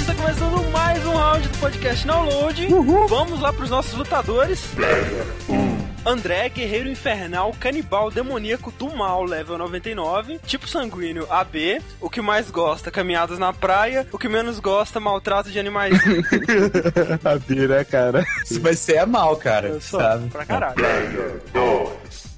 Está começando mais um round do podcast Download. Vamos lá pros nossos lutadores. André, guerreiro infernal, canibal demoníaco do mal, level 99. Tipo sanguíneo, AB. O que mais gosta, caminhadas na praia. O que menos gosta, maltrato de animais. A né, cara? Isso vai ser é mal, cara. Eu sou sabe? pra caralho.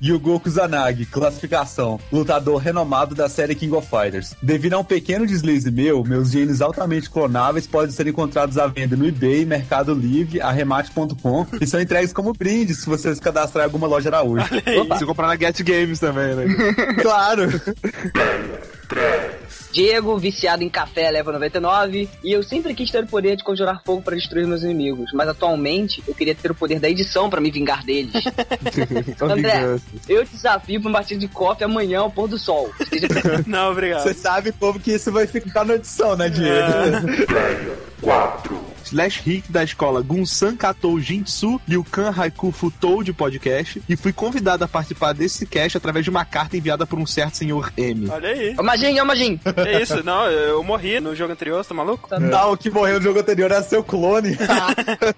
Yugo Kusanagi, classificação. Lutador renomado da série King of Fighters. Devido a um pequeno deslize meu, meus genes altamente clonáveis podem ser encontrados à venda no eBay, Mercado Livre, arremate.com e são entregues como brinde se você se cadastrar em alguma loja Araújo. Você comprar na Get Games também, né? claro! Diego, viciado em café, leva 99. E eu sempre quis ter o poder de conjurar fogo para destruir meus inimigos. Mas atualmente eu queria ter o poder da edição para me vingar deles. André, eu te desafio pra um batido de coffee amanhã ao pôr do sol. Não, obrigado. Você sabe como que isso vai ficar na edição, né, Diego? Slash Hit da escola Gunsan Katou Jintsu e o Kan Haiku Futou de podcast e fui convidado a participar desse cast através de uma carta enviada por um certo senhor M. Olha aí. Ô, Magin, ô, Magin. É isso, não, eu morri no jogo anterior, você tá maluco? Não, o que morreu no jogo anterior era seu clone.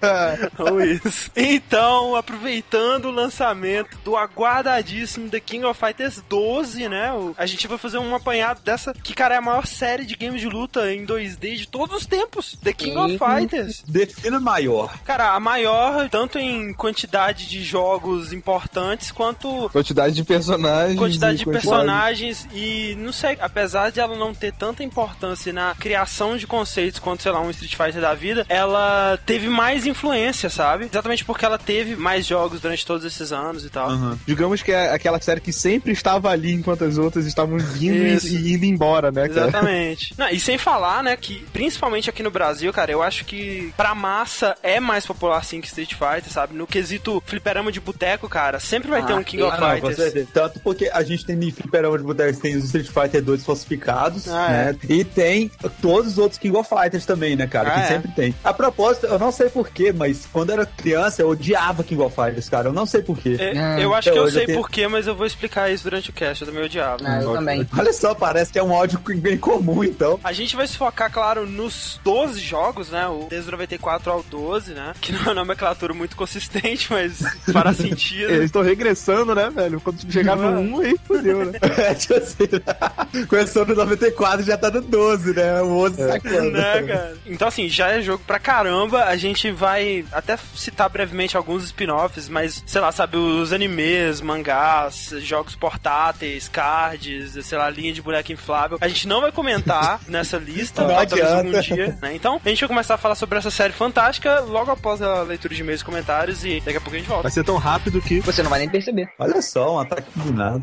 Ou isso. Então, aproveitando o lançamento do aguardadíssimo The King of Fighters 12, né? A gente vai fazer um apanhado dessa, que, cara, é a maior série de games de luta em 2D de todos os tempos. The King of Sim. Fighters. Defina maior. Cara, a maior, tanto em quantidade de jogos importantes, quanto Quantidade de personagens. quantidade e de quantidade- personagens e não sei, apesar de ela não ter tanta importância na criação de conceitos quanto, sei lá, um Street Fighter da vida, ela teve mais influência, sabe? Exatamente porque ela teve mais jogos durante todos esses anos e tal. Digamos que é aquela série que sempre estava ali enquanto as outras estavam vindo e, Isso. e indo embora, né, cara? Exatamente. Não, e sem falar, né, que principalmente aqui no Brasil, cara, eu acho que pra massa é mais popular sim que Street Fighter, sabe? No quesito fliperama de boteco, cara, sempre vai ter Ah, um King sim. of Ah, não, Fighters. Tanto porque a gente tem no Fliperama de Boteco, tem os Street Fighter 2 falsificados, Ah, né? E tem todos os outros King of Fighters também, né, cara? Ah, que é. sempre tem. A propósito, eu não sei porquê, mas quando eu era criança, eu odiava King of Fighters, cara. Eu não sei porquê. É, Ah, eu acho que eu sei tenho- porquê, mas eu vou explicar isso durante o cast. Eu também odiava. Ah, eu também. Olha só, parece que é um áudio bem comum, então. A gente vai se focar, claro, nos 12 jogos, né? O desde o 94 ao 12, né? Que não é uma nomenclatura muito consistente, mas fará sentido. Eles estão regressando, né, velho? Quando chegar no 1, aí fodeu, né? É, tipo assim, começou no 94 já tá no 12, né? O 11 sacando. né, cara? Então, assim, já é jogo pra caramba. A gente vai até citar brevemente alguns spin-offs, mas, sei lá, sabe, os animes, mangás, jogos portáteis, cards, sei lá, linha de boneco inflável. A gente não vai comentar nessa lista, Não talvez algum dia, né? Então, a gente vai começar a falar sobre essa série fantástica logo após a leitura de e-mails e comentários e daqui a pouco a gente volta. Vai ser tão rápido que. Você não vai nem perceber. Olha só, um ataque do nada.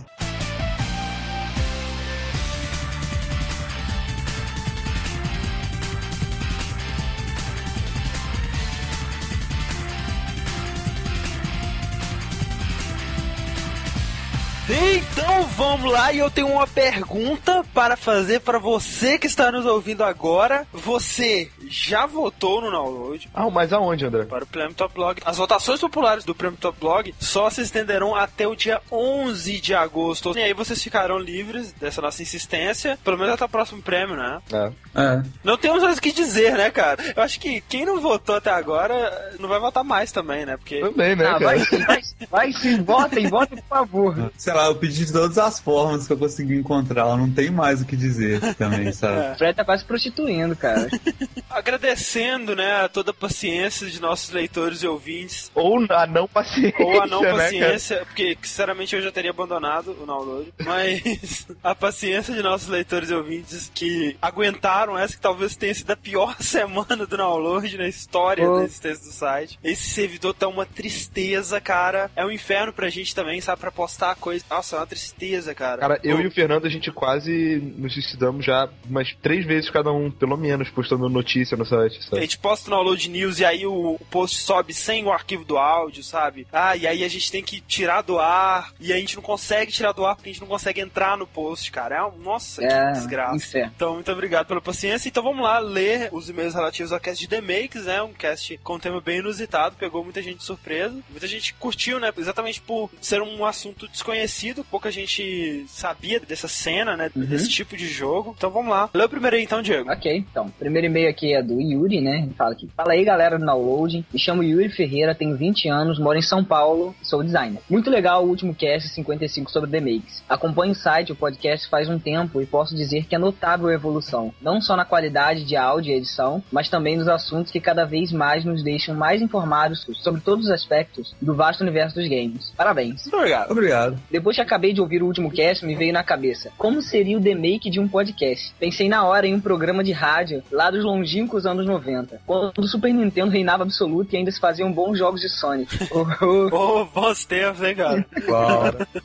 Então vamos lá e eu tenho uma pergunta para fazer para você que está nos ouvindo agora. Você já votou no download Ah, mas aonde, André? para o Prêmio Top Blog? As votações populares do Prêmio Top Blog só se estenderão até o dia 11 de agosto. E aí vocês ficarão livres dessa nossa insistência, pelo menos até o próximo prêmio, né? É. É. Não temos mais o que dizer, né, cara? Eu acho que quem não votou até agora não vai votar mais também, né? Porque Também, né, Ah, cara? vai sim, vai, vai sim, votem, votem, por favor. Sei lá, eu pedi de todas as formas que eu consegui encontrar. Ela não tem mais o que dizer também, sabe? O Fred tá quase prostituindo, cara. agradecendo, né, a toda a paciência de nossos leitores e ouvintes. Ou a não paciência. Ou a não né, paciência, porque sinceramente eu já teria abandonado o download. Mas a paciência de nossos leitores e ouvintes que aguentaram essa que talvez tenha sido a pior semana do download na história Oh. da existência do site. Esse servidor tá uma tristeza, cara. É um inferno pra gente também, sabe? Pra postar coisa. Nossa, é uma tristeza, cara. Cara, eu e o Fernando, a gente quase nos suicidamos já umas três vezes cada um, pelo menos, postando notícia no site. A gente posta no Download News e aí o post sobe sem o arquivo do áudio, sabe? Ah, e aí a gente tem que tirar do ar, e a gente não consegue tirar do ar porque a gente não consegue entrar no post, cara. É um... Nossa, É, que desgraça. inferno. Então, muito obrigado pela paciência. Então vamos lá ler os e-mails relativos ao cast de The Makes, né? Um cast com um tema bem inusitado, pegou muita gente de surpresa. Muita gente curtiu, né? Exatamente por ser um assunto desconhecido, pouca gente sabia dessa cena, né? Desse tipo de jogo. Então vamos lá. Lê o primeiro aí então, Diego. Ok, então, o primeiro e-mail aqui é do Yuri, né? Ele fala aqui. Fala aí, galera do Downloading. Me chamo Yuri Ferreira, tenho 20 anos, moro em São Paulo, sou designer. Muito legal o último cast 55 sobre The Makes. Acompanho o site, o podcast faz um tempo e posso dizer que é notável a evolução, não só na qualidade de áudio e edição, mas também nos assuntos que cada vez mais nos deixam mais informados sobre todos os aspectos do vasto universo dos games. Parabéns. Muito obrigado. Obrigado. Depois que acabei de ouvir o último cast, me veio na cabeça. Como seria o demake de um podcast? Pensei na hora em um programa de rádio lá dos longínquos anos 90, quando o Super Nintendo reinava absoluto e ainda se faziam bons jogos de Sonic. Oh, oh. Bons tempos, hein, cara?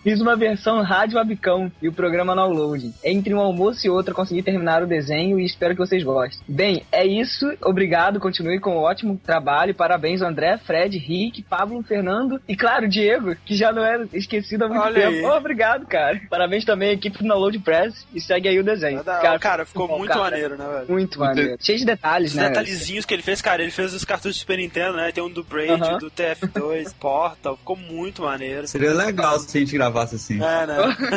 Fiz uma versão rádio abicão e o programa download. Entre um almoço e outro, consegui terminar o desenho e espero que vocês gostem. Bem, é isso. Obrigado. Continue com um ótimo trabalho. Parabéns, André, Fred, Rick, Pablo, Fernando e, claro, Diego, que já não é esquecido há muito Olha tempo. Aí. Oh, obrigado, cara. Parabéns também à equipe do Download Press e segue aí o desenho. Cara, ficou bom, muito cara. maneiro, né, velho? Muito maneiro. Cheio de detalhes, Os né? detalhezinhos que ele fez, cara, ele fez os cartuchos do Super Nintendo, né? Tem um do Braid, Aham. do TF2, Portal, ficou muito maneiro. Seria legal se a gente gravasse assim. É, né?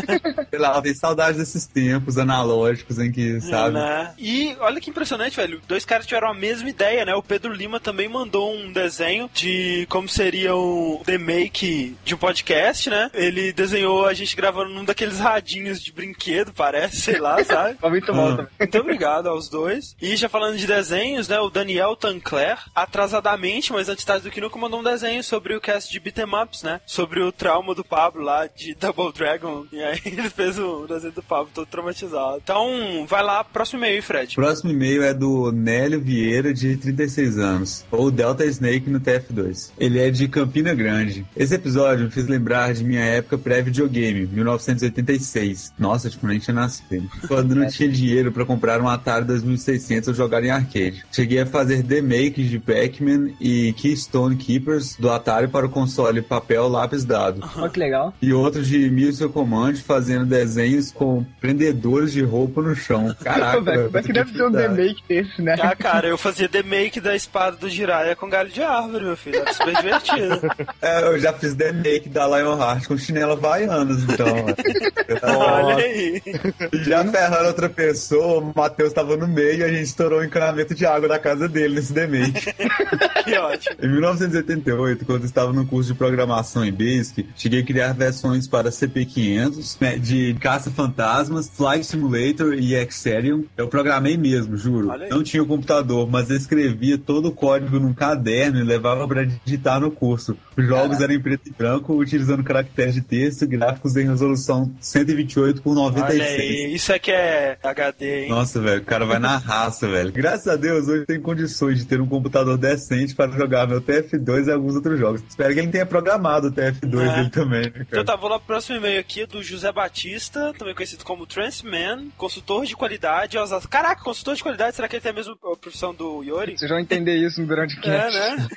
Sei lá, tenho saudade desses tempos analógicos em que, sabe? Né? E olha que impressionante, velho. Dois caras tiveram a mesma ideia, né? O Pedro Lima também mandou um desenho de como seria o The Make de um podcast, né? Ele desenhou a gente gravando num daqueles radinhos de brinquedo, parece, sei lá, sabe? Foi muito bom também. Muito obrigado aos dois. E já falando de desenhos, né? O Daniel Tancler, atrasadamente, mas antes tarde do que nunca, mandou um desenho sobre o cast de Beat'em Ups, né? Sobre o trauma do Pablo lá de Double Dragon. E aí ele fez o desenho do Pablo todo traumatizado. Então, vai lá, próximo e-mail, Fred. Próximo e-mail é do Nélio Vieira, de 36 anos, ou Delta Snake no TF2. Ele é de Campina Grande. Esse episódio me fez lembrar de minha época pré-videogame, 1986. Nossa, tipo, nem tinha nascido. Quando não tinha dinheiro pra comprar um Atari 2600 ou jogar em arcade. Cheguei a fazer demakes de Pac-Man e Keystone Keepers do Atari para o console papel lápis dado. Olha que legal. E outros de Missile Command fazendo desenhos com prendedores de roupa no chão. Caraca, Velho, Como é que deve ser um demake desse, né? Ah, cara, eu fazia The Make da espada do Jiraiya com galho de árvore, meu filho. Era super divertido. É, eu já fiz demake da Lionheart com chinela Havaianas, então. Olha aí. Já ferrando outra pessoa, o Matheus tava no meio e a gente estourou o encanamento de água da casa dele nesse demake. Que ótimo. Em 1988, quando eu estava no curso de programação em Basic, cheguei a criar versões para CP500, né, de Caça-Fantasmas, Flight Simulator e Exerion. Eu programei mesmo, juro. Não tinha o computador, mas eu escrevia todo o código num caderno e levava para digitar no curso. Os jogos eram em preto e branco, utilizando caracteres de texto gráficos em resolução 128 por Olha 96. aí. Isso aqui é HD, hein? Nossa, velho, o cara vai na raça, velho. Graças a Deus, hoje eu tenho condições de ter um computador decente para jogar meu TF2 e alguns outros jogos. Espero que ele tenha programado o TF2 É. dele também, né, Então cara? tá, vou lá pro próximo e-mail aqui do José Batista, também conhecido como Transman, consultor de qualidade. Caraca, consultor de qualidade, será que ele tem a mesma profissão do Yori? Vocês vão entender isso durante o É, cast. né?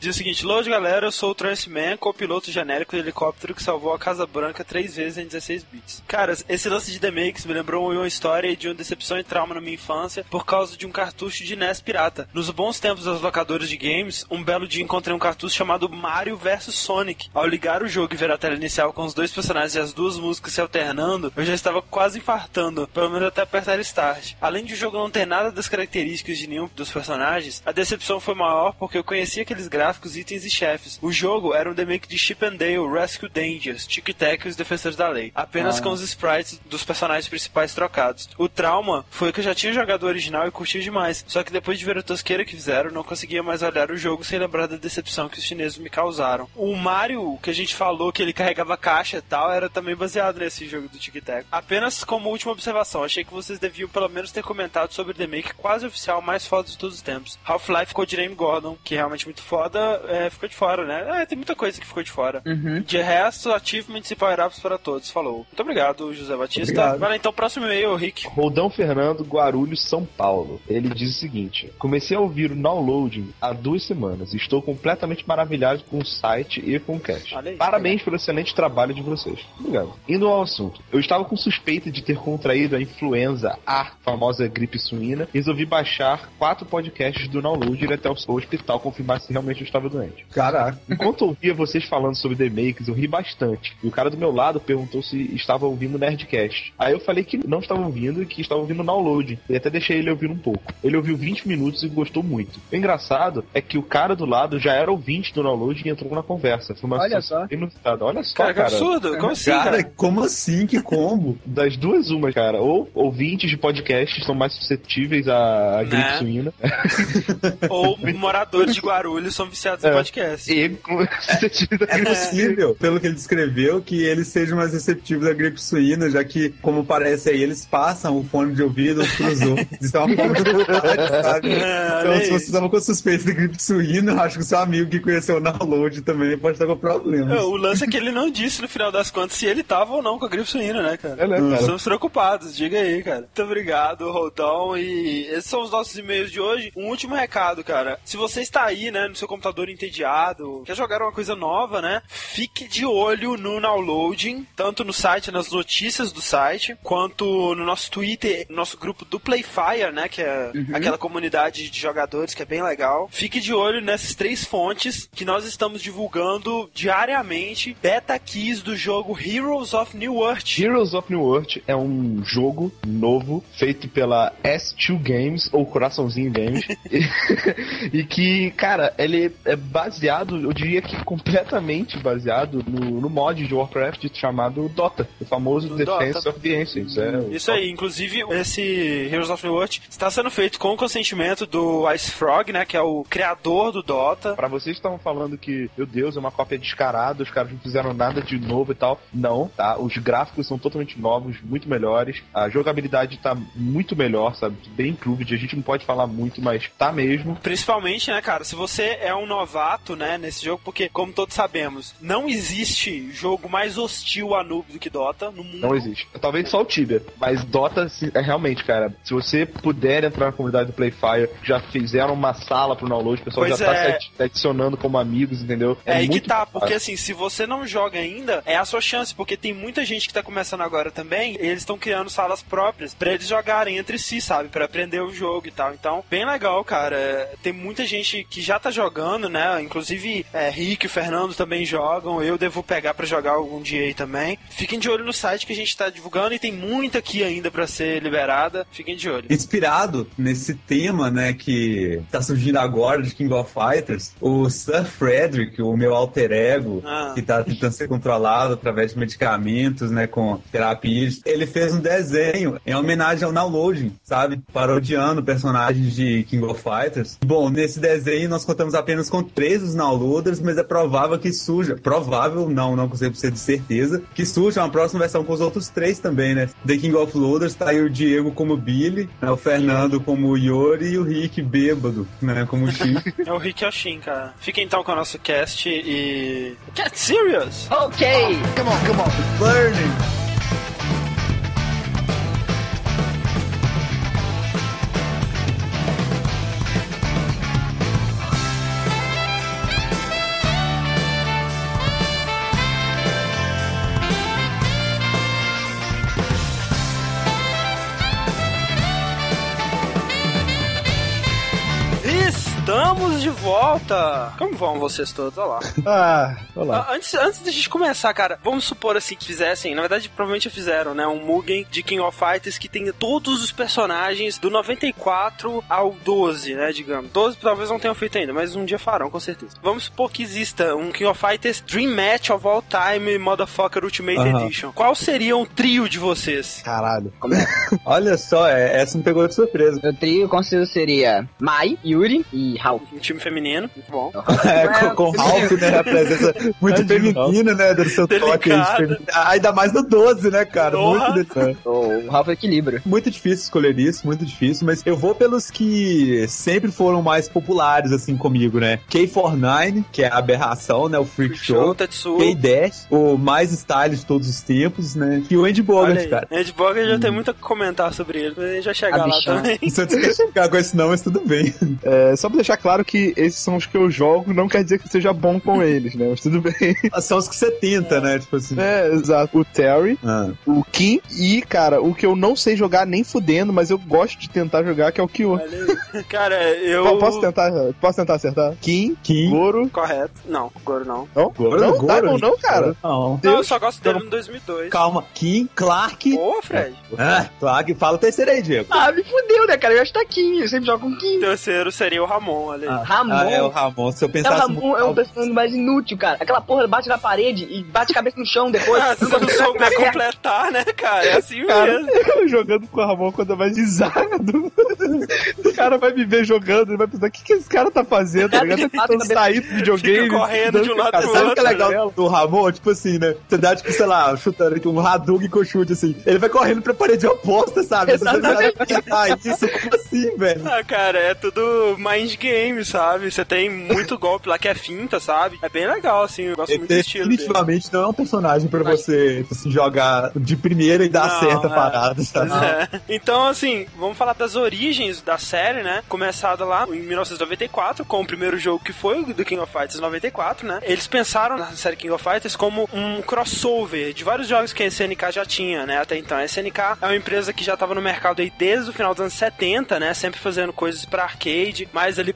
Diz o seguinte, load galera, eu sou o Transman, copiloto genérico de helicóptero que salvou a Casa Branca três vezes em 16 bits. Cara, esse lance de The Makes me lembrou uma história de uma decepção e trauma na minha infância por causa de um cartucho de NES pirata. Nos bons tempos das locadoras de games, um belo dia encontrei um cartucho chamado Mario vs Sonic. Ao ligar o jogo e ver a tela inicial com os dois personagens e as duas músicas se alternando, eu já estava quase infartando, pelo menos até apertar Start. Além de o jogo não ter nada das características de nenhum dos personagens, a decepção foi maior porque eu conhecia aqueles gráficos, itens e chefes. O jogo era um remake de Chip and Dale, Rescue Dangers, Tic Tac e os Defensores da Lei, apenas com os sprites dos personagens principais trocados. O trauma foi que eu já tinha jogado o original e curti demais, só que depois de ver a tosqueira que fizeram, não conseguia mais olhar o jogo sem lembrar da decepção que os chineses me causaram. O Mario, que a gente falou que ele carregava caixa e tal, era também baseado nesse jogo do Tic Tac. Apenas como última observação, achei que vocês deviam pelo menos ter comentado sobre o remake quase oficial mais foda de todos os tempos. Half-Life ficou de Name Gordon, que é realmente muito foda, é, ficou de fora, né? É, tem muita coisa que ficou de fora. Uhum. De resto, ativo simplesmente power-ups para todos. Falou. Muito obrigado, José Batista. Obrigado. Vai lá então, próximo e-mail, Rick. Roldão Fernando, Guarulhos, São Paulo. Ele diz o seguinte: Comecei a ouvir o Downloading há duas semanas. Estou completamente maravilhado com o site e com o cast. Parabéns pelo excelente trabalho de vocês. Obrigado. Indo ao assunto. Eu estava com suspeita de ter contraído a influenza A, famosa gripe suína, e resolvi baixar quatro podcasts do Download e ir até o hospital confirmar se realmente eu estava doente. Caraca. Enquanto eu ouvia vocês falando sobre The Makers, eu ri bastante. E o cara do meu lado perguntou se estava ouvindo o Nerdcast. Aí eu falei que não estava ouvindo e que estava ouvindo o download. E até deixei ele ouvir um pouco. Ele ouviu 20 minutos e gostou muito. O engraçado é que o cara do lado já era ouvinte do download e entrou na conversa. Foi uma Olha só. inusitada. Olha só, Cara, que cara. absurdo. Como assim, Cara, cara? como assim? Que combo? Das duas, uma, cara. Ou ouvintes de podcast são mais suscetíveis à gripe Né? suína. Ou moradores de Guarulhos são viciados em É. podcast. E É gripe possível, pelo que ele descreveu, que eles sejam mais receptivos à gripe suína, já que, como parece aí, eles passam o fone de ouvido uns pros outros. Isso é uma forma de vontade, sabe? É, Então, se você estava com suspeita de gripe suína, acho que o seu amigo que conheceu o download também pode estar com problemas. É, O lance é que ele não disse no final das contas se ele tava ou não com a gripe suína, né, cara? É, né, cara? Estamos preocupados, diga aí, cara. Muito obrigado, Rodão. E esses são os nossos e-mails de hoje. Um último recado, cara. Se você está aí, né, no seu computador entediado, quer jogar uma coisa nova, né, fique de olho no downloading, tanto no site, nas notícias do site, quanto no nosso Twitter, no nosso grupo do Playfire, né, que é aquela comunidade de jogadores que é bem legal. Fique de olho nessas três fontes que nós estamos divulgando diariamente beta keys do jogo Heroes of New Earth. Heroes of New Earth é um jogo novo feito pela S2 Games ou Coraçãozinho Games e, e que, cara, ele é baseado, eu diria que completamente baseado no, no mod de Warcraft chamado Dota, o famoso Defense Dota. of the Ancients. É, Isso aí, inclusive esse Heroes of New Earth está sendo feito com o consentimento do Ice Frog, né, que é o criador do Dota. Pra vocês que estavam falando que, meu Deus, é uma cópia descarada, os caras não fizeram nada de novo e tal. Não, tá? Os gráficos são totalmente novos, muito melhores. A jogabilidade tá muito melhor, sabe? Bem improved. A gente não pode falar muito, mas tá mesmo. Principalmente, né, cara, se você é um novato, né, nesse jogo, porque, como todos sabemos, não existe jogo mais hostil a noob do que Dota no mundo. Não existe. Talvez só o Tibia, mas Dota se- é realmente, cara. Se você puder entrar na comunidade do Playfire, já fizeram uma sala pro download, o pessoal Pois já tá é. se adicionando como amigos, entendeu? É, aí que tá, porque assim, se você não joga ainda, é a sua chance, porque tem muita gente que tá começando agora também, e eles estão criando salas próprias pra eles jogarem entre si, sabe? Pra aprender o jogo e tal. Então, bem legal, cara. É, Tem muita gente que já tá jogando, né? Inclusive, é, Rick e o Fernando também jogam. Eu devo pegar pra jogar algum dia aí também. Fiquem de olho no site que a gente tá divulgando e tem muita aqui ainda pra ser liberada. Fiquem de olho. Inspirado nesse tema, né, que tá surgindo agora de King of Fighters, o Sir Frederick, o meu alter ego, Ah. que tá tentando ser controlado através de medicamentos, né, com terapias, ele fez um desenho em homenagem ao downloading, sabe? Parodiando personagens de King of Fighters. Bom, nesse desenho nós contamos apenas com três dos downloaders, mas é provável que surja, provável não, não com 100% de certeza, que surja uma próxima versão com os outros três também, né? The King of Loaders tá aí o Diego como Billy, né, o Fernando como Yori e o Rick bêbado, né, como o Chico. É o Rick Yoshin, cara. Fiquem então com o nosso cast e. Cat Serious! Ok! come on, come on, learning! Estamos de volta! Como vão vocês todos? Olha lá. Ah, olá. Ah, Antes, antes da gente começar, cara, vamos supor assim que fizessem, na verdade, provavelmente fizeram, né? Um Mugen de King of Fighters que tenha todos os personagens do 94 ao 12, né? Digamos. 12 talvez não tenham feito ainda, mas um dia farão, com certeza. Vamos supor que exista um King of Fighters Dream Match of All Time Motherfucker Ultimate Aham. Edition. Qual seria um trio de vocês? Caralho. Olha só, é, essa me pegou de surpresa. Meu trio com certeza seria Mai, Yuri e Hulk. Time feminino, muito bom. É, com, com o Ralph, né, a presença muito Tadinho, feminina, né, do seu toque Ainda mais no 12, né, cara? Porra. Muito. O o Ralph equilibra. Muito difícil escolher isso, muito difícil, mas eu vou pelos que sempre foram mais populares, assim, comigo, né? K49, que é a aberração, né? O Freak, Freak Show. Show, Tetsuo. K-Dash, o mais style de todos os tempos, né? E o Andy Bogart, cara. Andy Bogart já tem muito a comentar sobre ele, mas a gente vai chegar A lá bichão. também. Não sei se você ficar com esse não, mas tudo bem. É, só pra deixar claro que esses são os que eu jogo, não quer dizer que eu seja bom com eles, né? Mas tudo bem. São os que você tenta, né? Tipo assim. É, exato. O Terry, Ah. o Kim e, cara, o que eu não sei jogar nem fudendo, mas eu gosto de tentar jogar, que é o Kyo. Cara, eu. Po- Posso tentar, posso tentar acertar? Kim, Kim. Goro. Correto. Não, Goro não. Não, Goro, não, Goro. Diamond não, cara. Não. Não, eu só gosto dele no 2002. Calma. Kim, Clark. Ô, Fred. Ah, Clark. Fala o terceiro aí, Diego. Ah, me fudeu, né, cara? Eu acho que tá Kim, eu sempre jogo com Kim. O terceiro seria o Ramon, olha aí. Ramon. Ah, é o Ramon. Se eu É, o pensasse... Ramon é um personagem mais inútil, cara. Aquela porra bate na parede e bate a cabeça no chão depois. Ah, se não souber completar, né, cara? É assim Cara, mesmo. eu jogando com o Ramon quando é mais risado. O cara vai me ver jogando, ele vai pensar, o que, que esse cara tá fazendo? Tá ligado? Tá tentando sair do videogame. Fica correndo de um lado pro dando Sabe o que é outro, legal do Ramon? Tipo assim, né? Você dá, tipo, sei lá, chutando aqui um Hadouken com chute, assim. Ele vai correndo pra parede oposta, sabe? Você Exatamente. Ah, isso como assim, velho? Ah, cara, é tudo mind game, sabe? Você tem muito golpe lá que é finta, sabe? É bem legal, assim, eu gosto Ele muito do estilo dele. definitivamente não é um personagem pra você assim, jogar de primeira e dar Não, certa é. parada, sabe? É. Então, assim, vamos falar das origens da série, né? Começada lá em 1994, com o primeiro jogo que foi o do King of Fighters 94, né? Eles pensaram na série King of Fighters como um crossover de vários jogos que a SNK já tinha, né? Até então. A SNK é uma empresa que já estava no mercado aí desde o final dos anos 70, né? Sempre fazendo coisas pra arcade, mas ali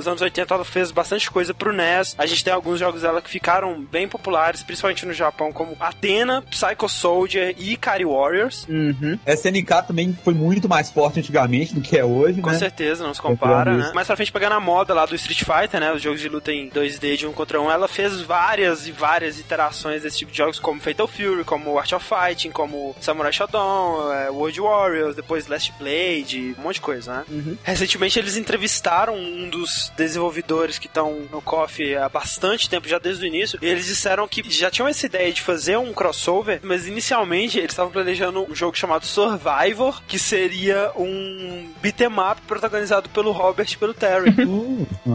pros anos 80 ela fez bastante coisa pro NES. A gente tem alguns jogos dela que ficaram bem populares, principalmente no Japão, como Athena, Psycho Soldier e Ikari Warriors. Uhum. SNK também foi muito mais forte antigamente do que é hoje, Com né? certeza, não se compara, né? Mais pra frente, pegando a moda lá do Street Fighter, né? Os jogos de luta em 2D de um contra um, ela fez várias e várias iterações desse tipo de jogos, como Fatal Fury, como Art of Fighting, como Samurai Shodown, é, World Warriors, depois Last Blade, um monte de coisa, né? Uhum. Recentemente eles entrevistaram um dos desenvolvedores que estão no KOF há bastante tempo, já desde o início, e eles disseram que já tinham essa ideia de fazer um crossover, mas inicialmente eles estavam planejando um jogo chamado Survivor, que seria um beat'em up protagonizado pelo Robert e pelo Terry.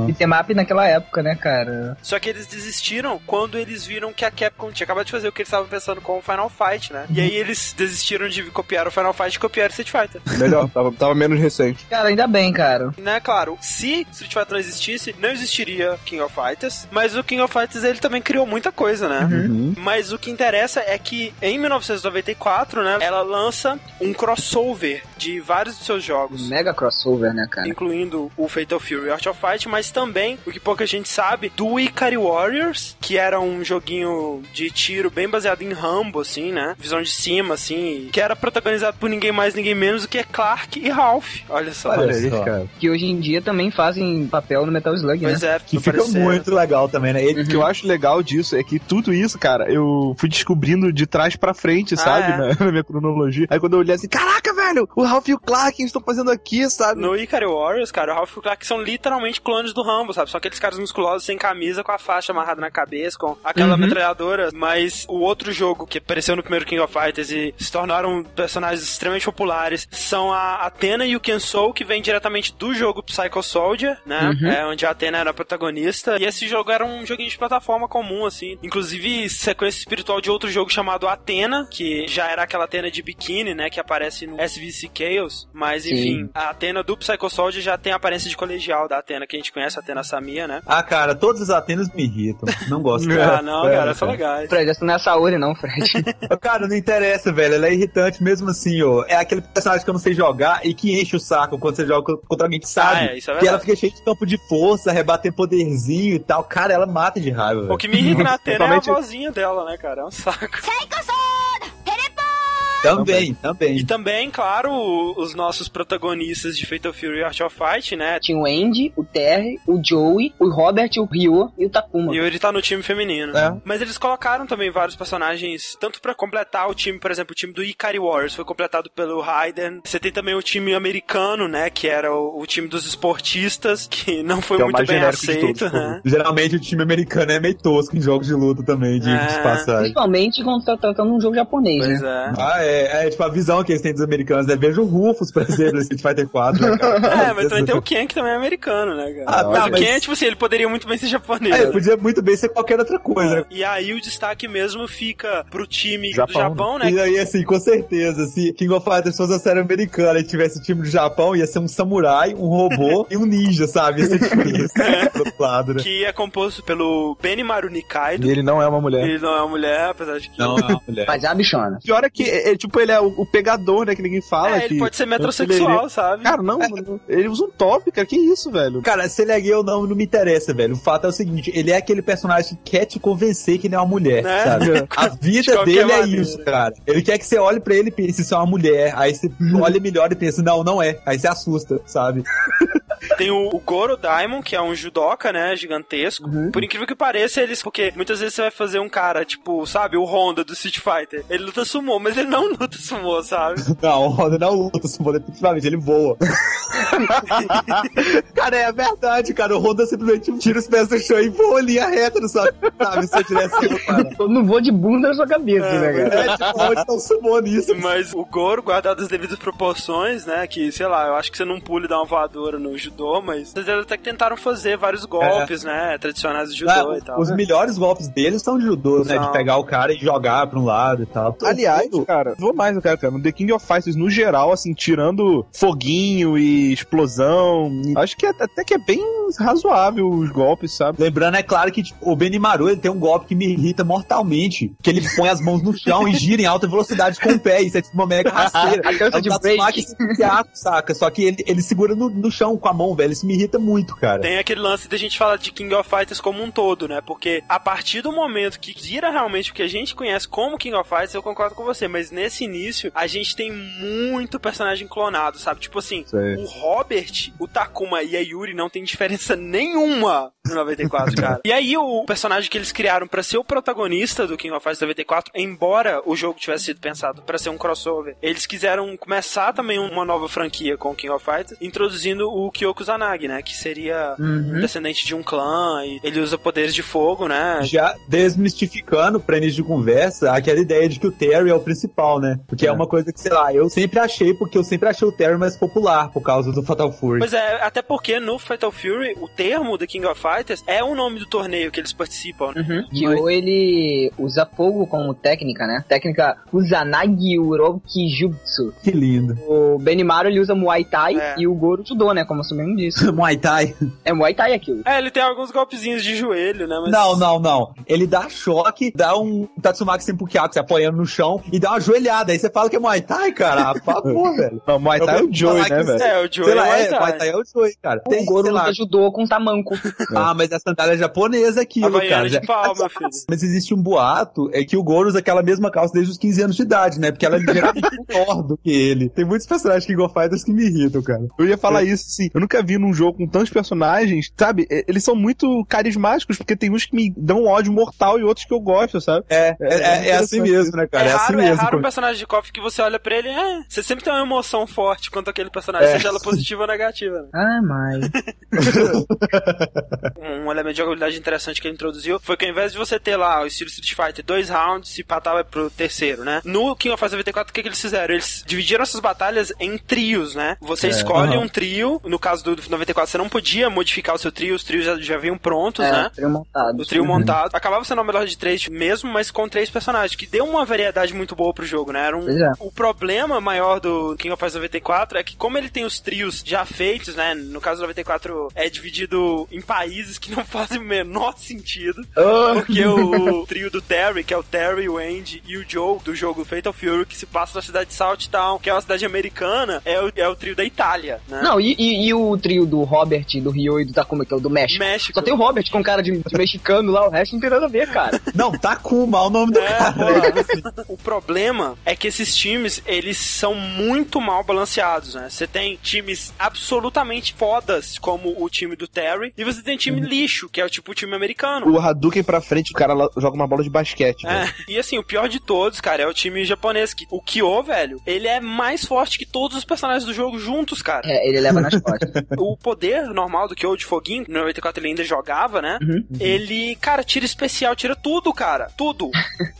E temap naquela época, né, cara? Só que eles desistiram quando eles viram que a Capcom tinha acabado de fazer o que eles estavam pensando com o Final Fight, né? E aí eles desistiram de copiar o Final Fight e copiaram Street Fighter. Melhor, tava, tava menos recente. Cara, ainda bem, cara. né, claro, se Street Fighter não existisse, não existiria King of Fighters, mas o King of Fighters ele também criou muita coisa, né? Mas o que interessa é que em 1994, né, ela lança um crossover de vários dos seus jogos. Mega crossover, né, cara? Incluindo o Fatal Fury e Art of Fight, mas também, o que pouca gente sabe, do Ikari Warriors, que era um joguinho de tiro bem baseado em Rambo, assim, né? Visão de cima, assim, que era protagonizado por ninguém mais, ninguém menos do que Clark e Ralph. Olha só. Olha só. cara. Que hoje em dia também fazem papel no Metal Slug, né? Pois é, Que fica parecer, muito legal também, né? Ele, O que eu acho legal disso é que tudo isso, cara, eu fui descobrindo de trás pra frente, sabe? é. Na, na minha cronologia. Aí quando eu olhei assim, caraca, velho, o Ralph e o Clark estão fazendo aqui, sabe? No Ikari Warriors, cara, o Ralph e o Clark são literalmente clones do Rambo, sabe? São aqueles caras musculosos sem camisa, com a faixa amarrada na cabeça, com aquela metralhadora. Mas o outro jogo que apareceu no primeiro King of Fighters e se tornaram personagens extremamente populares são a Athena e o Kensou, que vem diretamente do jogo Psycho Soldier, né? É, onde a Athena era a protagonista. E esse jogo era um joguinho de plataforma comum, assim. Inclusive, sequência espiritual de outro jogo chamado Athena, que já era aquela Athena de biquíni, né? Que aparece no SVC Chaos. Mas, Sim. enfim, a Athena do Psycho Soldier já tem a aparência de colegial da Athena, que a gente conhece, a Athena Samia, né? Ah, cara, todas as Atenas me irritam. Não gosto. Ah, não, É, cara, são legais. Fred, essa não é a Saori, não, Fred. Cara, não interessa, velho. Ela é irritante mesmo assim, ó. É aquele personagem que eu não sei jogar e que enche o saco quando você joga contra alguém que sabe. Ah, é, isso é que verdade. ela fica cheia de campo de força, rebater poderzinho e tal. Cara, ela mata de raiva, O que me irrita na Athena é a vozinha dela, né, cara? É um saco. Também, também. E também, claro, os nossos protagonistas de Fatal Fury e Art of Fight, né? Tinha o Andy, o Terry, o Joey, o Robert, o Ryo e o Takuma. E ele tá no time feminino. É. Mas eles colocaram também vários personagens, tanto pra completar o time, por exemplo, o time do Ikari Warriors foi completado pelo Raiden. Você tem também o time americano, né? Que era o, o time dos esportistas, que não foi Que é muito mais bem de aceito, todos, né? Geralmente o time americano é meio tosco em jogos de luta também, digo É. de passagem. Principalmente quando tá tratando um jogo japonês, Pois né? é. Ah, é. É, é, tipo, a visão que eles têm dos americanos é vejo o Rufus, por exemplo, no Street Fighter 4, né, cara? É, mas também tem o Ken, que também é americano, né, cara? Ah, não, mas- o Ken, tipo assim, ele poderia muito bem ser japonês. É, né? podia muito bem ser qualquer outra coisa. né? E aí o destaque mesmo fica pro time do Japão, Japão, né? E aí, assim, com certeza, se King of Fighters fosse a série americana e tivesse o time do Japão, ia ser um samurai, um robô e um ninja, sabe? Ia ser tipo isso, do outro lado, né? Que é composto pelo Benimaru Nikaido. E ele não é uma mulher. Ele não é uma mulher, apesar de que. Não, não, mulher. Mas é uma bichona. Pior é que, é, é, tipo, ele é o, o pegador, né? Que ninguém fala. É, que ele pode ser metrosexual, sabe? Cara, não, mano, ele usa um top, cara. Que isso, velho? Cara, se ele é gay ou não, não me interessa, velho. O fato é o seguinte, ele é aquele personagem que quer te convencer que ele é uma mulher, Né? sabe? A De vida qualquer dele é maneira. isso, cara. Ele quer que você olhe pra ele e pense, isso é uma mulher. Aí você olha melhor e pensa, não, não é. Aí você assusta, sabe? Tem o, o Goro Daimon, que é um judoca, né? Gigantesco. Por incrível que pareça, eles. Porque muitas vezes você vai fazer um cara, tipo, sabe, o Honda do Street Fighter. Ele luta sumô, mas ele não luta sumô, sabe? Não, o Honda não luta, Sumo, definitivamente, ele voa. cara, é verdade, cara. O Honda simplesmente tira os pés do chão e voa linha reta, não sabe? Sabe, se eu tivesse cara. Eu não vou de bunda na sua cabeça, né, cara? É, tipo, onde tá o sumô nisso? Mas o Goro, guardado as devidas proporções, né? Que, sei lá, eu acho que você não pula e dá uma voadora no judô, mas eles até que tentaram fazer vários golpes, né? Tradicionais do judô Ah, e tal. os melhores golpes deles são de judô, né? São. De pegar o cara e jogar pra um lado e tal. Aliás, Tudo- cara, vou mais, quero, cara. No The King of Fighters, no geral, assim, tirando foguinho e explosão, acho que é- até que é bem razoável os golpes, sabe? Lembrando, é claro que tipo, o Benimaru ele tem um golpe que me irrita mortalmente. Que ele põe as mãos no chão e gira em alta velocidade com o pé. Isso é tipo uma mega rasteira. A É um de break. imediato, saca? Só que ele, ele segura no, no chão com a mão, velho. Isso me irrita muito, cara. Tem aquele lance da gente falar de King of Fighters como um todo, né? Porque a partir do momento que vira realmente o que a gente conhece como King of Fighters, eu concordo com você, mas nesse início a gente tem muito personagem clonado, sabe? Tipo assim, Sei. o Robert, o Takuma e a Yuri não tem diferença nenhuma no 94, cara. E aí o personagem que eles criaram pra ser o protagonista do King of Fighters 94, embora o jogo tivesse sido pensado pra ser um crossover, eles quiseram começar também uma nova franquia com o King of Fighters, introduzindo o Kyoko Zanagi, né? Que seria um descendente de um clã e ele usa poderes de fogo, né? Já desmistificando pra início de conversa aquela ideia de que o Terry é o principal, né? Porque é. uma coisa que, sei lá, eu sempre achei, porque eu sempre achei o Terry mais popular por causa do Fatal Fury. Pois é, até porque no Fatal Fury, o termo do King of Fighters é o nome do torneio que eles participam. né? Uhum. Kyo, ele usa fogo como técnica, né? Técnica Uzanagi Uroki Jutsu. Que lindo. O Benimaru, ele usa Muay Thai É. e o Goro Judô, né? Como mesmo disse. Muay Thai. É Muay Thai aquilo. É, ele tem alguns golpezinhos de joelho, né? Mas... Não, não, não. Ele dá choque, dá um Tatsumaki Senpukiaku, se apoiando no chão, e dá uma joelhada. Aí você fala que é Muay Thai, cara. Por favor, velho. Não, Muay Thai é o Joey, né, velho? É, o Joey Sei lá, Muay é, Thai. Muay Thai é o Joey, cara. Tem, o Goro lá, Judô com tamanco. Ah, mas a sandália japonesa é aquilo, Havaiana cara. de pau, meu filho. Mas existe um boato, é que o Goro usa aquela mesma calça desde os 15 anos de idade, né? Porque ela é ligeiramente menor do que ele. Tem muitos personagens King of Fighters que me irritam, cara. Eu ia falar isso, sim. Eu nunca vi num jogo com tantos personagens, sabe? E- Eles são muito carismáticos, porque tem uns que me dão ódio mortal e outros que eu gosto, sabe? É, é, é, é assim mesmo, né, cara? é É, assim raro, é mesmo. raro um personagem de KOF que você olha pra ele, é, você sempre tem uma emoção forte quanto aquele personagem, É. seja ela positiva ou negativa. né? Ah, mas. Um elemento de jogabilidade interessante que ele introduziu foi que ao invés de você ter lá o estilo Street Fighter, dois rounds e patava pro terceiro, né? No King of Fighters 94, o que, que eles fizeram? Eles dividiram essas batalhas em trios, né? Você escolhe um trio, no caso do 94 você não podia modificar o seu trio, os trios já, já vinham prontos, É, né? trio montado. O trio montado. Acabava sendo o melhor de três mesmo, mas com três personagens, que deu uma variedade muito boa pro jogo, né? Era um, é. O problema maior do King of Fighters 94 é que como ele tem os trios já feitos, né? No caso do 94 é dividido em países que não fazem o menor sentido. Porque o, o trio do Terry, que é o Terry, o Andy e o Joe do jogo Fatal Fury, que se passa na cidade de Salt Town, que é uma cidade americana, é o, é o trio da Itália, né? Não, e, e- e o trio do Robert, do Ryo e do Takuma, que é o do México? México. Só tem o Robert com cara de, de mexicano lá, o resto não tem nada a ver, cara. Não, Takuma, o nome do É, cara. O problema é que esses times, eles são muito mal balanceados, né? Você tem times absolutamente fodas, como o time do Terry, e você tem time lixo, que é o tipo o time americano. O Hadouken pra frente, o cara joga uma bola de basquete. É, e assim, o pior de todos, cara, é o time japonês. Que, o Kyo, velho, ele é mais forte que todos os personagens do jogo juntos, cara. É, ele leva nas costas. O poder normal do Kyo de foguinho, no 94 ele ainda jogava, né? Uhum. Ele, cara, tira especial, tira tudo, cara. Tudo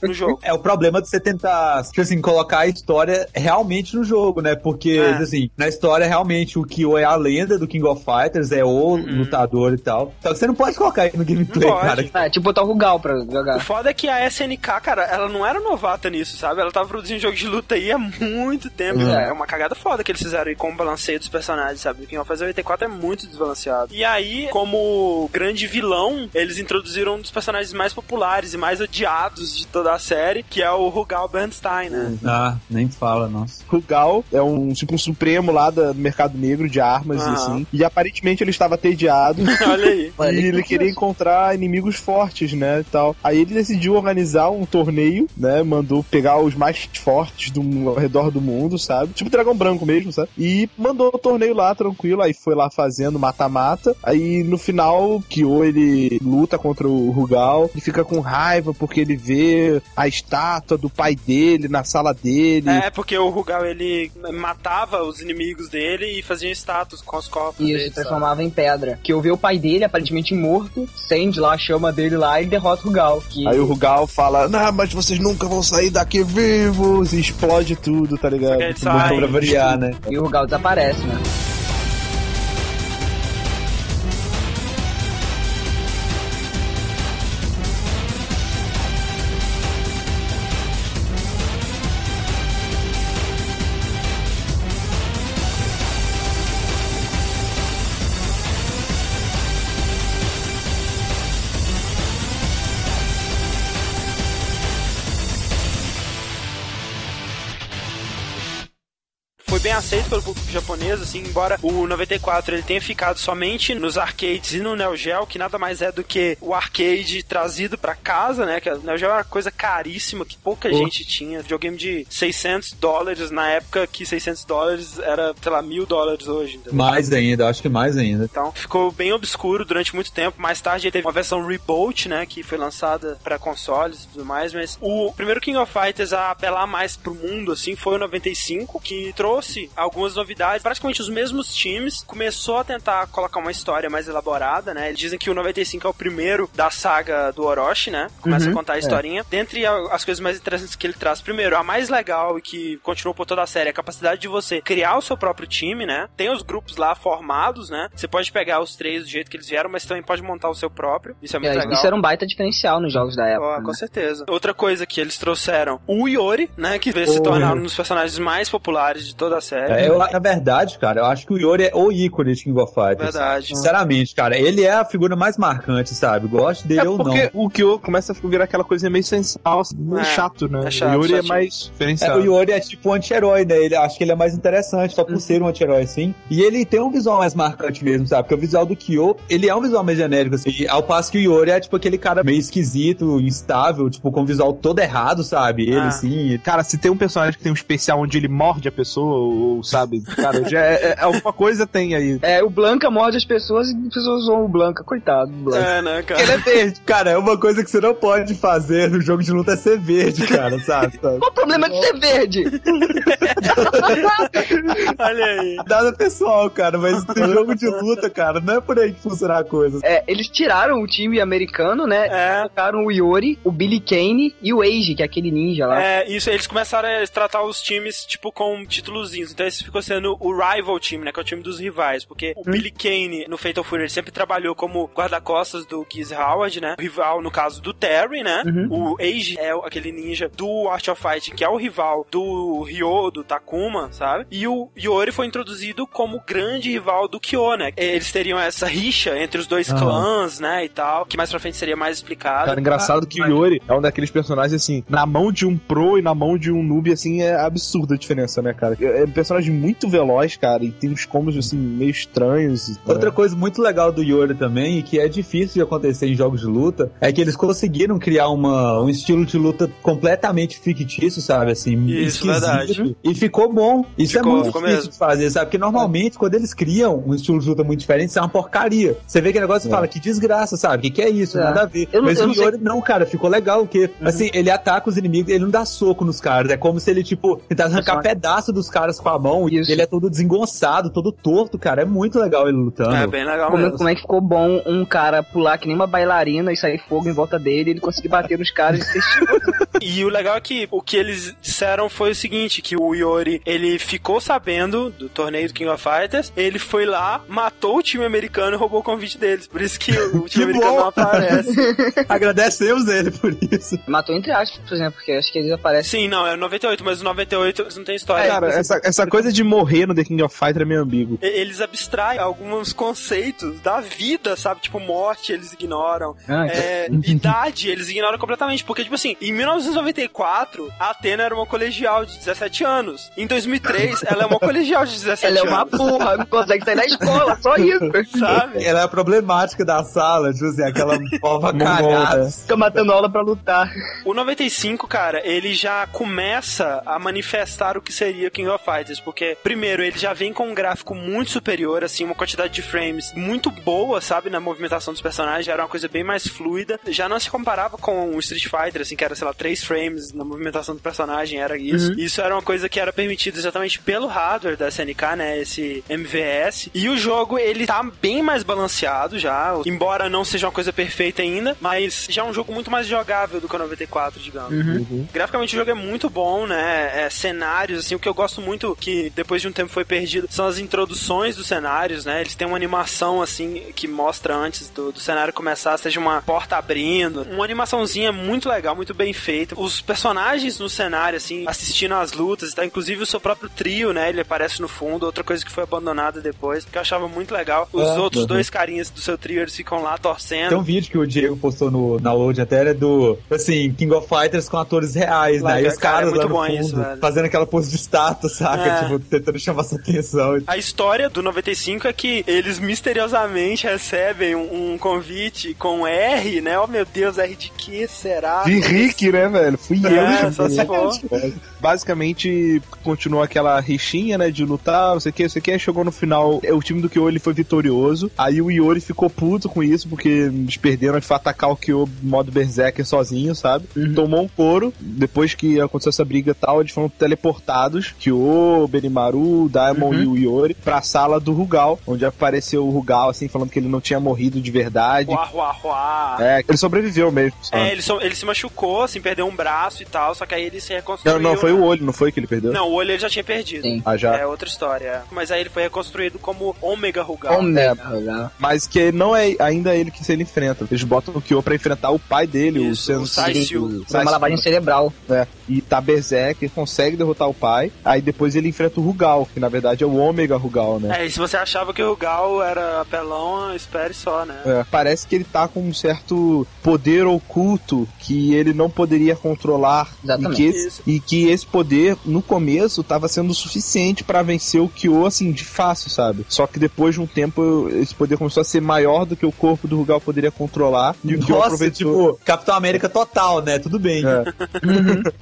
no jogo. É o problema de você tentar, tipo assim, colocar a história realmente no jogo, né? Porque, É. assim, na história realmente o Kyo é a lenda do King of Fighters, é o lutador e tal. Só que você não pode colocar ele no gameplay, Não pode. cara. É, tipo botar o Rugal pra O jogar. foda é que a SNK, cara, ela não era novata nisso, sabe? Ela tava produzindo jogo de luta aí há muito tempo. Uhum. É uma cagada foda que eles fizeram aí com o balanceio dos personagens, sabe? O King of Fighters 84 é muito desbalanceado. E aí, como grande vilão, eles introduziram um dos personagens mais populares e mais odiados de toda a série, que é o Rugal Bernstein, né? Ah, nem fala, nossa. Rugal é um tipo um supremo lá do mercado negro de armas e assim. E aparentemente ele estava tediado. Olha aí. E ele queria encontrar inimigos fortes, né, e tal. Aí ele decidiu organizar um torneio, né, mandou pegar os mais fortes do, ao redor do mundo, sabe? Tipo dragão branco mesmo, sabe? E mandou o torneio lá, tranquilo, aí foi lá fazendo mata-mata. Aí no final, Kyo, ele luta contra o Rugal e fica com raiva porque ele vê a estátua do pai dele na sala dele. É, porque o Rugal, ele matava os inimigos dele e fazia status com os corpos Isso, dele, se sabe? transformava em pedra. Que eu vi o pai dele, aparentemente morto, acende lá a chama dele lá e derrota o Rugal. Que... Aí o Rugal fala, não, mas vocês nunca vão sair daqui vivos, e explode tudo, tá ligado? Sai. Pra variar, né? E o Rugal desaparece, né? Bem aceito pelo público japonês, assim, embora o 94 ele tenha ficado somente nos arcades e no Neo Geo, que nada mais é do que o arcade trazido pra casa, né? Que o Neo Geo era uma coisa caríssima que pouca gente tinha. Videogame de 600 dólares na época que 600 dólares era, sei lá, mil dólares hoje. entendeu? Mais ainda, acho que mais ainda. Então ficou bem obscuro durante muito tempo. Mais tarde teve uma versão Reboot, né? Que foi lançada pra consoles e tudo mais. Mas o primeiro King of Fighters a apelar mais pro mundo, assim, foi o 95, que trouxe algumas novidades. Praticamente os mesmos times. Começou a tentar colocar uma história mais elaborada, né? Eles dizem que o 95 é o primeiro da saga do Orochi, né? Começa Uhum, a contar a historinha. Dentre a- as coisas mais interessantes que ele traz, primeiro, a mais legal e que continuou por toda a série, é a capacidade de você criar o seu próprio time, né? Tem os grupos lá formados, né? Você pode pegar os três do jeito que eles vieram, mas também pode montar o seu próprio. Isso é muito É, legal. isso era um baita diferencial nos jogos da época. Ó, né? com certeza. Outra coisa que eles trouxeram, o Iori, né? Que veio se tornar um dos personagens mais populares de toda a série. É, eu, na verdade, cara, eu acho que o Yori é o ícone de King of Fighters. Verdade. Sinceramente, cara, ele é a figura mais marcante, sabe? Gosto dele É ou não. porque o Kyo começa a virar aquela coisa meio sensual, assim, meio É, chato, né? é chato, o Yuri é chatinho. mais É, diferenciado. o Yori é tipo um anti-herói, né? Ele, acho que ele é mais interessante, só por ser um anti-herói, assim. E ele tem um visual mais marcante mesmo, sabe? Porque o visual do Kyo, ele é um visual mais genérico, assim. Ao passo que o Yori é tipo aquele cara meio esquisito, instável, tipo, com o visual todo errado, sabe? Ele, Ah. assim. Cara, se tem um personagem que tem um especial onde ele morde a pessoa, ou, sabe, cara, já é, é- alguma coisa tem aí. É, o Blanca morde as pessoas e as pessoas zoam o Blanca. Coitado do Blanca. É, né, cara? Ele é verde, cara. É uma coisa que você não pode fazer no jogo de luta é ser verde, cara, sabe? Qual o problema de ser verde? Olha aí. Nada pessoal, cara, mas no jogo de luta, cara, não é por aí que funciona a coisa. É, eles tiraram o time americano, né? É. Colocaram o Iori, o Billy Kane e o Eiji, que é aquele ninja lá. É, isso, eles começaram a tratar os times, tipo, com títulozinhos. Então esse ficou sendo o rival team, né? Que é o time dos rivais. Porque o Billy Kane, no Fatal Fury, ele sempre trabalhou como guarda-costas do Giz Howard, né? O rival, no caso, do Terry, né? O Eiji é aquele ninja do Art of Fight, que é o rival do Ryo, do Takuma, sabe? E o Yori foi introduzido como grande rival do Kyo, né? Eles teriam essa rixa entre os dois Aham. clãs, né? E tal, que mais pra frente seria mais explicado. Cara, engraçado que o Yori é um daqueles personagens, assim, na mão de um pro e na mão de um noob, assim, é absurda a diferença, né, cara? É um personagem muito veloz, cara, e tem uns combos, assim, meio estranhos. Outra coisa muito legal do Yori também, e que é difícil de acontecer em jogos de luta, é que eles conseguiram criar uma, um estilo de luta completamente fictício, sabe? Assim, Isso, esquisito. verdade. E ficou bom. Isso Ficou, é muito difícil mesmo. de fazer, sabe? Porque normalmente, quando eles criam um estilo de luta muito diferente, isso é uma porcaria. Você vê que negócio e fala, que desgraça, sabe? O que, que é isso? É. Nada a ver. Eu não- Mas eu o não sei- Uhum. Yori, não, cara, ficou legal, porque, assim, ele ataca os inimigos, ele não dá soco nos caras. É como se ele, tipo, tentasse arrancar pedaço dos caras caras com a mão e Isso. ele é todo desengonçado, todo torto, cara. É muito legal ele lutando. É bem legal Como, mesmo. como é que ficou bom um cara pular que nem uma bailarina e sair fogo em volta dele e ele conseguir bater nos caras e ser E o legal é que o que eles disseram foi o seguinte, que o Iori, ele ficou sabendo do torneio do King of Fighters, ele foi lá, matou o time americano e roubou o convite deles. Por isso que o time Que americano bom. não aparece. Agradecemos ele por isso. Matou entre aspas, por exemplo, porque acho que eles aparecem. Sim, não, é 98, mas o 98 eles não tem história. Cara, essa, essa coisa de morrer no The King of Fighters é meio ambíguo. Eles abstraem alguns conceitos da vida, sabe? Tipo, morte, eles ignoram. Ah, É, idade, eles ignoram completamente. Porque, tipo assim, em 1994, a Atena era uma colegial de 17 anos. Em 2003, ela é uma colegial de 17 Ela é anos. uma porra, não consegue sair da escola, só isso. Sabe? Ela é a problemática da sala, tipo assim, aquela pova cagada. Fica matando aula pra lutar. O 95, cara, ele já começa a manifestar o que seria King of Fighters, porque, primeiro, ele já vem com um gráfico muito superior, assim, uma quantidade de frames muito boa, sabe, na movimentação dos personagens, já era uma coisa bem mais fluida, já não se comparava com o Street Fighter, assim, que era, sei lá, três frames na movimentação do personagem, era isso. Isso era uma coisa que era permitida exatamente pelo hardware da SNK, né, esse MVS, e o jogo, ele tá bem mais balanceado já, embora não seja uma coisa perfeita ainda, mas já é um jogo muito mais jogável do que o 94, digamos. Graficamente o jogo é muito bom, né? É, cenários, assim, o que eu gosto muito, que depois de um tempo foi perdido, são as introduções dos cenários, né? Eles têm uma animação, assim, que mostra antes do, do cenário começar, seja uma porta abrindo. Uma animaçãozinha muito legal, muito bem feita. Os personagens no cenário, assim, assistindo às lutas, tá? Inclusive o seu próprio trio, né? Ele aparece no fundo, outra coisa que foi abandonada depois, que eu achava muito legal. Os É, outros uhum. dois carinhas do seu trio, eles ficam lá torcendo. Tem um vídeo que o Diego postou no, na load até, é do, assim, King of Fighters com atores reais, Lá, né? E os cara, é caras muito lá no bom fundo, isso, velho. fazendo aquela pose de status, saca? É. Tipo, tentando chamar sua atenção. A história do 95 é que eles misteriosamente recebem um, um convite com R, né? Oh meu Deus, R de que será? De Rick, né, velho? Fui É, eu. só se for. Basicamente, continuou aquela rixinha, né, de lutar, não sei o que, não sei o que. Chegou no final, é, o time do Kyo ele foi vitorioso. Aí o Iori ficou puto com isso, porque eles perderam, ele foi atacar o Kyo modo Berserker sozinho, sabe? Tomou um couro. Depois que aconteceu essa briga e tal, eles foram teleportados, Kyo, Benimaru, Daimon e o Iori, pra sala do Rugal, onde apareceu o Rugal, assim, falando que ele não tinha morrido de verdade. Uá, uá, uá. É, ele sobreviveu mesmo. só. É, ele, so- ele se machucou, assim, perdeu um braço e tal, só que aí ele se reconstruiu. Não, não, foi né? o olho, não foi que ele perdeu? Não, o olho ele já tinha perdido. Sim. Ah, já. É outra história. Mas aí ele foi reconstruído como Omega Rugal. Omega, legal. Mas que não é ainda ele que se ele enfrenta. Eles botam o Kyo pra enfrentar o pai dele, Isso, o o Sensei. Saisyu. Foi uma lavagem cerebral. né? E tá Berserk, consegue derrotar o pai. Aí depois ele enfrenta o Rugal, que na verdade é o Ômega Rugal, né? É, e se você achava que o Rugal era apelão, espere só, né? É, parece que ele tá com um certo poder oculto que ele não poderia controlar e Exatamente. que, esse, Isso. e que esse poder no começo tava sendo suficiente pra vencer o Kyo assim de fácil, sabe? Só que depois de um tempo esse poder começou a ser maior do que o corpo do Rugal poderia controlar e o Kyo Nossa, aproveitou tipo, Capitão América total, né? Tudo bem. É.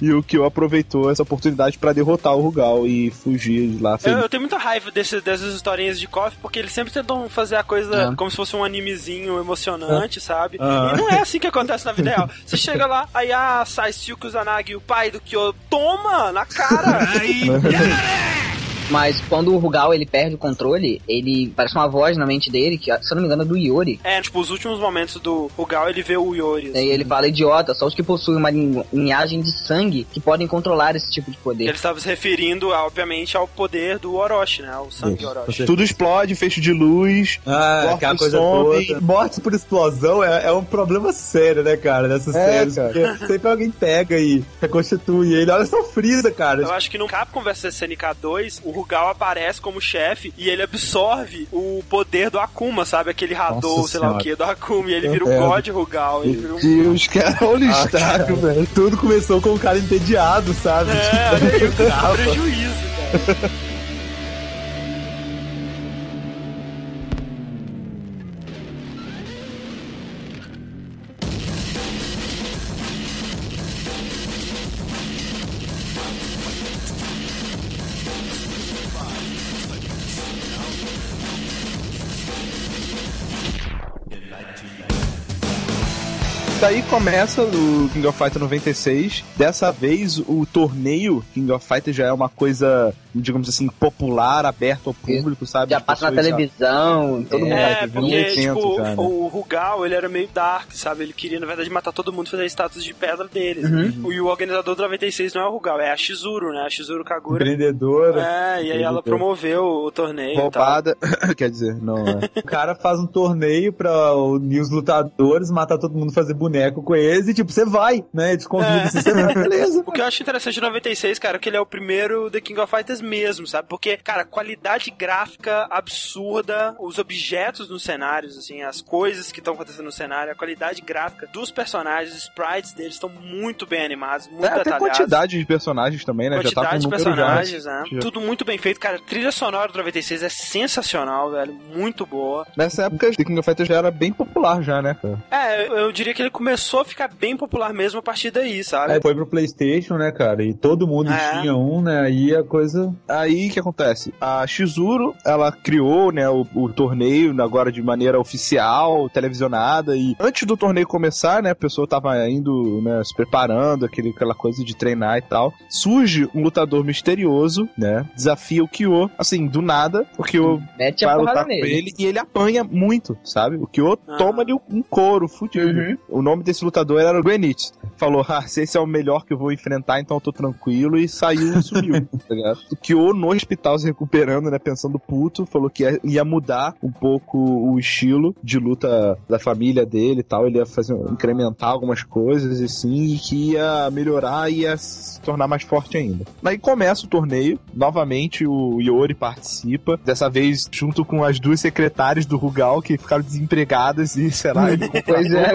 e o Kyo aproveitou essa oportunidade pra derrotar o Rugal e fugir de lá. Eu, eu tenho muita raiva desse- dessas historinhas de KOF, porque eles sempre tentam fazer a coisa É. como se fosse um animezinho emocionante, sabe? Ah. E não é assim que acontece na vida real. Você chega lá, aí a Saisyu Kusanagi, o pai do Kyo, toma na cara! Aí, Mas quando o Rugal ele perde o controle, ele parece uma voz na mente dele, que se eu não me engano é do Iori. é, tipo, os últimos momentos do Rugal, ele vê o Yori. E aí ele fala, idiota, só os que possuem uma lin- linhagem de sangue que podem controlar esse tipo de poder. Ele estava se referindo, obviamente, ao poder do Orochi, né? O sangue Orochi. Tudo explode, fecho de luz. Ah, aquela o coisa some. toda. Morte por explosão é, é um problema sério, né, cara, nessas É, séries. cara. Porque sempre alguém pega e reconstitui ele. Olha só o Freeza, cara. Eu acho que no Capcom vs SNK 2, o Rugal aparece como chefe e ele absorve o poder do Akuma, sabe? Aquele Nossa sei lá o Senhora. que, do Akuma. E ele vira o. God Rugal. Ele vira um... Deus, cara, olha o Ah, estágio, velho. Tudo começou com um cara entediado, sabe? É, olha aí, o prejuízo, cara. Daí começa o King of Fighters 96. Dessa vez, o torneio King of Fighters já é uma coisa, digamos assim, popular, aberto ao público, sabe? Já As passa na pessoas televisão, todo mundo É, vai ver. porque, 1800 tipo, já, né? o Rugal, ele era meio dark, sabe? Ele queria, na verdade, matar todo mundo e fazer status de pedra deles. Uhum. E o organizador do 96 não é o Rugal, é a Shizuru, né? A Shizuru Kagura. Empreendedora. É, e aí ela promoveu o torneio. Roubada. Quer dizer, não é. O cara faz um torneio pra unir os lutadores, matar todo mundo, fazer boneco com eles e, tipo, você vai, né? Eles convidam É. você, você vai, beleza. O que eu acho interessante de 96, cara, é que ele é o primeiro The King of Fighters mesmo, sabe? Porque, cara, qualidade gráfica absurda, os objetos nos cenários, assim, as coisas que estão acontecendo no cenário, a qualidade gráfica dos personagens, os sprites deles estão muito bem animados, muito É, até detalhados. quantidade de personagens também, né? já tá com Quantidade de número personagens, já. né? Já. Tudo muito bem feito, cara. A trilha sonora do 96 é sensacional, velho. Muito boa. Nessa época, The King of Fighters já era bem popular já, né, cara? É, eu, eu diria que ele começou a ficar bem popular mesmo a partir daí, sabe? Aí foi pro Playstation, né, cara? E todo mundo É. tinha um, né? Aí a coisa. Aí o que acontece? A Shizuru, ela criou, né, o, o torneio agora de maneira oficial, televisionada, e antes do torneio começar, né, a pessoa tava indo, né, se preparando, aquele, aquela coisa de treinar e tal. Surge um lutador misterioso, né, desafia o Kyo, assim, do nada, o Kyo Mete a vai lutar com nele. ele e ele apanha muito, sabe? O Kyo Ah. toma-lhe um couro fudido. Uhum. O nome desse lutador era Gwenit. Falou, ah, se esse é o melhor que eu vou enfrentar, então eu tô tranquilo. E saiu e sumiu, tá ligado? O Kyo no hospital se recuperando, né, pensando puto, falou que ia, ia mudar um pouco o estilo de luta da família dele e tal. Ele ia fazer, incrementar algumas coisas, assim, e que ia melhorar e ia se tornar mais forte ainda. Aí começa o torneio, novamente o Yori participa, dessa vez junto com as duas secretárias do Rugal, que ficaram desempregadas e, sei lá, ele Pois é.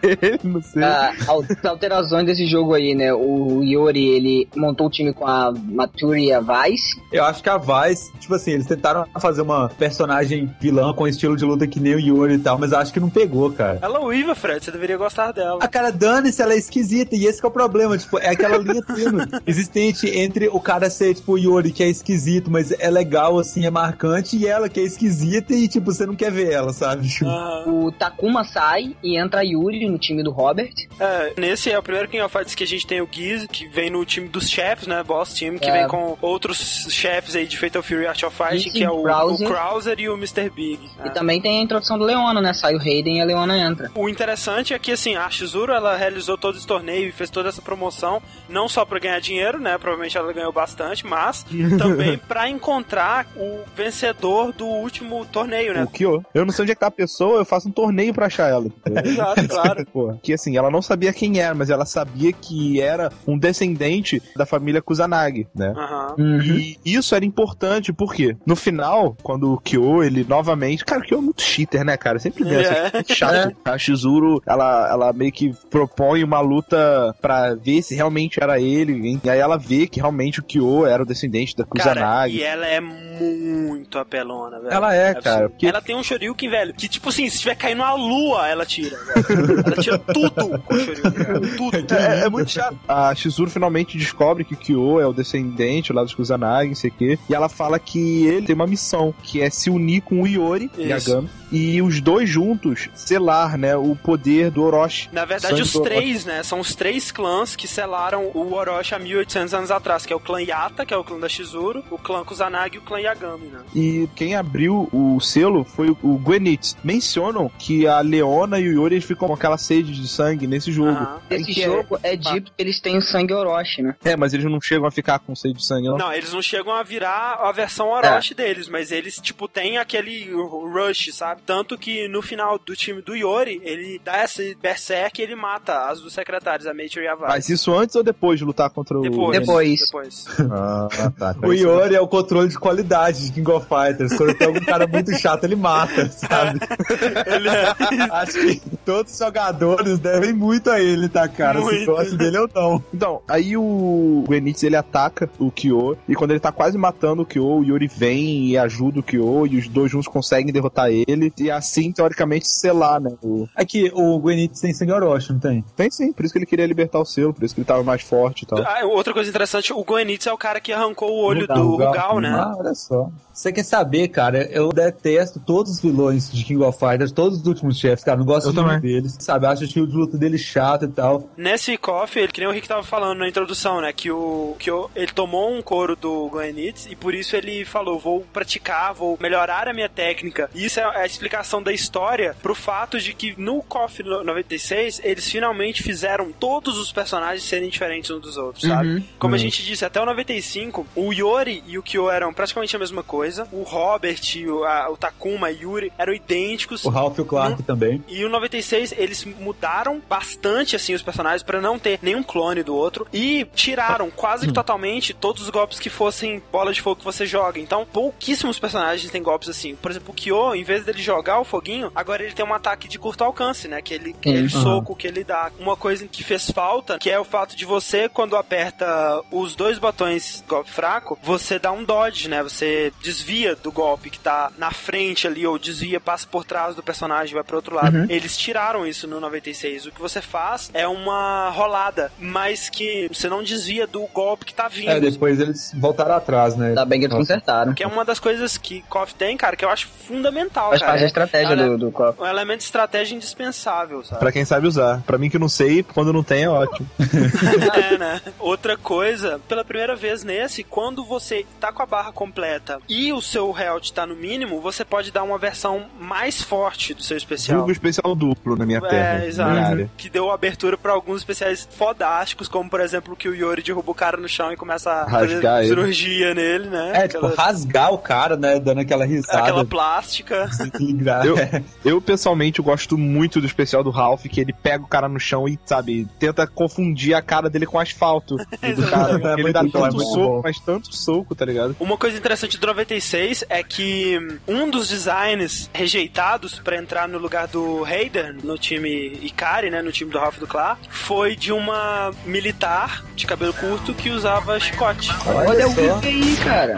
não sei. Ah, as alterações desse jogo aí, né? O Yori, ele montou o time com a Maturi e a Vice. Eu acho que a Vice, tipo assim, eles tentaram fazer uma personagem vilã com estilo de luta que nem o Yuri e tal, mas eu acho que não pegou, cara. Ela é uiva, Fred, você deveria gostar dela. A cara, dane-se, ela é esquisita, e esse que é o problema, tipo, é aquela linha tênue existente entre o cara ser, tipo, o Yori, que é esquisito, mas é legal, assim, é marcante, e ela que é esquisita e, tipo, você não quer ver ela, sabe? Aham. O Takuma sai e entra a Yuri no time do Robert. É, nesse é o primeiro King of Fighters que a gente tem o Giz, que vem no time dos chefes, né? Boss Team, que É. vem com outros chefes aí de Fatal Fury Art of Fighting, Giz, que é o, o Krauser. Krauser e o Mr. Big. E É. também tem a introdução do Leona, né? Sai o Raiden e a Leona entra. O interessante é que, assim, a Shizuru, ela realizou todo esse torneio e fez toda essa promoção, não só pra ganhar dinheiro, né? Provavelmente ela ganhou bastante, mas também pra encontrar o vencedor do último torneio, né? O Kyo. Eu não sei onde é que tá a pessoa, eu faço um torneio pra achar ela. Exato, claro. Pô, que assim, ela não sabia quem era, mas ela sabia que era um descendente da família Kusanagi, né? Aham. E isso era importante, porque no final, quando o Kyo, ele novamente. Cara, o Kyo é muito cheater, né, cara? Sempre vê essa É. chato. A Shizuru, ela, ela meio que propõe uma luta pra ver se realmente era ele. hein? E aí ela vê que realmente o Kyo era o descendente da Cara, Kusanagi. e ela é muito apelona, velho. Ela é, absurdo. cara, porque- Ela tem um Shoryuken, velho, que tipo assim, se tiver caindo a lua, ela tira, velho. ela tira tudo com o Shoryuken. Tudo. É, é muito chato. A Shizuru finalmente descobre que o Kyo é o descendente lá dos Kusanagi, não sei o quê. E ela fala que ele tem uma missão, que é se unir com o Iori, Isso. Yagami, e os dois juntos selar, né, o poder do Orochi. Na verdade, os três, né? São os três clãs que selaram o Orochi há 1800 anos atrás, que é o clã Yata, que é o clã da Shizuru, o clã Kusanagi e o clã Yagami, né? E quem abriu o selo foi o- Gwenitz. Mencionam que a Leona e o Iori ficam com aquela sede de sangue nesse jogo. Aham. Esse que é- jogo é, dito que eles têm o sangue Orochi, né? É, mas eles não chegam a ficar com sede de sangue, não. Não, eles não chegam a virar a versão Orochi deles, mas eles, tipo, têm aquele rush, sabe? Tanto que no final do time do Yori, ele dá esse berserk e ele mata as duas secretárias, a Mater e a Vice. Mas isso antes ou depois de lutar contra o. Depois. Depois. Depois. Ah, tá. O Yori é o controle de qualidade de King of Fighters. Quando tem algum cara muito chato, ele mata, sabe? Ele é... Acho que todos os jogadores devem muito a ele, tá, cara? Se Muito. gosta dele ou não. Então, aí o Gwenitz ele ataca o Kyo e quando ele tá quase matando o Kyo, o Yuri vem e ajuda o Kyo e os dois juntos conseguem derrotar ele e assim, teoricamente, selar, né? O... Aqui, o Gwenitz tem sangue Orochi, não tem? Tem sim, por isso que ele queria libertar o selo, por isso que ele tava mais forte e tal. Ah, outra coisa interessante, o Goenitz é o cara que arrancou o olho Rugal, do Rugal. Rugal, né? Ah, olha só. Você quer saber, cara? Eu detesto todos os vilões de King of Fighters, todos os últimos chefes, cara. Não gosto Eu de também. deles, sabe? Acho o estilo de luta dele chato e tal. Nesse coffee, ele que nem o Rick tava falando na introdução, né? Que o que o, ele tomou um couro do Goenitz e por isso ele falou: vou praticar, vou melhorar a minha técnica. E isso é a explicação da história pro fato de que no KOF 96 eles finalmente fizeram todos os personagens serem diferentes uns dos outros, sabe? Uhum. Como uhum. a gente disse, até o 95, o Yori e o Kyo eram praticamente a mesma coisa. O Robert, o, a, o Takuma e Yuri eram idênticos. O Ralph e o Clark no, também. E o 96 eles mudaram bastante assim os personagens para não ter nenhum clone do outro e tiraram quase que hum. totalmente todos os golpes que fossem bola de fogo que você joga. Então, pouquíssimos personagens têm golpes assim. Por exemplo, o Kyo, em vez dele jogar o foguinho, agora ele tem um ataque de curto alcance, né? Que ele, aquele uhum. soco que ele dá. Uma coisa que fez falta, que é o fato de você, quando aperta os dois botões golpe fraco, você dá um dodge, né? Você desvia do golpe que tá na frente ali, ou desvia, passa por trás do personagem, vai pro outro lado. Uhum. Eles tiraram isso no 96. O que você faz é uma rolada, mas que você não desvia do golpe que tá vindo. É, depois eles voltaram atrás, né? Ainda bem que eles consertaram. Que é uma das coisas que KOF tem, cara, que eu acho fundamental, Faz cara. parte da estratégia do, do KOF. Um elemento de estratégia indispensável, sabe? Pra quem sabe usar. Pra mim que não sei, quando não tem é ótimo. é, né? Outra coisa, pela primeira vez nesse, quando você tá com a barra completa e o seu health tá no mínimo, você pode dar uma versão mais forte do seu especial. Vulgo especial duplo na minha é, terra. É, exato. Que deu abertura pra alguns especiais fodásticos, como por exemplo que o Yori derruba o cara no chão e começa a Rasgar fazer cirurgia ele. nele, né? É, tipo, aquela... tipo, rasgar o cara, né? Dando aquela risada. Aquela plástica. eu, eu, pessoalmente, gosto muito do especial do Ralph, que ele pega o cara no chão e, sabe, tenta confundir a cara dele com asfalto do cara. É ele dá tanto soco, mas tanto soco, tá ligado? Uma coisa interessante do 96 é que um dos designs rejeitados para entrar no lugar do Hayden no time Ikari, né, no time do Ralph do Clark, foi de uma militar de cabelo curto que usava chicote. Olha, Olha o que aí, cara.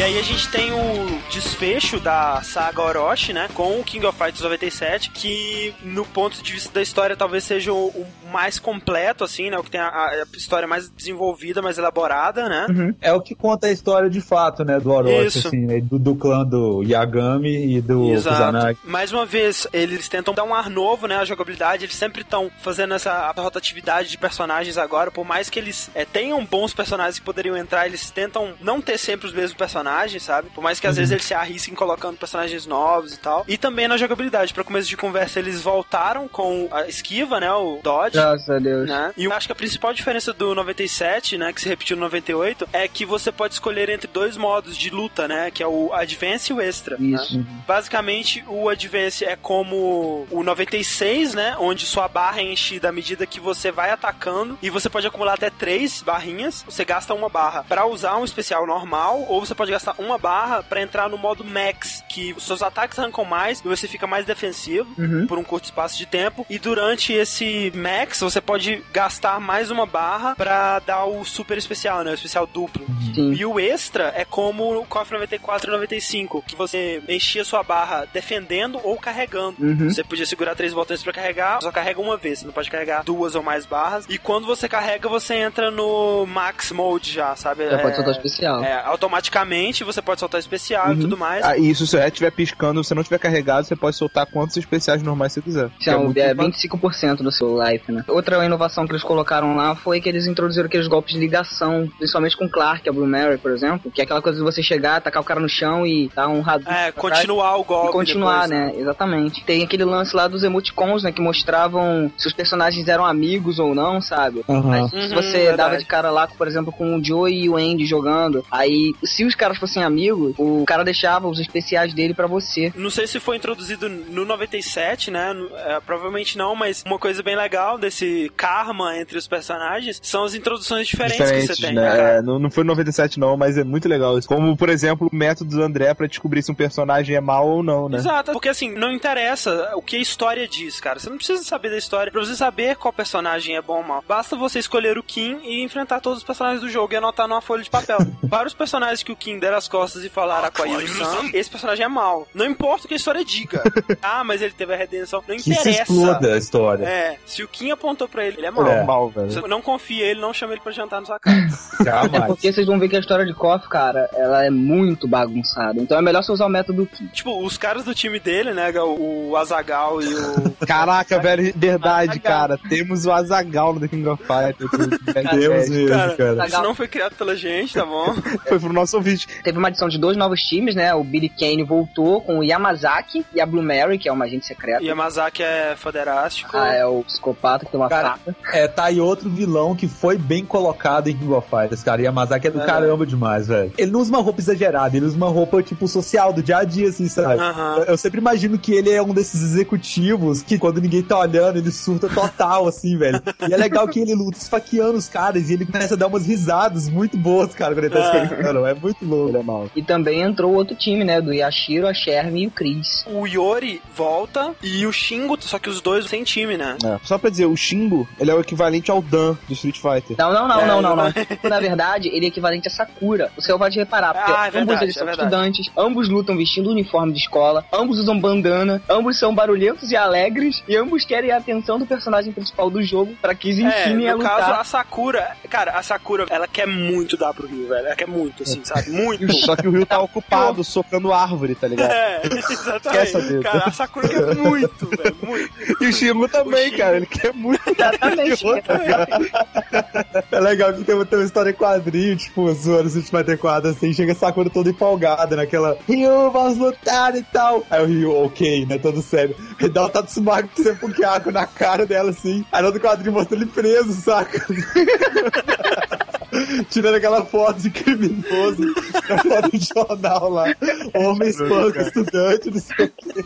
E aí a gente tem o desfecho da saga Orochi, né? Com o King of Fighters 97, que no ponto de vista da história talvez seja o mais completo, assim, né? O que tem a, a, história mais desenvolvida, mais elaborada, né? Uhum. É o que conta a história de fato, né? Do Orochi, Isso. assim, né? Do, do, clã do Yagami e do Exato. Kusanagi. Mais uma vez, eles tentam dar um ar novo, né? A jogabilidade, eles sempre estão fazendo essa rotatividade de personagens agora, por mais que eles é, tenham bons personagens que poderiam entrar, eles tentam não ter sempre os mesmos personagens sabe? Por mais que às uhum. vezes eles se arrisquem colocando personagens novos e tal. E também na jogabilidade. Para começo de conversa, eles voltaram com a esquiva, né? O dodge. Graças a Deus. Né? E eu acho que a principal diferença do 97, né? Que se repetiu no 98, é que você pode escolher entre dois modos de luta, né? Que é o Advance e o Extra. Né? Isso. Né? Basicamente, o Advance é como o 96, né? Onde sua barra é enchida à medida que você vai atacando. E você pode acumular até três barrinhas. Você gasta uma barra para usar um especial normal, ou você pode gastar uma barra para entrar no modo Max, que seus ataques arrancam mais e você fica mais defensivo uhum. por um curto espaço de tempo. E durante esse Max, você pode gastar mais uma barra para dar o super especial, né? O especial duplo. Sim. E o extra é como o KOF 94 e 95, que você enchia sua barra defendendo ou carregando. Uhum. Você podia segurar três botões para carregar, só carrega uma vez, você não pode carregar duas ou mais barras. E quando você carrega, você entra no Max Mode já, sabe? Já é, pode soltar especial. É, automaticamente você pode soltar especial uhum. e tudo mais. Ah, e se o seu estiver piscando, você não tiver carregado, você pode soltar quantos especiais normais você quiser. Então, é, é 25% do seu life, né? Outra inovação que eles colocaram lá foi que eles introduziram aqueles golpes de ligação, principalmente com Clark, a Blue Mary, por exemplo, que é aquela coisa de você chegar, tacar o cara no chão e dar um radar. É, continuar o golpe. E continuar, depois, né? né? Exatamente. Tem aquele lance lá dos emoticons, né? Que mostravam se os personagens eram amigos ou não, sabe? Uhum. Mas, se você uhum, dava de cara lá, por exemplo, com o Joe e o Andy jogando, aí se os caras fossem amigos, o cara deixava os especiais dele para você. Não sei se foi introduzido no 97, né? É, provavelmente não, mas uma coisa bem legal esse karma entre os personagens são as introduções diferentes, que você tem, né? cara? É, não, não foi no 97 não, mas é muito legal isso. Como, por exemplo, o método do André pra descobrir se um personagem é mal ou não, né? Exato, porque assim, não interessa o que a história diz, cara. Você não precisa saber da história pra você saber qual personagem é bom ou mal. Basta você escolher o Kim e enfrentar todos os personagens do jogo e anotar numa folha de papel. Para os personagens que o Kim der as costas e falar a Koyuru-san, esse personagem é mal. Não importa o que a história diga. ah, mas ele teve a redenção. Não Que se interessa. exploda a história. É, se o Kim apontou pra ele, ele é mal. Mal, mal, velho. Você não confia ele, não chama ele pra jantar na sua casa. É porque vocês vão ver que a história de KOF, cara, ela é muito bagunçada. Então é melhor você usar o método Ki. tipo, os caras do time dele, né, o, Azagal e o. Caraca, velho, verdade, cara. Temos o Azagal no The King of Fighters. Deus mesmo, Cara, cara. isso não foi criado pela gente, tá bom? Foi pro nosso ouvinte. Teve uma adição de dois novos times, né? O Billy Kane voltou com o Yamazaki e a Blue Mary, que é uma agente secreta. E Yamazaki é foderástico. Ah, é o psicopata que tem uma Cara. É, tá aí outro vilão que foi bem colocado em King of Fighters, cara. Yamazaki é do É. caramba demais, velho. Ele não usa uma roupa exagerada, ele usa uma roupa, tipo, social, do dia a dia, assim, sabe? Aham. Eu- Eu sempre imagino que ele é um desses executivos que quando ninguém tá olhando, ele surta total, assim, velho. E é legal que ele luta esfaqueando os caras e ele começa a dar umas risadas muito boas, cara, quando ele tá Ah. esfaqueando. É muito louco. Ele é mal. E também entrou outro time, né? Do Yashiro, a Sherm e o Chris. O Yori volta e o Shingo, só que os dois sem time, né? É. Só pra dizer, o Shingo, ele é o equivalente ao Dan do Street Fighter. Não, não, não, É, não, não, não. Na verdade, ele é equivalente a Sakura. Você pode reparar, porque Ah, é ambos verdade, eles é são verdade. estudantes, ambos lutam vestindo o uniforme de escola, ambos usam bandana, ambos são barulhentos e alegres, e ambos querem a atenção do personagem principal do jogo pra que eles É, ensinem a no lutar. caso, a Sakura, cara, a Sakura, ela quer muito dar pro Ryu, velho. Ela quer muito, assim, sabe? Muito. Só que o Ryu tá ocupado socando árvore, tá ligado? É, exatamente. Cara, a Sakura quer muito, velho, muito. E o Shingo também, O Shingo. cara. Ele quer muito. Exatamente. É legal que tem, tem uma história em quadrinho, tipo, zoando Street Fighter 4, assim, chega a Sakura toda empolgada, naquela Ryu, vamos lutar e tal. Aí o Ryu, ok, né, todo sério. Ele dá o Tatsumaki Pukiako na cara dela, assim. Aí no outro quadrinho mostra ele preso, saca? Tirando aquela foto de criminoso, a foto de jornal lá. Homem espanca estudante, não sei o quê.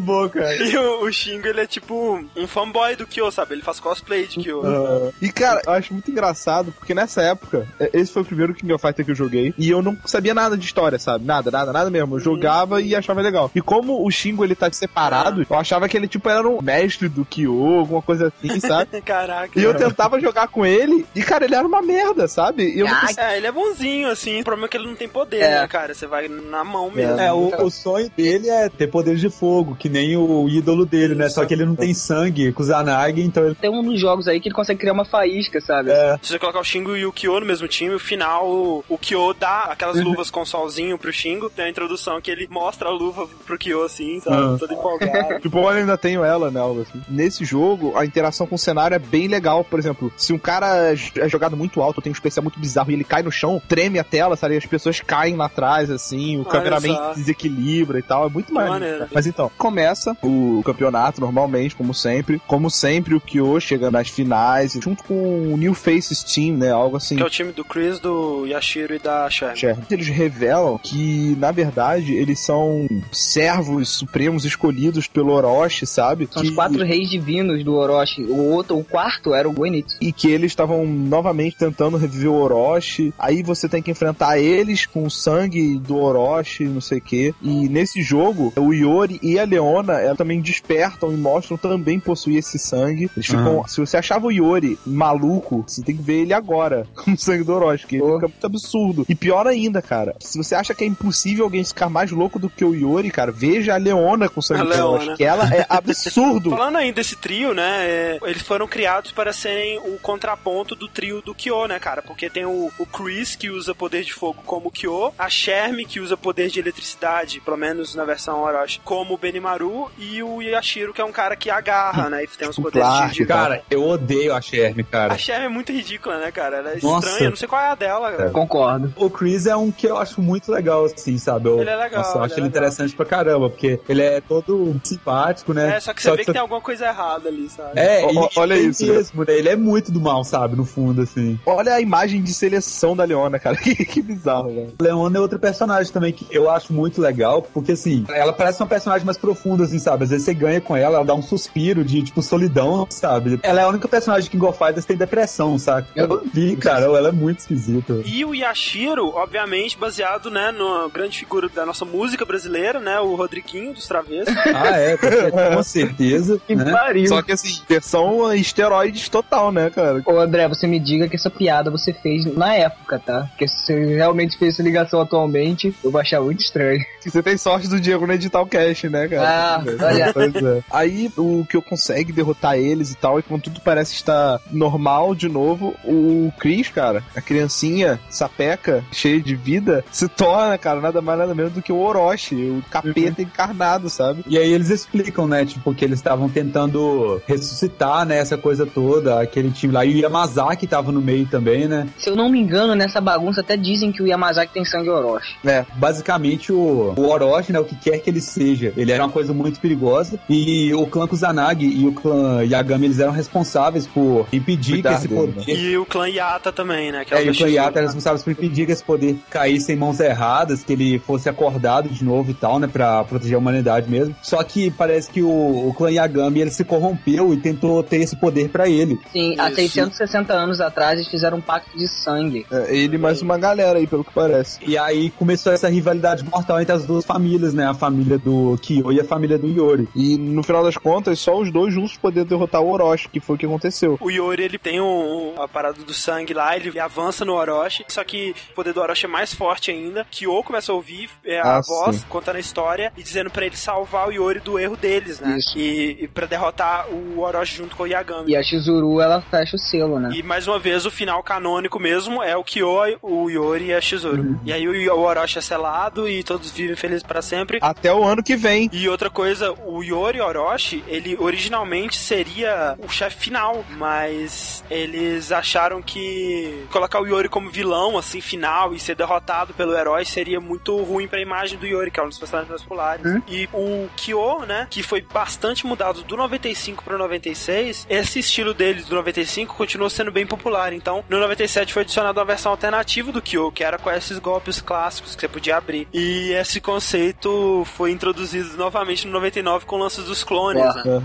Bom, cara. E o, o Shingo, ele é tipo um fanboy do Kyo, sabe? Ele faz cosplay de Kyo. Ah, E, cara, eu acho muito engraçado, porque nessa época, é, esse foi o primeiro King of Fighter que eu joguei, e eu não sabia nada de história, sabe? Nada, nada, nada mesmo. Eu jogava e achava legal. E como o Shingo, ele tá separado, eu achava que ele, tipo, era um mestre do Kyo, alguma coisa assim, sabe? Caraca. E eu tentava jogar com ele, e, cara, ele era uma merda, sabe? E eu não Ah, É, ele é bonzinho, assim. O problema é que ele não tem poder, É. né, cara? Você vai na mão mesmo. É, o, o sonho dele é ter poderes de fogo, que nem o ídolo dele, né? Só que ele não tem sangue com o Zanagi, então ele. Tem um dos jogos aí que ele consegue criar uma faísca, sabe? É, Se você colocar o Shingo e o Kyo no mesmo time, o final, o, Kyo dá aquelas luvas com solzinho pro Shingo. Tem a introdução que ele mostra a luva pro Kyo, assim, sabe? Ah. Todo empolgado. Tipo, eu ainda tenho ela, né? Assim. Nesse jogo, a interação com o cenário é bem legal. Por exemplo, se um cara é jogado muito alto, tem um especial muito bizarro e ele cai no chão, treme a tela, sabe? As pessoas caem lá atrás, assim, o Olha cameraman só. desequilibra e tal. É muito maneiro. Mas então, começa o campeonato normalmente, como sempre. Como sempre, o Kyo chega nas finais, junto com o New Faces Team, né? Algo assim. que é o time do Chris, do Yashiro e da. Sherman. Eles revelam que, na verdade, eles são servos supremos escolhidos pelo Orochi, sabe? São que... os quatro reis divinos do Orochi. O outro, o quarto era o Goenitsu. E que eles estavam novamente tentando reviver o Orochi. Aí você tem que enfrentar eles com o sangue do Orochi, não sei o quê. E nesse jogo, o Iori e a Leona ela também despertam e mostram também possuir esse sangue. Eles ficam. Se você achava o Iori maluco, você tem que ver ele agora com o sangue do Orochi, que Oh. fica muito absurdo. E pior ainda, cara, se você acha que é impossível alguém ficar mais louco do que o Iori, cara, veja a Leona com o sangue A do Leona. Orochi, que ela é absurdo. Falando aí desse trio, né? é, eles foram criados para serem o contraponto do trio do Kyo, né, cara? Porque tem o, o Chris, que usa poder de fogo como o Kyo, a Sherm, que usa poder de eletricidade, pelo menos na versão Orochi, como o E o Yashiro, que é um cara que agarra, né? E tem os Tipo poderes Clark, de. Cara, eu odeio a Sherm, cara. A Sherm é muito ridícula, né, cara? Ela é Nossa. estranha, eu não sei qual é a dela, cara. Concordo. O Chris é um que eu acho muito legal, assim, sabe? Eu, Ele é legal, Nossa, eu ele acho é ele legal. interessante pra caramba, porque ele é todo simpático, né? É, só que você vê que tem alguma coisa errada ali, sabe? É, ele, ó, olha tem isso, mesmo, né? Ele é muito do mal, sabe? No fundo, assim. Olha a imagem de seleção da Leona, cara. que, que bizarro, velho. Leona é outro personagem também que eu acho muito legal, porque assim, ela parece uma personagem mais profunda profundo, assim, sabe? Às vezes você ganha com ela, ela dá um suspiro de, tipo, solidão, sabe? Ela é a única personagem King of Fighters que tem depressão, saca? Eu vi, cara, ela é muito esquisita. E o Yashiro, obviamente, baseado, né, na grande figura da nossa música brasileira, né, o Rodriguinho dos Travessos. Ah, é, com certeza. Que né? pariu. Só que assim, versão esteroides total, né, cara? Ô André, você me diga que essa piada você fez na época, tá? Porque se você realmente fez essa ligação atualmente, eu vou achar muito estranho. Você tem sorte do Diego no editar o cast, né, cara? Ah, olha. Pois é. Aí o que eu consegue derrotar eles e tal, e quando tudo parece estar normal de novo, o Chris, cara, a criancinha sapeca, cheia de vida, se torna, cara, nada mais nada menos do que o Orochi, o capeta encarnado, sabe? E aí eles explicam, né, tipo, que eles estavam tentando ressuscitar, né, essa coisa toda, aquele time lá. E o Yamazaki tava no meio também, né? Se eu não me engano, nessa bagunça até dizem que o Yamazaki tem sangue Orochi. É. Basicamente, o, o Orochi, né, o que quer que ele seja, ele era uma coisa muito perigosa. E o clã Kusanagi e o clã Yagami, eles eram responsáveis por impedir Cuidar que esse dele, poder... E o clã Yata também, né, que É, o e o clã Yata era né? responsável por impedir que esse poder caísse em mãos erradas, que ele fosse acordado de novo e tal, né, pra proteger a humanidade mesmo. Só que parece que o, o clã Yagami, ele se corrompeu e tentou ter esse poder pra ele. Sim, há Isso. 660 anos atrás eles fizeram um pacto de sangue. É, ele e mais uma galera aí, pelo que parece. E aí começou essa rivalidade mortal entre as duas famílias, né, a família do Kyo e a família do Yori. E no final das contas, só os dois juntos poderiam derrotar o Orochi, que foi o que aconteceu. O Yori, ele tem um, a parada do sangue lá, ele avança no Orochi, só que o poder do Orochi é mais forte ainda. Kyo começa a ouvir é, a Ah, voz sim. contando a história e dizendo pra ele salvar o Yori do erro deles, né? Isso. E, e para derrotar o Orochi junto com o Yagami. E a Shizuru, ela fecha o selo, né? E mais uma vez, o final canônico mesmo é o Kyo, o Yori e a Shizuru. Uhum. E aí o, o Orochi é selado e todos vivem felizes para sempre. Até o ano que vem. E outra coisa, o Yori Orochi, ele originalmente seria o chefe final, mas eles acharam que colocar o Yori como vilão, assim, final, e ser derrotado pelo herói seria muito ruim pra imagem do Yori, que é um dos personagens mais populares. E o Kyo, né, que foi bastante mudado do 95 pro 96, esse estilo dele do 95 continuou sendo bem popular. Então, no 97 foi adicionada uma versão alternativa do Kyo, que era com esses golpes clássicos que você podia abrir. E esse conceito foi introduzido novamente no 99 com o lance dos clones, né?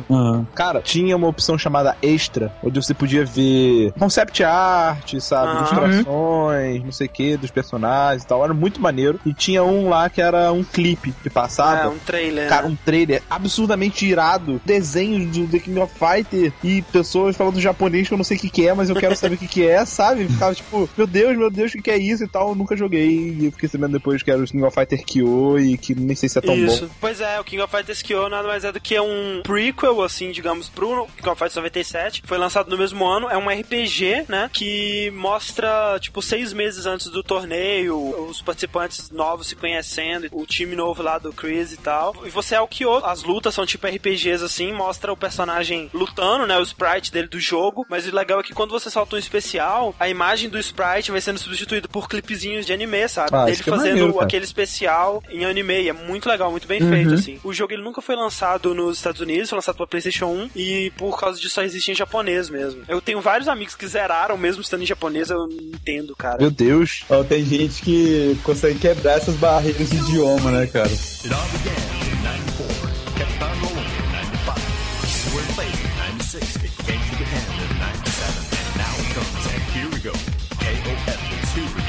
Cara, tinha uma opção chamada Extra, onde você podia ver concept art, sabe? Ah. Ilustrações, não sei o que, dos personagens e tal. Era muito maneiro. E tinha um lá que era um clipe que É, passava. um trailer. Cara, né? um trailer absurdamente irado, desenhos do The King of Fighter e pessoas falando japonês que eu não sei o que, que é, mas eu quero saber o que, que é, sabe? Ficava tipo, meu Deus, meu Deus, o que, que é isso e tal. Eu nunca joguei e eu fiquei sabendo depois que era o King of Fighter Kyo e que nem sei se é tão Isso. bom. Pois é, o King of Fighters Kyo nada mais é do que um prequel, assim, digamos, pro King of Fighters 97. Foi lançado no mesmo ano. É um RPG, né? Que mostra, tipo, seis meses antes do torneio, os participantes novos se conhecendo, o time novo lá do Chris e tal. E você é o Kyo. As lutas são tipo RPGs, assim, mostra o personagem lutando, né? O sprite dele do jogo. Mas o legal é que quando você solta um especial, a imagem do sprite vai sendo substituída por clipezinhos de anime, sabe? Ah, Ele é fazendo maneiro, cara. aquele especial em anime. É muito legal, muito bem feito, assim. O jogo ele nunca foi lançado nos Estados Unidos, foi lançado pra PlayStation 1 e por causa disso só existe em japonês mesmo. Eu tenho vários amigos que zeraram mesmo estando em japonês, eu não entendo, cara. Meu Deus. Ó, tem gente que consegue quebrar essas barreiras de idioma, né, cara? It all began in 94, kept on rolling in 95, were played in 96, it came to the end in 97, and now it comes, and here we go. KOF is here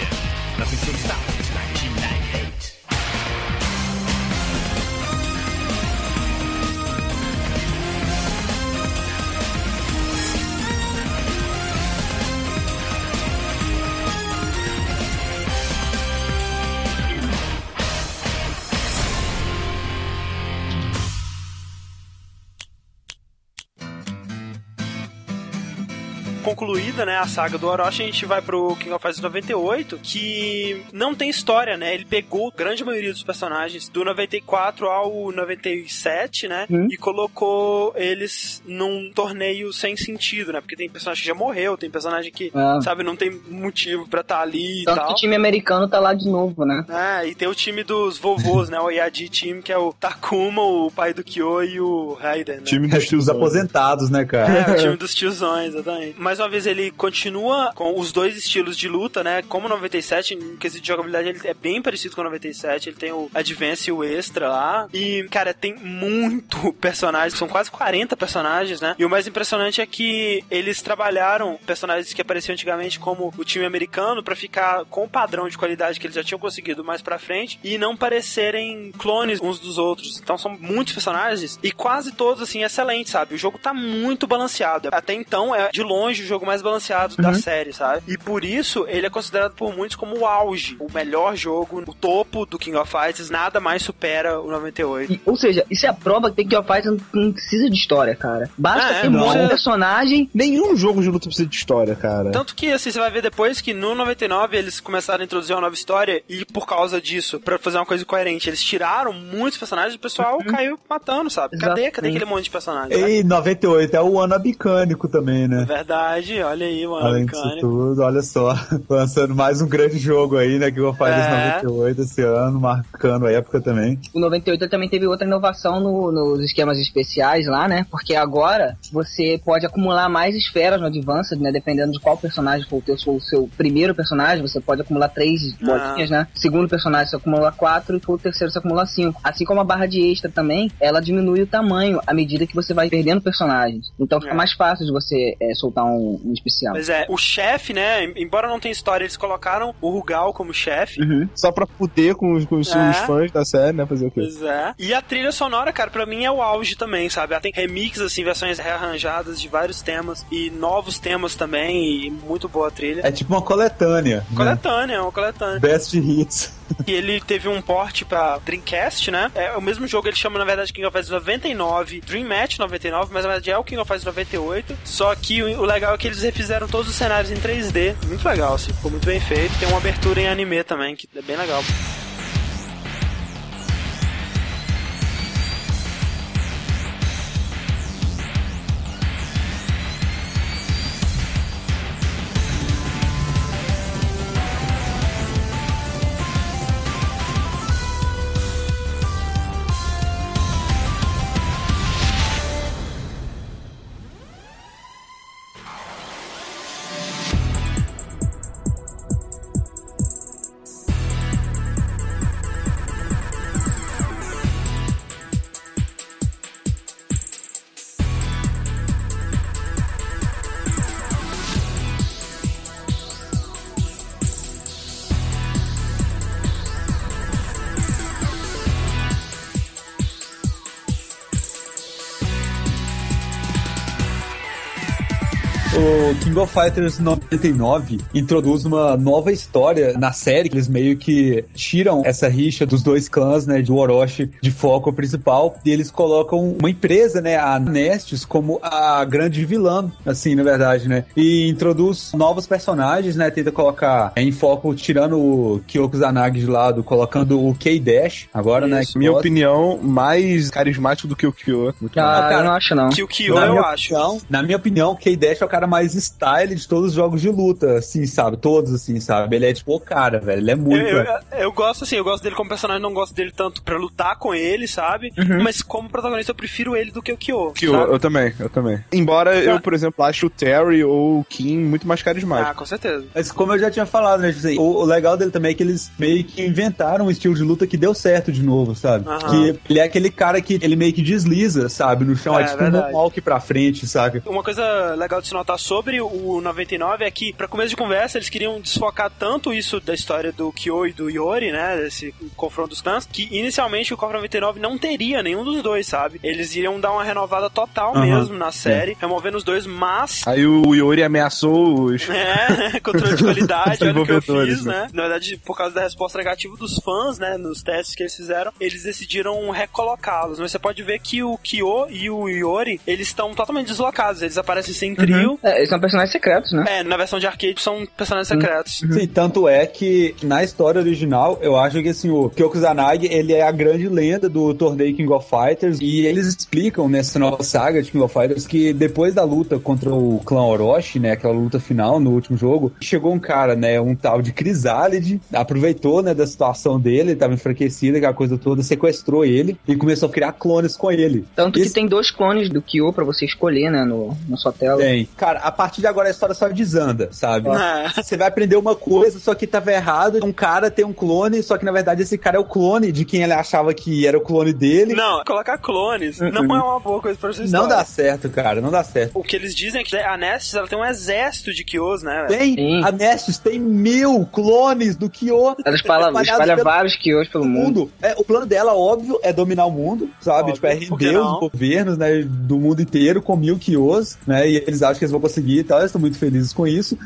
concluída, né, a saga do Orochi, a gente vai pro King of Fighters 98, que não tem história, né? Ele pegou a grande maioria dos personagens do 94 ao 97, né? E colocou eles num torneio sem sentido, né? Porque tem personagem que já morreu, tem personagem que, Ah. sabe, não tem motivo pra estar ali e Tanto tal. que o time americano tá lá de novo, né? É, e tem o time dos vovôs, né? O Yadi Team, que é o Takuma, o pai do Kyo e o Raiden, né? Time Os aposentados, né, cara? É, o time dos tiozões, exatamente. Mas mais vez, ele continua com os dois estilos de luta, né? Como 97, em quesito de jogabilidade, ele é bem parecido com o 97. Ele tem o Advance e o Extra lá. E, cara, tem muito personagem, são quase 40 personagens, né? E o mais impressionante é que eles trabalharam personagens que apareciam antigamente como o time americano para ficar com o padrão de qualidade que eles já tinham conseguido mais pra frente e não parecerem clones uns dos outros. Então são muitos personagens e quase todos, assim, excelentes, sabe? O jogo tá muito balanceado. Até então é de longe o jogo mais balanceado uhum. da série, sabe? E por isso ele é considerado por muitos como o auge, o melhor jogo, o topo do King of Fighters. Nada mais supera o 98. E, ou seja, isso é a prova que King of Fighters não, não precisa de história, cara. Basta é, ter um monte de personagem. Nenhum jogo de luta precisa de história, cara. Tanto que, assim, você vai ver depois que no 99 eles começaram a introduzir uma nova história e por causa disso, para fazer uma coisa coerente, eles tiraram muitos personagens e o pessoal uhum. caiu matando, sabe? Cadê? Cadê aquele monte de personagens? E 98 é o ano abicânico também, né? Verdade, olha aí, o ano Além disso tudo, olha só, lançando mais um grande jogo aí, né, que eu falei é. 98 esse ano, marcando a época também. O 98 também teve outra inovação no, nos esquemas especiais lá, né? Porque agora você pode acumular mais esferas no Advanced, né? Dependendo de qual personagem for o, teu, o seu primeiro personagem, você pode acumular três ah. bolinhas, né? Segundo personagem você acumula quatro e o terceiro você acumula cinco. Assim como a barra de extra também, ela diminui o tamanho à medida que você vai perdendo personagens. Então fica é. mais fácil de você é, soltar um, um, especial. Mas é, o chefe, né? Embora não tenha história, eles colocaram o Rugal como chefe. Uhum. Só pra poder com, os, com os, é. fãs da série, né? Fazer o quê? Pois é. E a trilha sonora, cara, pra mim é o auge também, sabe? Ela tem remix, assim, versões rearranjadas de vários temas e novos temas também, e muito boa a trilha. É tipo uma coletânea. Né? Coletânea, né? uma coletânea. Best Hits. E ele teve um port pra Dreamcast, né? É o mesmo jogo, ele chama na verdade King of Fighters 99, Dream Match 99, mas na verdade é o King of Fighters 98. Só que o legal é que eles refizeram todos os cenários em 3D. Muito legal, assim, ficou muito bem feito. Tem uma abertura em anime também, que é bem legal. King of Fighters 99 introduz uma nova história na série. Eles meio que tiram essa rixa dos dois clãs, né, de Orochi de foco principal e eles colocam uma empresa, né, a Nestes, como a grande vilã, assim, na verdade, né? E introduz novos personagens, né? Tenta colocar em foco, tirando o Kyoko Zanagi de lado, colocando o K-Dash agora, né, Isso. né? Minha opinião, mais carismático do que o Kyo. Ah, cara, eu não acho não. Que o Kyo eu acho. Opinião, na minha opinião, o K-Dash é o cara mais style de todos os jogos de luta, assim, sabe? Todos, assim, sabe? Ele é tipo o cara, velho. Ele é muito. Eu, eu, eu, gosto, assim, eu gosto dele como personagem, não gosto dele tanto pra lutar com ele, sabe? Uhum. Mas como protagonista, eu prefiro ele do que o Kyo. Kyo, sabe? eu também, eu também. Embora ah. eu, por exemplo, acho o Terry ou o Kim muito mais carismático. Ah, com certeza. Mas como eu já tinha falado, né? Tipo assim, o, o, legal dele também é que eles meio que inventaram um estilo de luta que deu certo de novo, sabe? Uhum. Que ele é aquele cara que ele meio que desliza, sabe? No chão, é, é tipo verdade. um walk pra frente, sabe? Uma coisa legal de se notar sobre o 99 é que, para começo de conversa, eles queriam desfocar tanto isso da história do Kyo e do Yori, né? Desse confronto dos clãs, que inicialmente o KOF 99 não teria nenhum dos dois, sabe? Eles iriam dar uma renovada total uhum. mesmo na série, é. removendo os dois, mas. Aí o Yori ameaçou os. É, controle de qualidade, olha o que eu fiz, né? né? Na verdade, por causa da resposta negativa dos fãs, né? Nos testes que eles fizeram, eles decidiram recolocá-los. Mas você pode ver que o Kyo e o Yori, eles estão totalmente deslocados. Eles aparecem sem trio. Uhum. É, eles são personagens secretos, né? É, na versão de arcade são personagens secretos. Uhum. Sim, tanto é que na história original, eu acho que assim, o Kyoko Zanagi, ele é a grande lenda do torneio King of Fighters e eles explicam nessa nova saga de King of Fighters que depois da luta contra o clã Orochi, né, aquela luta final no último jogo, chegou um cara, né, um tal de Crisálide, aproveitou, né, da situação dele, ele tava enfraquecido, aquela coisa toda, sequestrou ele e começou a criar clones com ele. Tanto Esse... que tem dois clones do Kyo para você escolher, né, no, na sua tela. Tem. Cara, a partir partir de agora a história só desanda, sabe? É. Você vai aprender uma coisa, só que tava errado. Um cara tem um clone, só que na verdade esse cara é o clone de quem ele achava que era o clone dele. Não, colocar clones não é uma boa coisa pra sua Não dá certo, cara, não dá certo. O que eles dizem é que a Nessus ela tem um exército de Kyos, né? velho? Tem, Sim. a Nessus tem mil clones do Kyo. Ela espalha, espalha pelo vários quios pelo mundo. mundo. É, o plano dela, óbvio, é dominar o mundo, sabe? Óbvio, tipo, é render os governos, né, do mundo inteiro com mil Kyos, né? E eles acham que eles vão conseguir e tal, eles estão muito felizes com isso.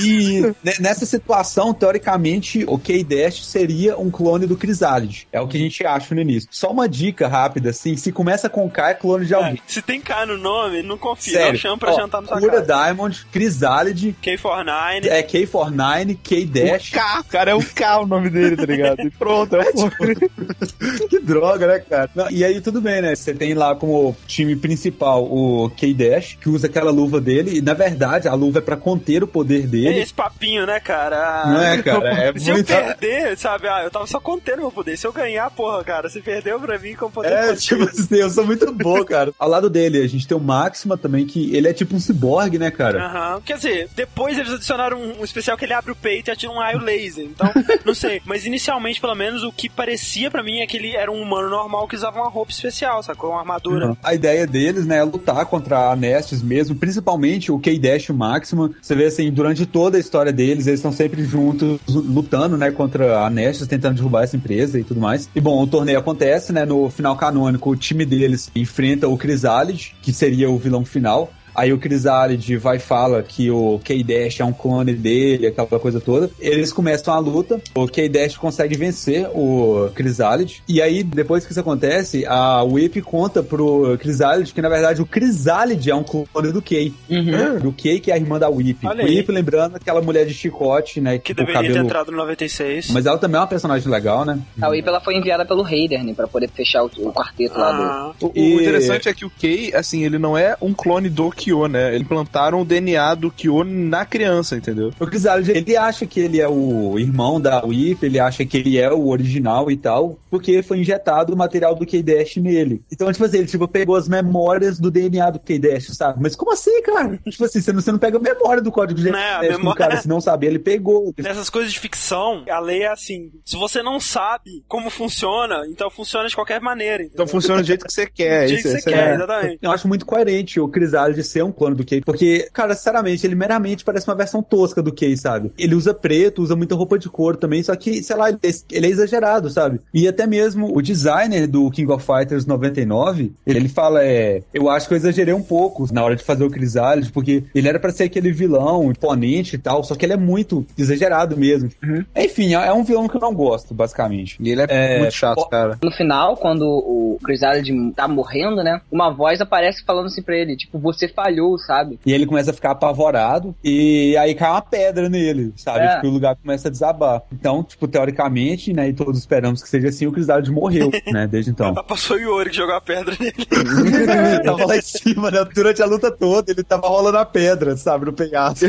E ne- nessa situação, teoricamente, o K-Dash seria um clone do Chrysalid. É o que a gente acha no início. Só uma dica rápida, assim, se começa com K, é clone de alguém. É, Se tem K no nome, não confia. Sério. Não chama pra Ó, jantar no sua Cura casa. Diamond, Chrysalid, K49. é K49, K-Dash. K, cara, é um K o nome dele, tá ligado? E pronto, é o que droga, né, cara? Não, e aí tudo bem, né? Você tem lá como time principal o K-Dash, que usa aquela luva dele, e na verdade a luva é pra conter o poder dele. Esse papinho, né, cara? Não é, cara? É Se eu muito. perder, sabe? Ah, eu tava só contendo meu poder. Se eu ganhar, porra, cara, você perdeu pra mim com poder É, tipo assim, eu sou muito bom, cara. Ao lado dele, a gente tem o Máxima também, que ele é tipo um ciborgue, né, cara? Aham. Quer dizer, depois eles adicionaram um, um especial que ele abre o peito e atira um raio laser. Então, não sei. Mas inicialmente, pelo menos, o que parecia pra mim é que ele era um humano normal que usava uma roupa especial, sacou? Uma armadura. A ideia deles, né, é lutar contra a Nestes mesmo, principalmente o K-Dash e o Máxima. Você vê assim, durante toda a história deles, eles estão sempre juntos, lutando, né, contra a Nestes, tentando derrubar essa empresa e tudo mais. E bom, o torneio acontece, né, no final canônico, o time deles enfrenta o Chrysalid, que seria o vilão final. Aí o Chrysalid vai e fala que o K-Dash é um clone dele, aquela coisa toda. Eles começam a luta, o K-Dash consegue vencer o Chrysalid. E aí, depois que isso acontece, a Whip conta pro Chrysalid que, na verdade, o Chrysalid é um clone do K. Uhum. Do K, que é a irmã da Whip. Olha aí. Whip, lembrando, aquela mulher de chicote, né? Que com o deveria ter cabelo... entrado no 96. Mas ela também é uma personagem legal, né? A Whip ela foi enviada pelo Raider, né? Pra poder fechar o, o quarteto lá do. Ah, O, o E- interessante é que o Kei, assim, ele não é um clone do Kyo, né? Eles implantaram o DNA do Kyo na criança, entendeu? O Chrysalid, ele acha que ele é o irmão da Whip, ele acha que ele é o original e tal, porque foi injetado o material do K-Dash nele. Então, tipo assim, ele tipo, pegou as memórias do DNA do K-Dash, sabe? Mas como assim, cara? tipo assim, você não, você não pega a memória do código Né, a genético do memória- cara, se não saber, ele pegou. Nessas coisas de ficção, a lei é assim: se você não sabe como funciona, então funciona de qualquer maneira. entendeu? Então funciona do jeito que você quer. do jeito que isso- você isso quer, é- exatamente. Eu acho muito coerente o Chrysalid ser um clone do Kay, porque, cara, sinceramente, ele meramente parece uma versão tosca do Kay, sabe? Ele usa preto, usa muita roupa de couro também, só que, sei lá, ele é, ele é exagerado, sabe? E até mesmo o designer do King of Fighters 99, ele fala, é, eu acho que eu exagerei um pouco na hora de fazer o Chrysalid, porque ele era pra ser aquele vilão imponente e tal, só que ele é muito exagerado mesmo. Enfim, é é um vilão que eu não gosto, basicamente. E ele é, É, muito chato, cara. No final, quando o Chrysalid tá morrendo, né? Uma voz aparece falando assim pra ele, tipo, você falhou, sabe? E ele começa a ficar apavorado e aí cai uma pedra nele, sabe? É. Tipo, o lugar começa a desabar. Então, tipo, teoricamente, né, e todos esperamos que seja assim, o Chrysalid morreu, né, desde então. Passou o Yori que jogou a pedra nele. tava lá em cima, né, durante a luta toda, ele tava rolando a pedra, sabe, no penhasco.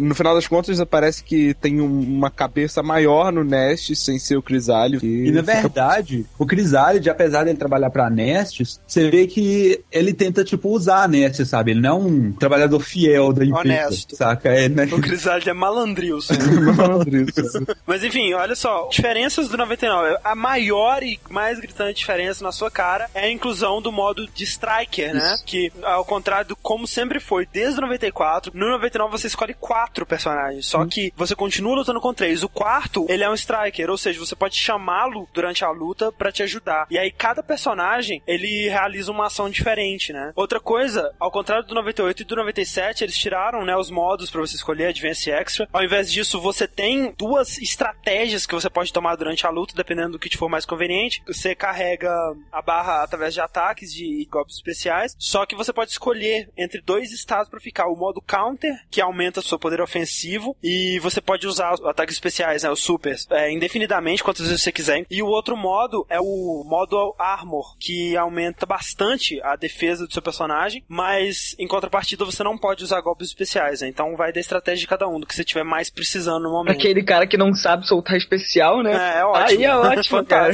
No final das contas, parece que tem um- uma cabeça maior no Nest, sem ser o Crisálio. E na verdade, o Chrysalid, apesar dele trabalhar pra Nestes, você vê que ele tenta, tipo, usar a Sabe? Ele não é um trabalhador fiel da empresa, Honesto. saca? É, né? O Grisaldi é malandrilson. Mas enfim, olha só, diferenças do 99. A maior e mais gritante diferença na sua cara é a inclusão do modo de Striker, né? Que, ao contrário do como sempre foi desde o 94, no 99 você escolhe quatro personagens, só que você continua lutando com três. O quarto, ele é um Striker, ou seja, você pode chamá-lo durante a luta pra te ajudar. E aí cada personagem, ele realiza uma ação diferente, né? Outra coisa, ao contrário do 98 e do 97, eles tiraram, né, os modos pra você escolher Advance e Extra. Ao invés disso, você tem duas estratégias que você pode tomar durante a luta, dependendo do que te for mais conveniente. Você carrega a barra através de ataques de golpes especiais, só que você pode escolher entre dois estados pra ficar o modo counter, que aumenta seu poder ofensivo, e você pode usar os ataques especiais, né, os supers, é, indefinidamente, quantas vezes você quiser. E o outro modo é o modo armor, que aumenta bastante a defesa do seu personagem, mas mas em contrapartida você não pode usar golpes especiais, né? Então vai da estratégia de cada um, do que você tiver mais precisando no momento. Aquele cara que não sabe soltar especial, né? É, é ótimo. Aí é ótimo, cara.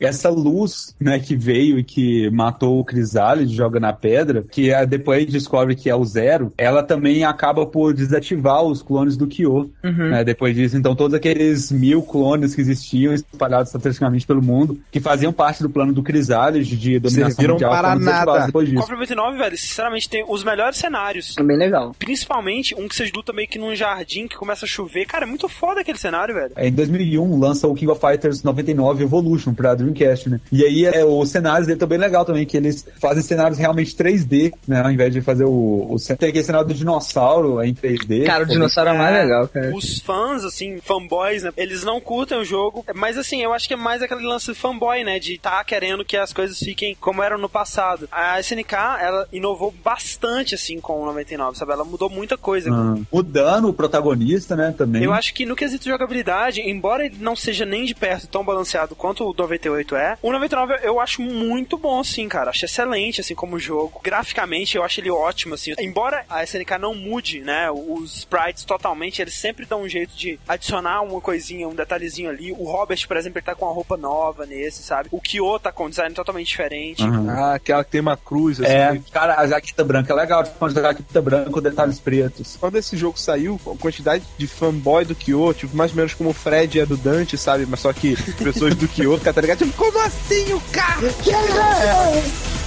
Essa luz, né, que veio e que matou o Crisálide, joga na pedra, que é, depois descobre que é o Zero, ela também acaba por desativar os clones do Kyo. Uhum. né, depois disso, então todos aqueles mil clones que existiam espalhados estrategicamente pelo mundo, que faziam parte do plano do Crisálide de dominação Serviram mundial, para nada. depois disso. Cobra 99, velho, sinceramente tem os melhores cenários. É bem legal. Principalmente um que vocês lutam meio que num jardim que começa a chover. Cara, é muito foda aquele cenário, velho. É, Em 2001 lança o King of Fighters 99 Evolution pra Dreamcast, né? E aí é, os cenários dele estão bem legal também, que eles fazem cenários realmente 3D, né? Ao invés de fazer o. o tem aquele cenário do dinossauro em 3D. Cara, o Pô, dinossauro é mais legal, cara. Os fãs, assim, fanboys, né? Eles não curtem o jogo, mas assim, eu acho que é mais aquele lance fanboy, né? De tá querendo que as coisas fiquem como eram no passado. A SNK, ela inovou bastante, assim, com o 99, sabe? Ela mudou muita coisa. ah, mudando o protagonista, né? Também. Eu acho que no quesito de jogabilidade, embora ele não seja nem de perto tão balanceado quanto o 98 é, o 99 eu acho muito bom, sim, cara. Acho excelente, assim, como jogo. Graficamente, eu acho ele ótimo, assim. Embora a SNK não mude, né, os sprites totalmente, eles sempre dão um jeito de adicionar uma coisinha, um detalhezinho ali. O Robert, por exemplo, ele tá com uma roupa nova nesse, sabe? O Kyo tá com um design totalmente diferente. Aham. Ah, aquela que tem uma cruz, assim. É, cara, a jaqueta branca é legal, tipo, uma jaqueta branca com detalhes pretos. Quando esse jogo saiu, a quantidade de fanboy do Kyo, tipo, mais ou menos como o Fred é do Dante, sabe? Mas só que pessoas do Kyo, cara, tá ligado? Tipo, como assim o cara? Bom, é,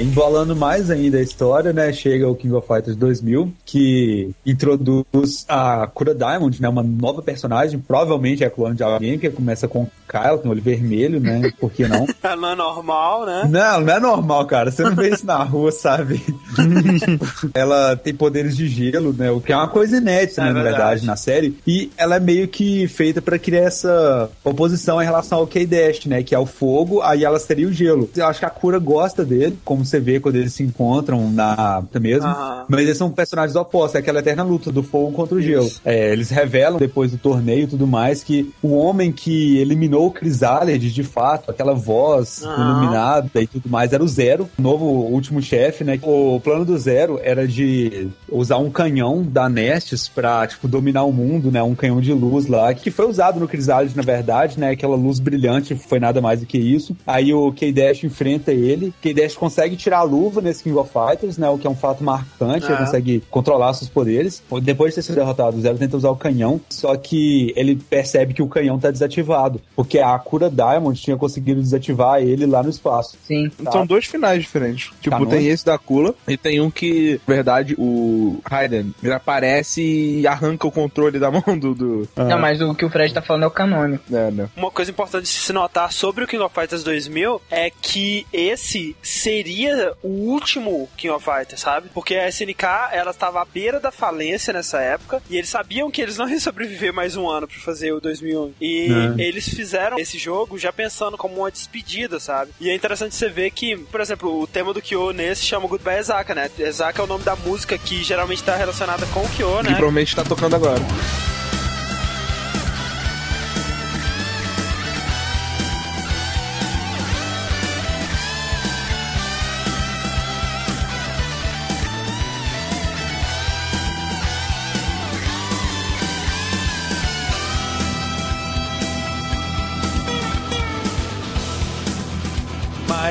embolando mais ainda a história, né? Chega o King of Fighters 2000, que introduz a Cura Diamond, né? Uma nova personagem, provavelmente é clone de alguém, que começa com Kyle, tem olho vermelho, né? Por que não? Não é normal, né? Não, não é normal, cara. Você não vê isso na rua, sabe? ela tem poderes de gelo, né? O que é uma coisa inédita, É né, na verdade. verdade, na série. E ela é meio que feita pra criar essa oposição em relação ao K-Dash, né? Que é o fogo, aí ela seria o gelo. Eu acho que a Cura gosta dele, como você vê quando eles se encontram na mesmo. Aham. Mas eles são personagens opostos, é aquela eterna luta do fogo contra o gelo. É, eles revelam depois do torneio e tudo mais que o homem que eliminou o Crisálide, de fato, aquela voz Aham. iluminada e tudo mais, era o Zero, o novo último chefe, né? O plano do Zero era de usar um canhão da Nestes pra, tipo, dominar o mundo, né? Um canhão de luz lá, que foi usado no Crisálide, na verdade, né? Aquela luz brilhante, foi nada mais do que isso. Aí o K-Dash enfrenta ele, K-Dash consegue tirar a luva nesse King of Fighters, né? O que é um fato marcante, ele É. consegue controlar seus poderes. Depois de ter sido derrotado, o Zero tenta usar o canhão, só que ele percebe que o canhão tá desativado, porque a Cura Diamond tinha conseguido desativar ele lá no espaço. Sim. São dois finais diferentes. Tipo, Tá tem bom. esse da Kula e tem um que, na verdade, o Raiden, ele aparece e arranca o controle da mão do... do... Não, mas o que o Fred tá falando é o canônico. É, né? Uma coisa importante de se notar sobre o King of Fighters 2000 é que esse seria o último King of Fighters, sabe? Porque a SNK, ela estava à beira da falência nessa época e eles sabiam que eles não iam sobreviver mais um ano pra fazer o 2001. E É. eles fizeram esse jogo já pensando como uma despedida, sabe? E é interessante você ver que, por exemplo, o tema do Kyo nesse chama Goodbye Ezaka, né? Ezaka é o nome da música que geralmente tá relacionada com o Kyo, Que né? provavelmente tá tocando agora.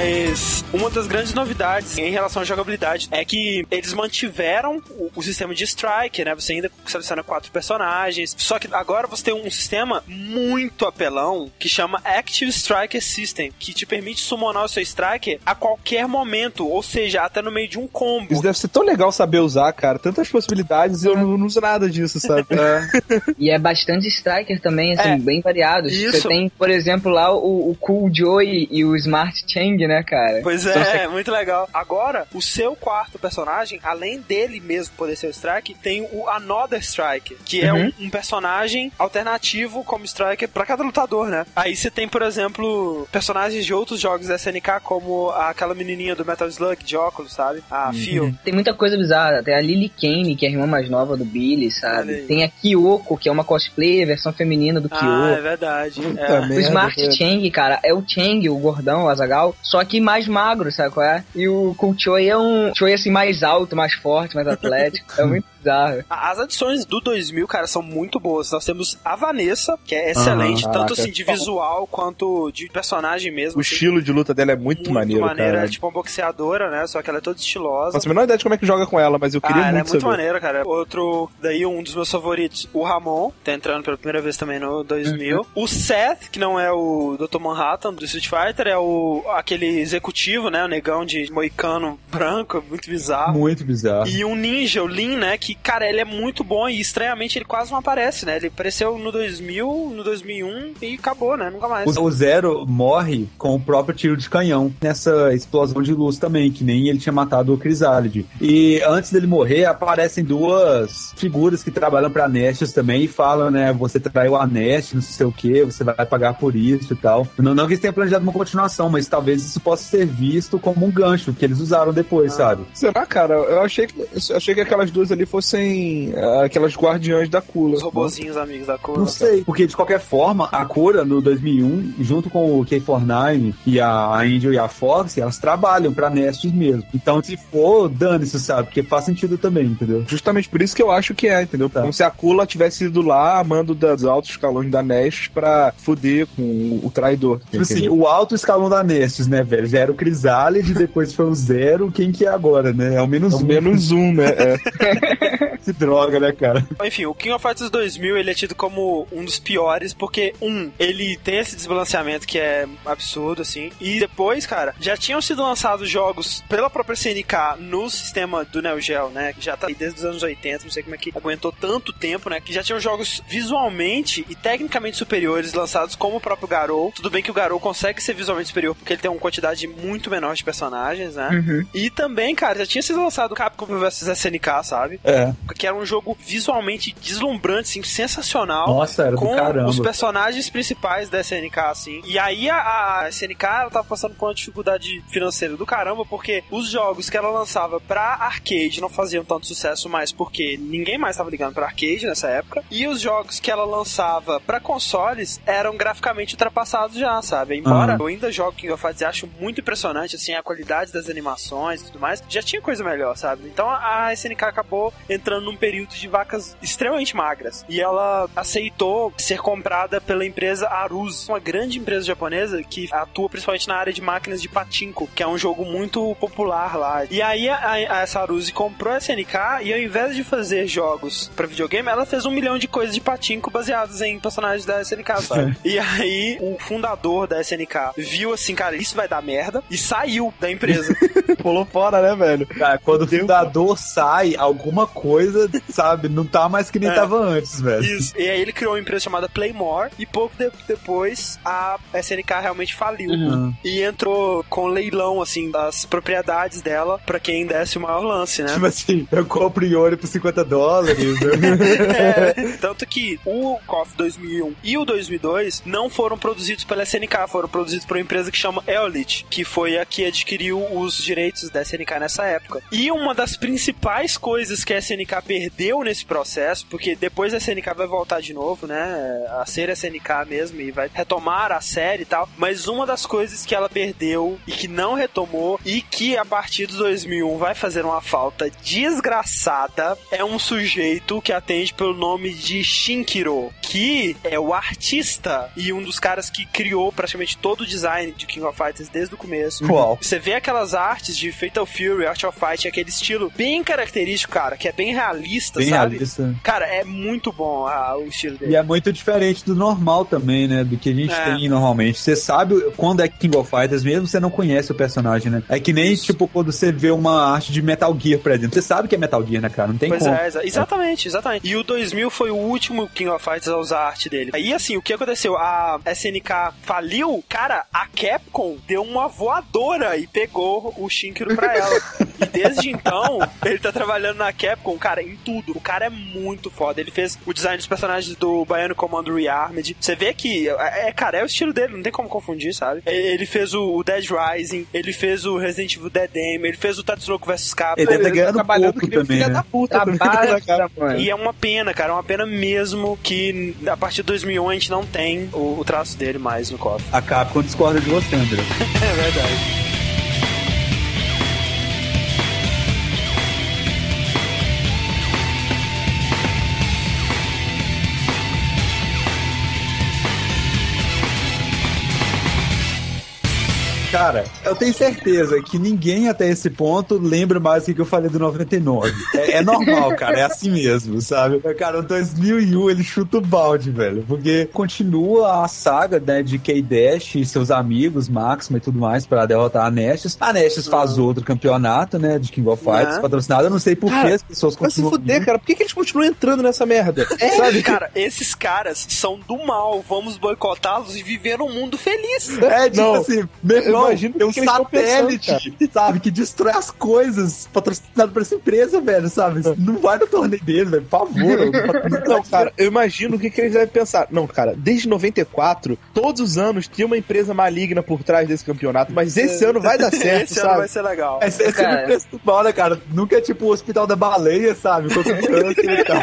Mas uma das grandes novidades em relação à jogabilidade é que eles mantiveram o, o sistema de strike, né? Você ainda seleciona quatro personagens. Só que agora você tem um sistema muito apelão que chama Active Striker System, que te permite summonar o seu striker a qualquer momento, ou seja, até no meio de um combo. Isso deve ser tão legal saber usar, cara. Tantas possibilidades e eu não, não uso nada disso, sabe? E é bastante striker também, assim, É. bem variados. Isso. Você tem, por exemplo, lá o, o Cool Joe e, o Smart Chang, Chang, né, cara? Pois Só é, muito legal. Agora, o seu quarto personagem, além dele mesmo poder ser o Strike, tem o Another Strike, que é Uhum. um, um personagem alternativo como Striker pra cada lutador, né? Aí você tem, por exemplo, personagens de outros jogos da SNK, como aquela menininha do Metal Slug de óculos, sabe? A Phil. Tem muita coisa bizarra. Tem a Lily Kane, que é a irmã mais nova do Billy, sabe? Tem a Kyoko, que é uma cosplay, versão feminina do Ah, é Kyoko. verdade. É. O Smart. Chang, cara, é o Chang, o gordão, o Azagal, só que mais magro, sabe qual é? E o Cool Choi é um Choi assim mais alto, mais forte, mais atlético. é muito bizarro. As adições do 2000, cara, são muito boas. Nós temos a Vanessa, que é excelente, tanto assim de visual quanto de personagem mesmo. O assim. estilo de luta dela é muito, maneiro, maneira, cara. é tipo uma boxeadora, né? Só que ela é toda estilosa. Faço a menor ideia de como é que joga com ela, mas eu queria ah, ela é muito muito saber. maneira, cara. Outro, daí um dos meus favoritos, o Ramon, tá entrando pela primeira vez também no 2000. Uhum. O Seth, que não é o Dr. Manhattan do Street Fighter, é o aquele executivo, né? O negão de moicano branco, muito bizarro. Muito bizarro. E um ninja, o Lin, né? Que, cara, ele é muito bom e estranhamente ele quase não aparece, né? Ele apareceu no 2000, no 2001 e acabou, né? Nunca mais. O, o Zero morre com o próprio tiro de canhão nessa explosão de luz também, que nem ele tinha matado o Chrysalid. E antes dele morrer, aparecem duas figuras que trabalham pra Nestes também e falam, né, você traiu a Nest, não sei o que, você vai pagar por isso e tal. Não, não que eles tenham planejado uma continuação, mas talvez isso possa ser visto como um gancho que eles usaram depois, sabe? Será, cara? Eu achei que, eu achei que aquelas duas ali fossem ah, aquelas guardiãs da Kula. Os robozinhos amigos da cor. Não sei, porque de qualquer forma, a Cura no 2001, junto com o K49 e a Angel e a Fox, elas trabalham pra Nestes mesmo. Então, se for, dane-se, sabe? Porque faz sentido também, entendeu? Justamente por isso que eu acho que é, entendeu? Tá. Como se a Kula tivesse ido lá, amando dos altos escalões da Nest pra fuder com o, traidor. Tipo assim, o alto escalão da Nestes, né, velho? Já era o Crisálide, depois foi o Zero, quem que é agora, né? É o menos É o um. menos um, né? É. Que droga, né, cara? Enfim, o King of Fighters 2000 ele é tido como um dos piores porque, um, ele tem esse desbalanceamento que é absurdo, assim. E depois, cara, já tinham sido lançados jogos pela própria CNK no sistema do Neo Geo, né? Que já tá aí desde os anos 80, não sei como é que aguentou tanto tempo, né? Que já tinham jogos visualmente e tecnicamente superiores lançados como o próprio Garou. Tudo bem que o Garou consegue ser visualmente superior porque ele tem uma quantidade muito menor de personagens, né? Uhum. E também, cara, já tinha sido lançado Capcom vs SNK, sabe? É. que era um jogo visualmente deslumbrante, assim, sensacional. Nossa, era com caramba. os personagens principais da SNK, assim. E aí a, a SNK ela tava passando por uma dificuldade financeira do caramba, porque os jogos que ela lançava pra arcade não faziam tanto sucesso mais, porque ninguém mais tava ligando pra arcade nessa época. E os jogos que ela lançava pra consoles eram graficamente ultrapassados já, sabe? Embora Aham. eu ainda jogo King of Fighters e acho muito impressionante, assim, a qualidade das animações e tudo mais, já tinha coisa melhor, sabe? Então a SNK acabou entrando num período de vacas extremamente magras. E ela aceitou ser comprada pela empresa Aruz, uma grande empresa japonesa que atua principalmente na área de máquinas de patinco, que é um jogo muito popular lá. E aí a, a, essa Aruz comprou a SNK e ao invés de fazer jogos pra videogame, ela fez um milhão de coisas de patinco baseadas em personagens da SNK, sabe? e aí o fundador da SNK viu assim, cara, isso vai dar merda e saiu da empresa. Pulou fora, né, velho? Cara, quando o fundador sai, alguma coisa, sabe, não tá mais que nem É. tava antes, velho. Isso. E aí ele criou uma empresa chamada Playmore e pouco de- depois a SNK realmente faliu. Uhum. E entrou com leilão, assim, das propriedades dela pra quem desse o maior lance, né? Tipo assim, eu compro Iori por 50 dólares. É, tanto que o KOF 2001 e o 2002 não foram produzidos pela SNK, foram produzidos por uma empresa que chama Eolit, que foi a que adquiriu os direitos da SNK nessa época. E uma das principais coisas que a SNK perdeu nesse processo, porque depois a SNK vai voltar de novo, né, a ser SNK mesmo e vai retomar a série e tal, mas uma das coisas que ela perdeu e que não retomou e que a partir do 2001 vai fazer uma falta desgraçada é um sujeito que atende pelo nome de Shinkiro, que é o artista e um dos caras que criou praticamente todo o design de King of Fighters desde o começo. Qual? Você vê aquelas artes de Fatal Fury, Art of Fight, aquele estilo bem característico, cara, que é é bem realista, Bem sabe? realista. Cara, é muito bom ah, o estilo dele. E é muito diferente do normal também, né? Do que a gente É. tem normalmente. Você sabe quando é King of Fighters, mesmo você não conhece o personagem, né? É que nem, tipo, quando você vê uma arte de Metal Gear, por exemplo. Você sabe que é Metal Gear, né, cara? Não tem Pois como. é, exa- exatamente, exatamente. E o 2000 foi o último King of Fighters a usar a arte dele. Aí, assim, o que aconteceu? A SNK faliu, cara, a Capcom deu uma voadora e pegou o Shinkiro pra ela. e desde então, ele tá trabalhando na Capcom, cara, em tudo. O cara é muito foda. Ele fez o design dos personagens do Bionic Commando Rearmed. Você vê que, é, é, cara, é o estilo dele, não tem como confundir, sabe? Ele fez o o Dead Rising, ele fez o Resident Evil Dead Aim, ele fez o Tatsunoko vs Capcom. Ele ter tá ganhado trabalhando pouco também, filho né? da puta. mano. E é uma pena, cara, é uma pena mesmo que a partir de 2001 a gente não tem o, o traço dele mais no cofre. A Capcom discorda de você, André. É verdade. Cara, eu tenho certeza que ninguém até esse ponto lembra mais do que eu falei do 99. É, é normal, cara, é assim mesmo, sabe? Cara, o 2001 ele chuta o balde, velho, porque continua a saga né, de K-Dash e seus amigos, Maxima e tudo mais, pra derrotar a Nestes. A Nestes faz outro campeonato, né, de King of Fighters, Né? patrocinado. Eu não sei por que Cara, as pessoas Vai se continuam. fuder, cara. Por que, que eles continuam entrando nessa merda? É, Sabe? cara, esses caras são do mal. Vamos boicotá-los e viver num mundo feliz. É, tipo Não, assim, meu irmão, imagino tem um que satélite, sabe, que destrói as coisas patrocinado por essa empresa, velho, sabe? Não vai no torneio dele, velho, por favor. Não, cara, eu imagino o que, que eles devem pensar. Não, cara, desde 94, todos os anos tinha uma empresa maligna por trás desse campeonato, mas esse ano vai dar certo, Esse ano sabe? vai ser legal. Esse, esse Cara. é o preço do mal, né, cara? Nunca é tipo o hospital da baleia, sabe? Com câncer e tal.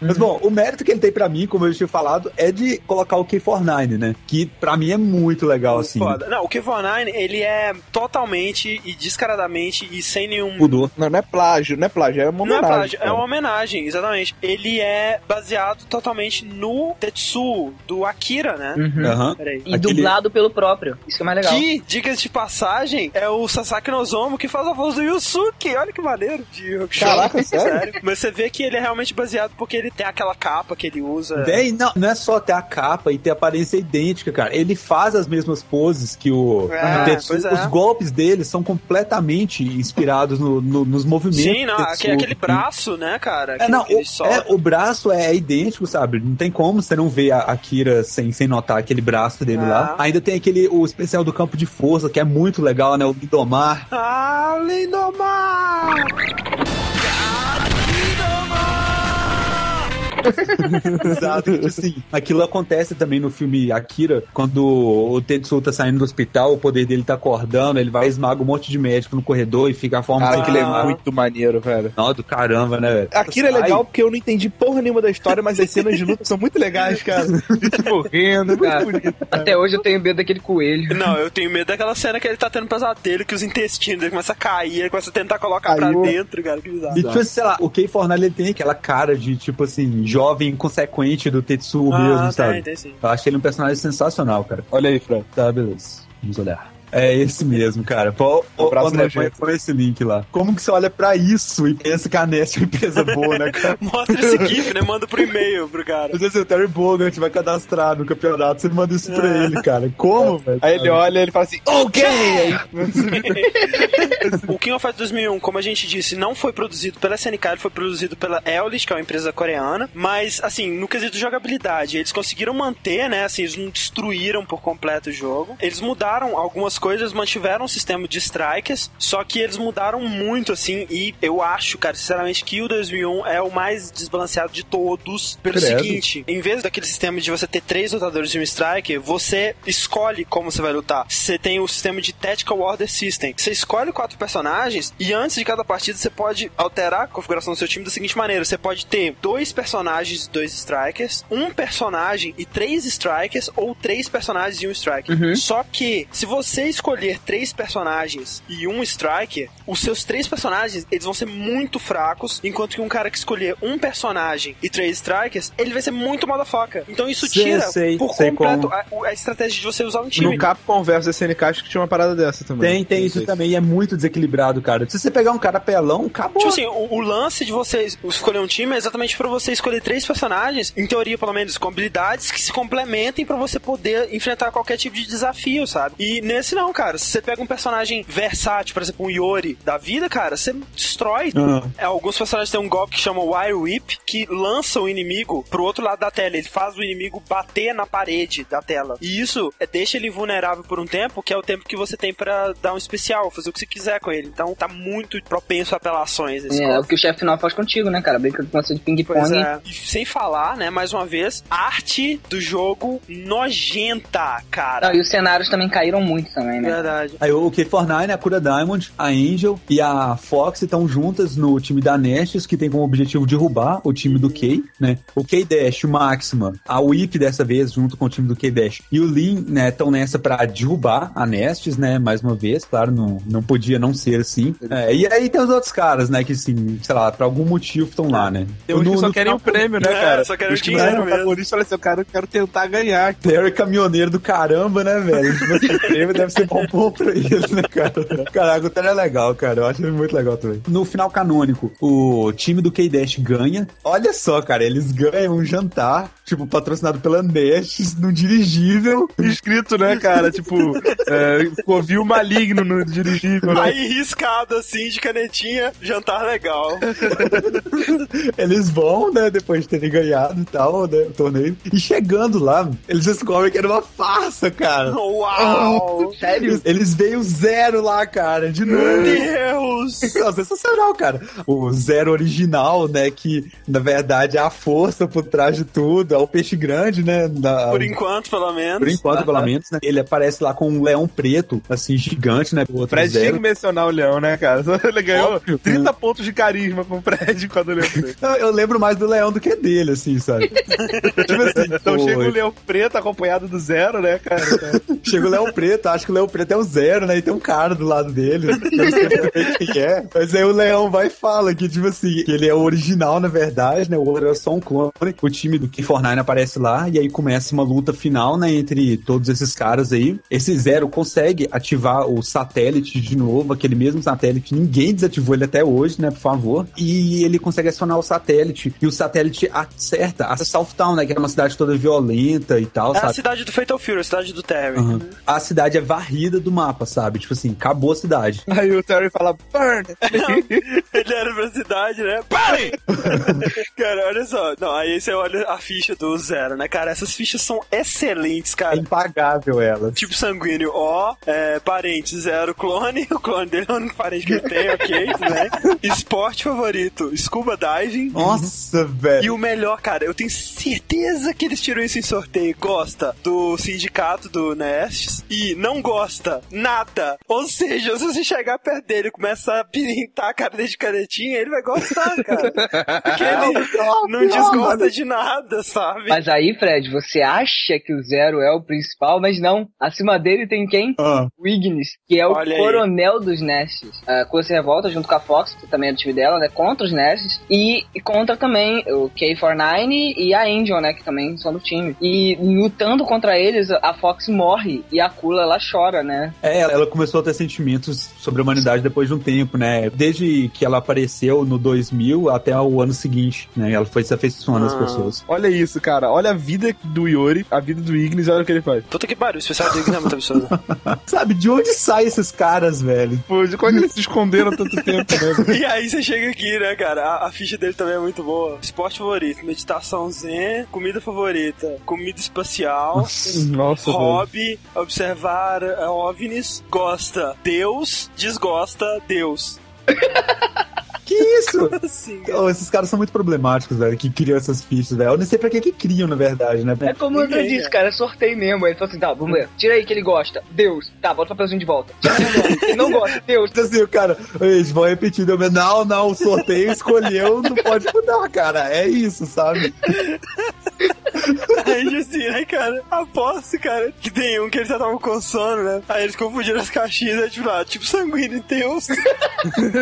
Mas bom, o mérito que ele tem pra mim, como eu tinha falado, é de colocar o K49, né? Que pra mim é muito legal, Muito assim. foda. Não, o K49, ele é totalmente e descaradamente e sem nenhum Mudou. Não, não é plágio, não é plágio, é uma Não é homenagem. plágio, é uma homenagem, exatamente. Ele é baseado totalmente no Tetsu do Akira, né? Uhum. Peraí. E Aquele- dublado pelo próprio. Isso que é mais legal. Que, dicas de passagem, é o Sasaki Nozomo que faz a voz do Yusuke. Olha que maneiro de. Caraca, sério? Mas você vê que ele é realmente baseado porque ele tem aquela capa que ele usa. Tem, não, não é só ter a capa e ter a aparência idêntica, cara. Ele faz as mesmas poses que o, É, é. Os golpes dele são completamente inspirados no- no- nos movimentos. Sim, não, do aque- Tetsu. aquele braço, né, cara? É, não, o, é, o braço é, idêntico, sabe? Não tem como você não ver a Akira sem, sem notar aquele braço dele Ah. lá. Ainda tem aquele, o especial do campo de força, que é muito legal, né? O Lindomar. Ah, Lindomar! Exato, tipo assim, aquilo acontece também no filme Akira, quando o Tetsu tá saindo do hospital, o poder dele tá acordando, ele vai e esmaga um monte de médico no corredor e fica a forma Cara, de aquele é Ah. muito maneiro, velho. Não, do caramba, né, velho? Akira é legal porque eu não entendi porra nenhuma da história, mas as cenas de luta são muito legais, cara. Morrendo, é muito Cara, bonito. Até hoje eu tenho medo daquele coelho. Não, eu tenho medo daquela cena que ele tá tendo pesadelo, que os intestinos dele começam a cair, ele começa a tentar colocar Caiu. pra dentro, cara, que bizarro. E, tipo, assim, sei lá, o Kei Fornalha ele tem aquela cara de, tipo assim, jovem inconsequente do Tetsu Ah, mesmo, tem, sabe? tem. Eu achei ele um personagem sensacional, cara. Olha aí, Fran. Tá, beleza. Vamos olhar. É esse mesmo, cara. Pô, ô, abraço André, põe, põe esse link lá. Como que você olha pra isso e pensa que a Nest é uma empresa boa, né, cara? Mostra esse GIF, né? Manda pro e-mail pro cara. Às vezes o Terry Bogart vai cadastrar no campeonato, você manda isso pra ele, cara. Como, velho? Aí ele olha e ele fala assim, ok! O King of Fighters 2001, como a gente disse, não foi produzido pela SNK, ele foi produzido pela Eolish, que é uma empresa coreana, mas, assim, no quesito de jogabilidade, eles conseguiram manter, né, assim, eles não destruíram por completo o jogo. Eles mudaram algumas coisas, mantiveram um sistema de strikers, só que eles mudaram muito, assim, e eu acho, cara, sinceramente, que o 2001 é o mais desbalanceado de todos, pelo Credo. seguinte, em vez daquele sistema de você ter três lutadores e um striker, você escolhe como você vai lutar. Você tem o sistema de Tactical Order System. Você escolhe quatro personagens e antes de cada partida você pode alterar a configuração do seu time da seguinte maneira: você pode ter dois personagens e dois strikers, um personagem e três strikers, ou três personagens e um striker. Só que, se você escolher três personagens e um striker, os seus três personagens, eles vão ser muito fracos, enquanto que um cara que escolher um personagem e três strikers, ele vai ser muito motherfucker. Então isso tira sei, por sei completo a, a estratégia de você usar um time. No Capcom vs SNK acho que tinha uma parada dessa também. Tem, tem isso também, e é muito desequilibrado, cara. Se você pegar um cara pelão, acabou. Tipo assim, o, o lance de você escolher um time é exatamente pra você escolher três personagens, em teoria, pelo menos, com habilidades que se complementem pra você poder enfrentar qualquer tipo de desafio, sabe? E nesse não, cara. Se você pega um personagem versátil, por exemplo, um Yori da vida, cara, você destrói. É, alguns personagens têm um golpe que chama Wire Whip, que lança o inimigo pro outro lado da tela. Ele faz o inimigo bater na parede da tela. E isso é, deixa ele vulnerável por um tempo, que é o tempo que você tem pra dar um especial, fazer o que você quiser com ele. Então tá muito propenso a apelações esse É, golpe. é o que o chefe final faz contigo, né, cara? Brinca com você de ping-pong. é. E sem falar, né, mais uma vez, arte do jogo nojenta, cara. Não, e os cenários também caíram muito também, né? Verdade. Aí o K49, a Cura Diamond, a Angel e a Fox estão juntas no time da Nestes, que tem como objetivo derrubar o time do K, né? O K-Dash, o Maxima, a Whip dessa vez, junto com o time do K-Dash, e o Lin, né, estão nessa pra derrubar a Nestes, né? Mais uma vez, claro, não, não podia não ser assim. É, e aí tem os outros caras, né, que assim, sei lá, por algum motivo estão lá, né? Tem uns No- que só no querem o prêmio, né, É, cara? só querem o dinheiro não mesmo. Por isso, olha assim, eu quero, eu quero tentar ganhar. Terry caminhoneiro do caramba, né, velho? Tipo, prêmio deve ser bom pra ele, né, cara? Caraca, o Terry é legal, cara. Eu acho ele muito legal também. No final canônico, o time do K-Dash ganha. Olha só, cara, eles ganham um jantar, tipo, patrocinado pela Nestes, num dirigível. Escrito, né, cara? Tipo, é, covil maligno no dirigível, né? Aí riscado assim de canetinha, jantar legal. Eles vão, né, depois de terem ganhado e tal, né, o torneio. E chegando lá, eles descobrem que era uma farsa, cara. Uau! Sério? Eles, eles veem o zero lá, cara, de novo. Deus! Não, sensacional, cara. O Zero original, né? Que na verdade é a força por trás de tudo, é o peixe grande, né? da- Por enquanto, pelo menos. por enquanto, pelo menos, né? Ele aparece lá com um leão preto, assim, gigante, né? O outro Fred tinha que Zero. mencionar o Leão, né, cara? Ele ganhou Óbvio. 30 pontos de carisma com o Fred quando lembro dele. Eu, eu lembro mais do leão do que dele, assim, sabe? tipo assim, Então pô, chega o Leão Preto acompanhado do Zero, né, cara? Chega o Leão Preto, acho que o Leão Preto é o zero, né? E tem um cara do lado dele. Eu não sei muito bem quem é. Mas aí o Leão vai e fala que, tipo assim, que ele é o original, na verdade, né? O outro é só um clone. O time do K49 aparece lá e aí começa uma luta final, né? Entre todos esses caras aí. Esse Zero consegue ativar o satélite de novo, aquele mesmo satélite. Ninguém desativou ele até hoje, né? Por favor. E ele consegue acionar o satélite. E o satélite acerta a Southtown, né? Que era uma cidade toda violenta e tal, É a sabe? cidade do Fatal Fury, a cidade do Terry. Aham. A cidade é varrida do mapa, sabe? Tipo assim, acabou a cidade. Aí o Terry fala, burn! Ele era pra cidade, né? Pare! cara, olha só. Não, aí você olha a ficha do Zero, né, cara? Essas fichas são excelentes, É cara. impagável ela. Tipo sanguíneo, ó, é, parente, zero clone. O clone dele é o único parente que ele tem, ok, bem. Esporte favorito, scuba diving. Nossa, velho. E o melhor, cara, eu tenho certeza que eles tiram isso em sorteio. Gosta do sindicato do Nestes e não gosta nada. Ou seja, se você chegar perto dele e começar a pirintar a cara dele de canetinha, ele vai gostar, cara. Porque ele não desgosta de nada, sabe? Mas aí, Fred, você acha que o Zero é o principal, mas não. Acima dele tem quem? Ah, O Ignis, que é o Olha aí. coronel dos Nestes. A Coisa se revolta junto com a Fox, que também é do time dela, né? Contra os Nestes. E, e contra também o K49 e a Angel, né? Que também são do time. E lutando contra eles, a Fox morre e a Kula, ela chora, né? É, ela começou a ter sentimentos sobre a humanidade depois de um tempo, né? Desde que ela apareceu no 2000 até o ano seguinte, né? Ela foi se afeiçoando às Ah. pessoas. Olha isso, cara. Olha a vida do Yori, a vida do Ignis, olha o que ele faz. Puta que pariu, o especial do Ignis é muito absurdo. Sabe, de onde saem esses caras, velho? Pô, de como é que eles se esconderam tanto tempo, né? E aí você chega aqui, né, cara? A, a ficha dele também é muito boa. Esporte favorito, meditação zen, comida favorita, comida espacial, Nossa, velho. hobby, observar eh, ovnis, gosta Deus, desgosta Deus. Que isso? Assim, Oh, esses caras são muito problemáticos, velho, que criam essas fichas, velho. Eu nem sei pra que que criam, na verdade, né? É como eu Ninguém, disse, né? cara, é sorteio mesmo. Ele falou assim: tá, vamos ver. Tira aí que ele gosta. Deus. Tá, bota o papelzinho de volta. Não. Ele não gosta. Deus. Assim, o cara, eles vão repetir, eu, não, não, o sorteio escolheu, não pode mudar, cara. É isso, sabe? Aí assim, né, cara? Aposto, cara, que tem um que eles já estavam com sono, né? Aí eles confundiram as caixinhas, aí, tipo, lá, tipo sanguíneo Deus.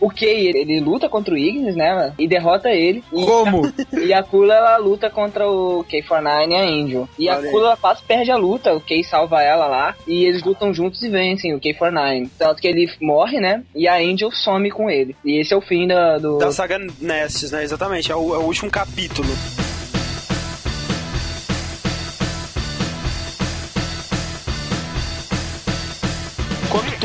O Kay, ele, luta contra o Ignis, né, mano? E derrota ele. E, Como? e a Kula, ela luta contra o K49 e a Angel. E a Olha aí. Kula ela quase perde a luta, o Kay salva ela lá. E eles lutam juntos e vencem o K49. Tanto que ele morre, né? E a Angel some com ele. E esse é o fim da, do... Da saga Nestes, né? Exatamente, é o, é o último capítulo.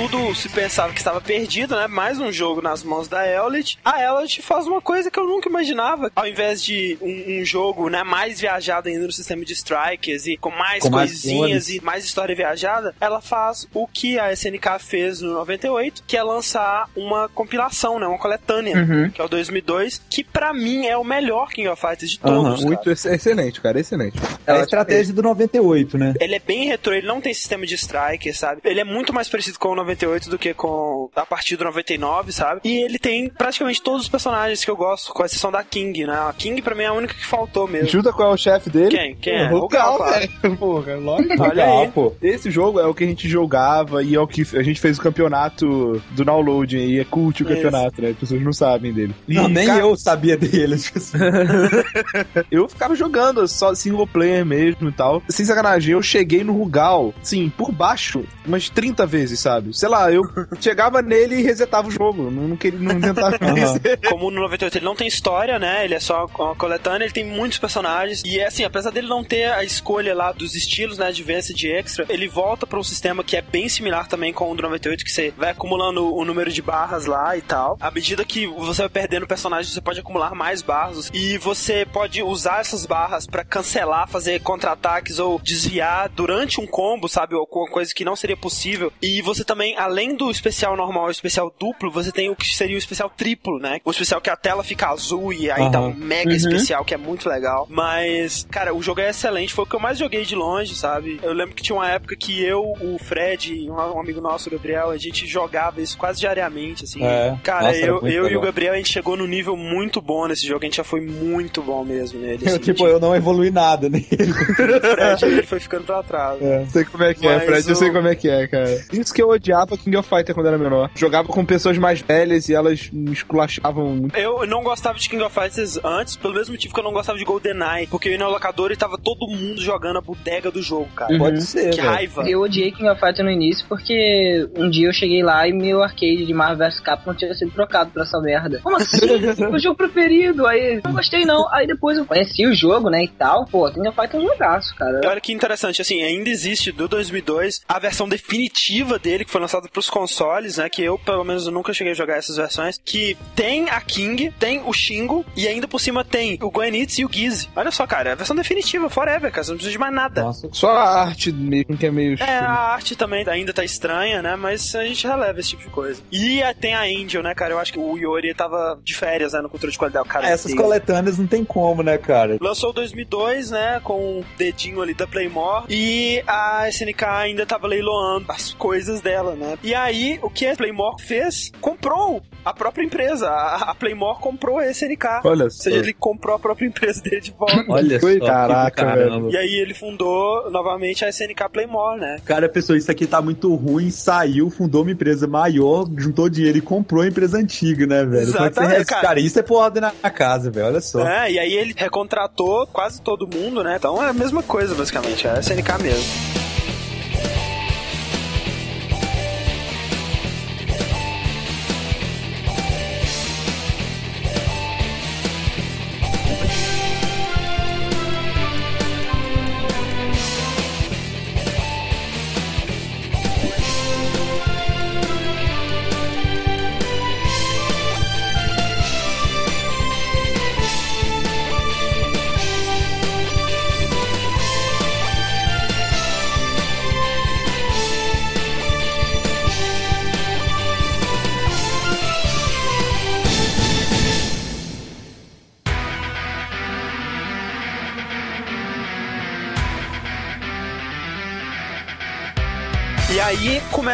Tudo se pensava que estava perdido, né? Mais um jogo nas mãos da Elit. A Elit faz uma coisa que eu nunca imaginava. Ao invés de um, um jogo, né, mais viajado ainda no sistema de strikers e com mais Com mais coisinhas cores. e mais história viajada, ela faz o que a SNK fez no 98, que é lançar uma compilação, né? Uma coletânea, Uhum. que é o 2002, que pra mim é o melhor King of Fighters de todos. cara. Muito ex- excelente, cara, excelente. É a estratégia do 98, né? Ele é bem retrô, ele não tem sistema de strike, sabe? Ele é muito mais parecido com o 98 do que com a partir do 99, sabe? E ele tem praticamente todos os personagens que eu gosto, com exceção da King, né? A King pra mim é a única que faltou mesmo. Junta qual é o chefe dele? Quem? Quem é? O Gal, velho. Porra, lógico. Olha Ah, aí. pô. Esse jogo é o que a gente jogava e é o que a gente fez o campeonato do download e é cult o Isso. campeonato, né? As pessoas não sabem dele. E, Não, nem cara, eu sabia dele. Eu ficava jogando só single player mesmo e tal. Sem sacanagem, eu cheguei no Rugal, sim, por baixo, umas 30 vezes, sabe? Sei lá, eu chegava nele e resetava o jogo. Não, não queria não tentava Aham. vencer. Como no 98 ele não tem história, né? Ele é só uma coletânea, ele tem muitos personagens. E é assim, apesar dele não ter a escolha lá dos estilos, né? De Advance de Extra, ele volta pra um sistema que é bem similar também com o do 98, que você vai acumulando o número de barras lá e tal. À medida que você vai perdendo personagens, você pode acumular mais barras. E você pode usar essas barras pra cancelar, fazer contra-ataques ou desviar durante um combo, sabe? Ou alguma coisa que não seria possível. E você também, além do especial normal e especial duplo, você tem o que seria o especial triplo, né? O especial que a tela fica azul e aí dá um Aham. mega especial que é muito legal. Mas, cara, o jogo é excelente. Foi o que eu mais joguei de longe, sabe? Eu lembro que tinha uma época que eu, o Fred e um um amigo nosso, o Gabriel, a gente jogava isso quase diariamente, assim. É. Cara, Nossa, eu, eu e o. Gabriel, a gente chegou no nível muito bom nesse jogo. A gente já foi muito bom mesmo nele. Eu, assim, tipo, eu não evolui nada nele. o Fred, ele foi ficando pra trás. É, sei como é que é, Mas Fred, eu o- sei como é que é, cara. Isso que eu odiava King of Fighter quando era menor. Jogava com pessoas mais velhas e elas me esculachavam muito. Eu não gostava de King of Fighters antes, pelo mesmo motivo que eu não gostava de GoldenEye, porque eu ia na locadora e tava todo mundo jogando a bodega do jogo, cara. Pode ser, Que velho. raiva. Eu odiei King of Fighters no início porque um dia eu cheguei lá e meu arcade de Marvel vs Capcom tinha sido trocado pra essa merda. Como assim? o jogo preferido. Aí, não gostei não. Aí depois eu conheci o jogo, né, e tal. Pô, King of Fighters é um jogaço, cara. Olha que interessante, assim, ainda existe do 2002 a versão definitiva dele, que foi lançada pros consoles, né? Que eu, pelo menos, nunca cheguei a jogar essas versões. Que tem a King, tem o Shingo e ainda por cima tem o Goenitz e o Giz. Olha só, cara, é a versão definitiva, forever, cara. Você não precisa de mais nada. Nossa, Só a arte mesmo que é meio. É, a arte também ainda tá estranha, né? Mas a gente releva esse tipo de coisa. E eh, tem a Angel, né, cara? Eu acho que o Yori tava de férias, né, no controle de qualidade. Cara Ah, essas coletâneas não tem como, né, cara? Lançou 2002, né, com o dedinho ali da Playmore, e a SNK ainda tava leiloando as coisas dela, né. E aí, o que a Playmore fez? Comprou a própria empresa. A, a Playmore comprou a SNK. Olha Ou só. seja, ele comprou a própria empresa dele de volta. Olha Foi? só. Caraca, caramba. E aí ele fundou novamente a SNK Playmore, né? Cara, pessoal, isso aqui tá muito ruim, saiu, fundou uma empresa maior, juntou dinheiro e comprou a empresa antiga, né, velho? É Exatamente, cara. cara. isso é por ordem na casa, velho, olha só. É, e aí ele recontratou quase todo mundo, né? Então é a mesma coisa, basicamente. É a SNK mesmo.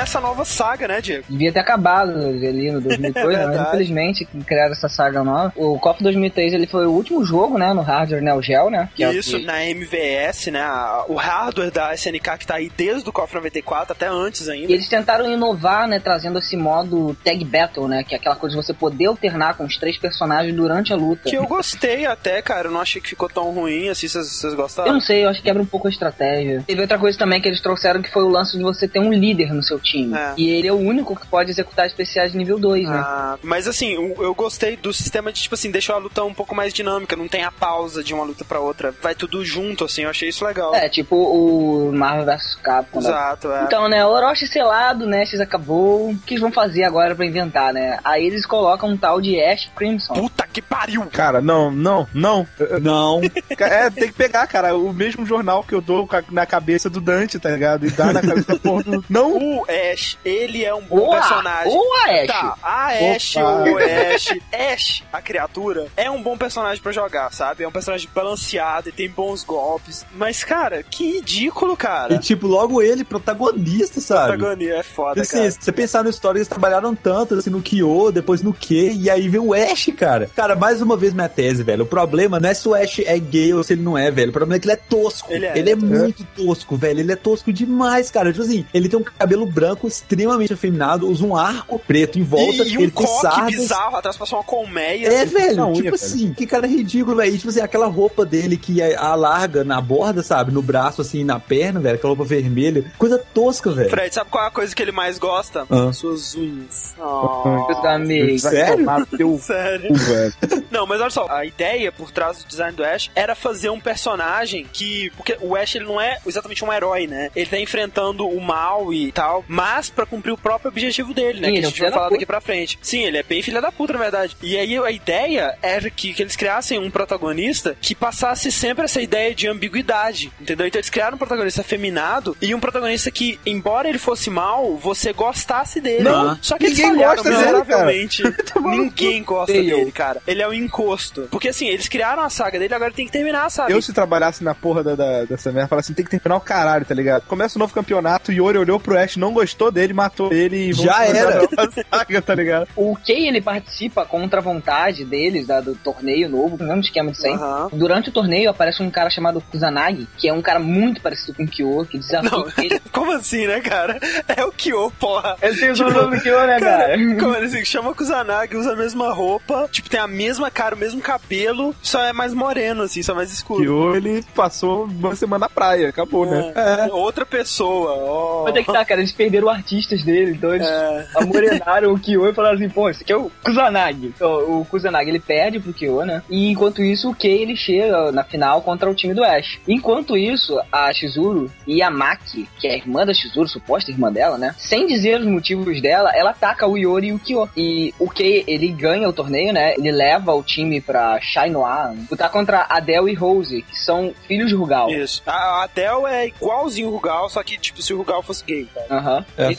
Aí começa a nova saga, né, Diego? Devia ter acabado ali no 2002, É mas infelizmente criaram essa saga nova. O KOF 2003 ele foi o último jogo, né, no hardware Neo Geo, né? que é Isso, que- na MVS, né? O hardware da SNK que tá aí desde o KOF 94 até antes ainda. E eles tentaram inovar, né, trazendo esse modo Tag Battle, né, que é aquela coisa de você poder alternar com os três personagens durante a luta. Que eu gostei até, cara. Eu não achei que ficou tão ruim assim. Vocês vocês Eu gostaram? não sei, eu acho que quebra um pouco a estratégia. Teve outra coisa também que eles trouxeram que foi o lance de você ter um líder no seu time. É. E ele é o único que pode executar especiais de nível 2, né? Ah, mas assim, eu, eu gostei do sistema de, tipo assim, deixar a luta um pouco mais dinâmica, não tem a pausa de uma luta pra outra, vai tudo junto, assim, eu achei isso legal. É, tipo o Marvel vs Capcom. né? Exato, é. Então, né, o Orochi selado, né, X acabou. O que eles vão fazer agora pra inventar, né? Aí eles colocam um tal de Ash Crimson. Puta que pariu! Cara, não, não, não. Não. É, tem que pegar, cara, o mesmo jornal que eu dou na cabeça do Dante, tá ligado? E dar na cabeça do... Não! O Ash, ele é um bom a, personagem. ou a Ash. Tá, a Ash Opa. ou o Ash, Ash, a criatura, é um bom personagem pra jogar, sabe? É um personagem balanceado e tem bons golpes. Mas, cara, que ridículo, cara. E tipo, logo ele, protagonista, sabe? Protagonia é foda, Assim, cara. se você pensar na história, eles trabalharam tanto, assim, no Kyo, depois no Q, e aí vem o Ash, cara. Cara, mais uma vez minha tese, velho. O problema não é se o Ash é gay ou se ele não é, velho. O problema é que ele é tosco. Ele Ele é. é, muito tosco, velho. Ele é tosco demais, cara. Tipo assim, ele tem um cabelo branco extremamente afeminado, usa um arco preto em volta, E, e um coque sardas. bizarro atrás passou uma colmeia. É, velho, na unha, tipo velho. assim, que cara ridículo, velho. E, Tipo assim, aquela roupa dele que alarga na borda, sabe? No braço, assim, na perna, velho. Aquela roupa vermelha. Coisa tosca, velho. Fred, sabe qual é a coisa que ele mais gosta? Ah. Suas unhas. Meus amigos. Vai Sério? teu Sério. Não, mas olha só, a ideia por trás do design do Ash era fazer um personagem que. Porque o Ash ele não é exatamente um herói, né? Ele tá enfrentando o mal e tal, mas pra cumprir o próprio objetivo dele, né? Sim, que a um gente vai falar daqui pra frente. Sim, ele é bem filha da puta, na verdade. E aí a ideia era que, que eles criassem um protagonista que passasse sempre essa ideia de ambiguidade, entendeu? Então eles criaram um protagonista afeminado e um protagonista que, embora ele fosse mal, você gostasse dele. Não, Só que eles ninguém falharam gosta dele, cara. miseravelmente. Ninguém gosta dele, cara. Ele é um encosto. Porque assim, eles criaram a saga dele, agora tem que terminar a saga. Eu, se trabalhasse na porra da, da- dessa merda, falasse assim: tem que terminar o caralho, tá ligado? Começa o novo campeonato, Yori olhou pro Ash, não gostou dele, matou ele e Já era. saga, tá ligado? O Kei, ele participa contra a vontade deles, da- do torneio novo, com o mesmo esquema de sempre. Aham. Durante o torneio aparece um cara chamado Kusanagi, que é um cara muito parecido com o Kyo, que desafia Não, ele. como assim, né, cara? É o Kyo, porra. Ele tem o Tipo, nome do Kyo, né, Cara, cara? como ele assim, chama Kusanagi, usa a mesma roupa, tipo, tem a mesma cara, o mesmo cabelo, só é mais moreno, assim, só mais escuro. Kyo, ele passou uma semana na praia, acabou, né? É, Outra pessoa, ó. Mas é que tá, cara, eles perderam artistas dele, então eles É. amorenaram o Kyo e falaram assim, pô, esse aqui é o Kusanagi. Então, o Kusanagi, ele perde pro Kyo, né? E enquanto isso, o Kei, ele chega na final contra o time do Ash. Enquanto isso, a Shizuru e a Maki, que é a irmã da Shizuru, suposta irmã dela, né? Sem dizer os motivos dela, ela ataca o Yori e o Kyo. E o Kei, ele ganha o torneio, né? Ele leva o time pra Shainoa, lutar contra Adele e Rose, que são filhos de Rugal. Isso. A Adele é igualzinho o Rugal, só que, tipo, se o Rugal fosse gay. tá? Aham. É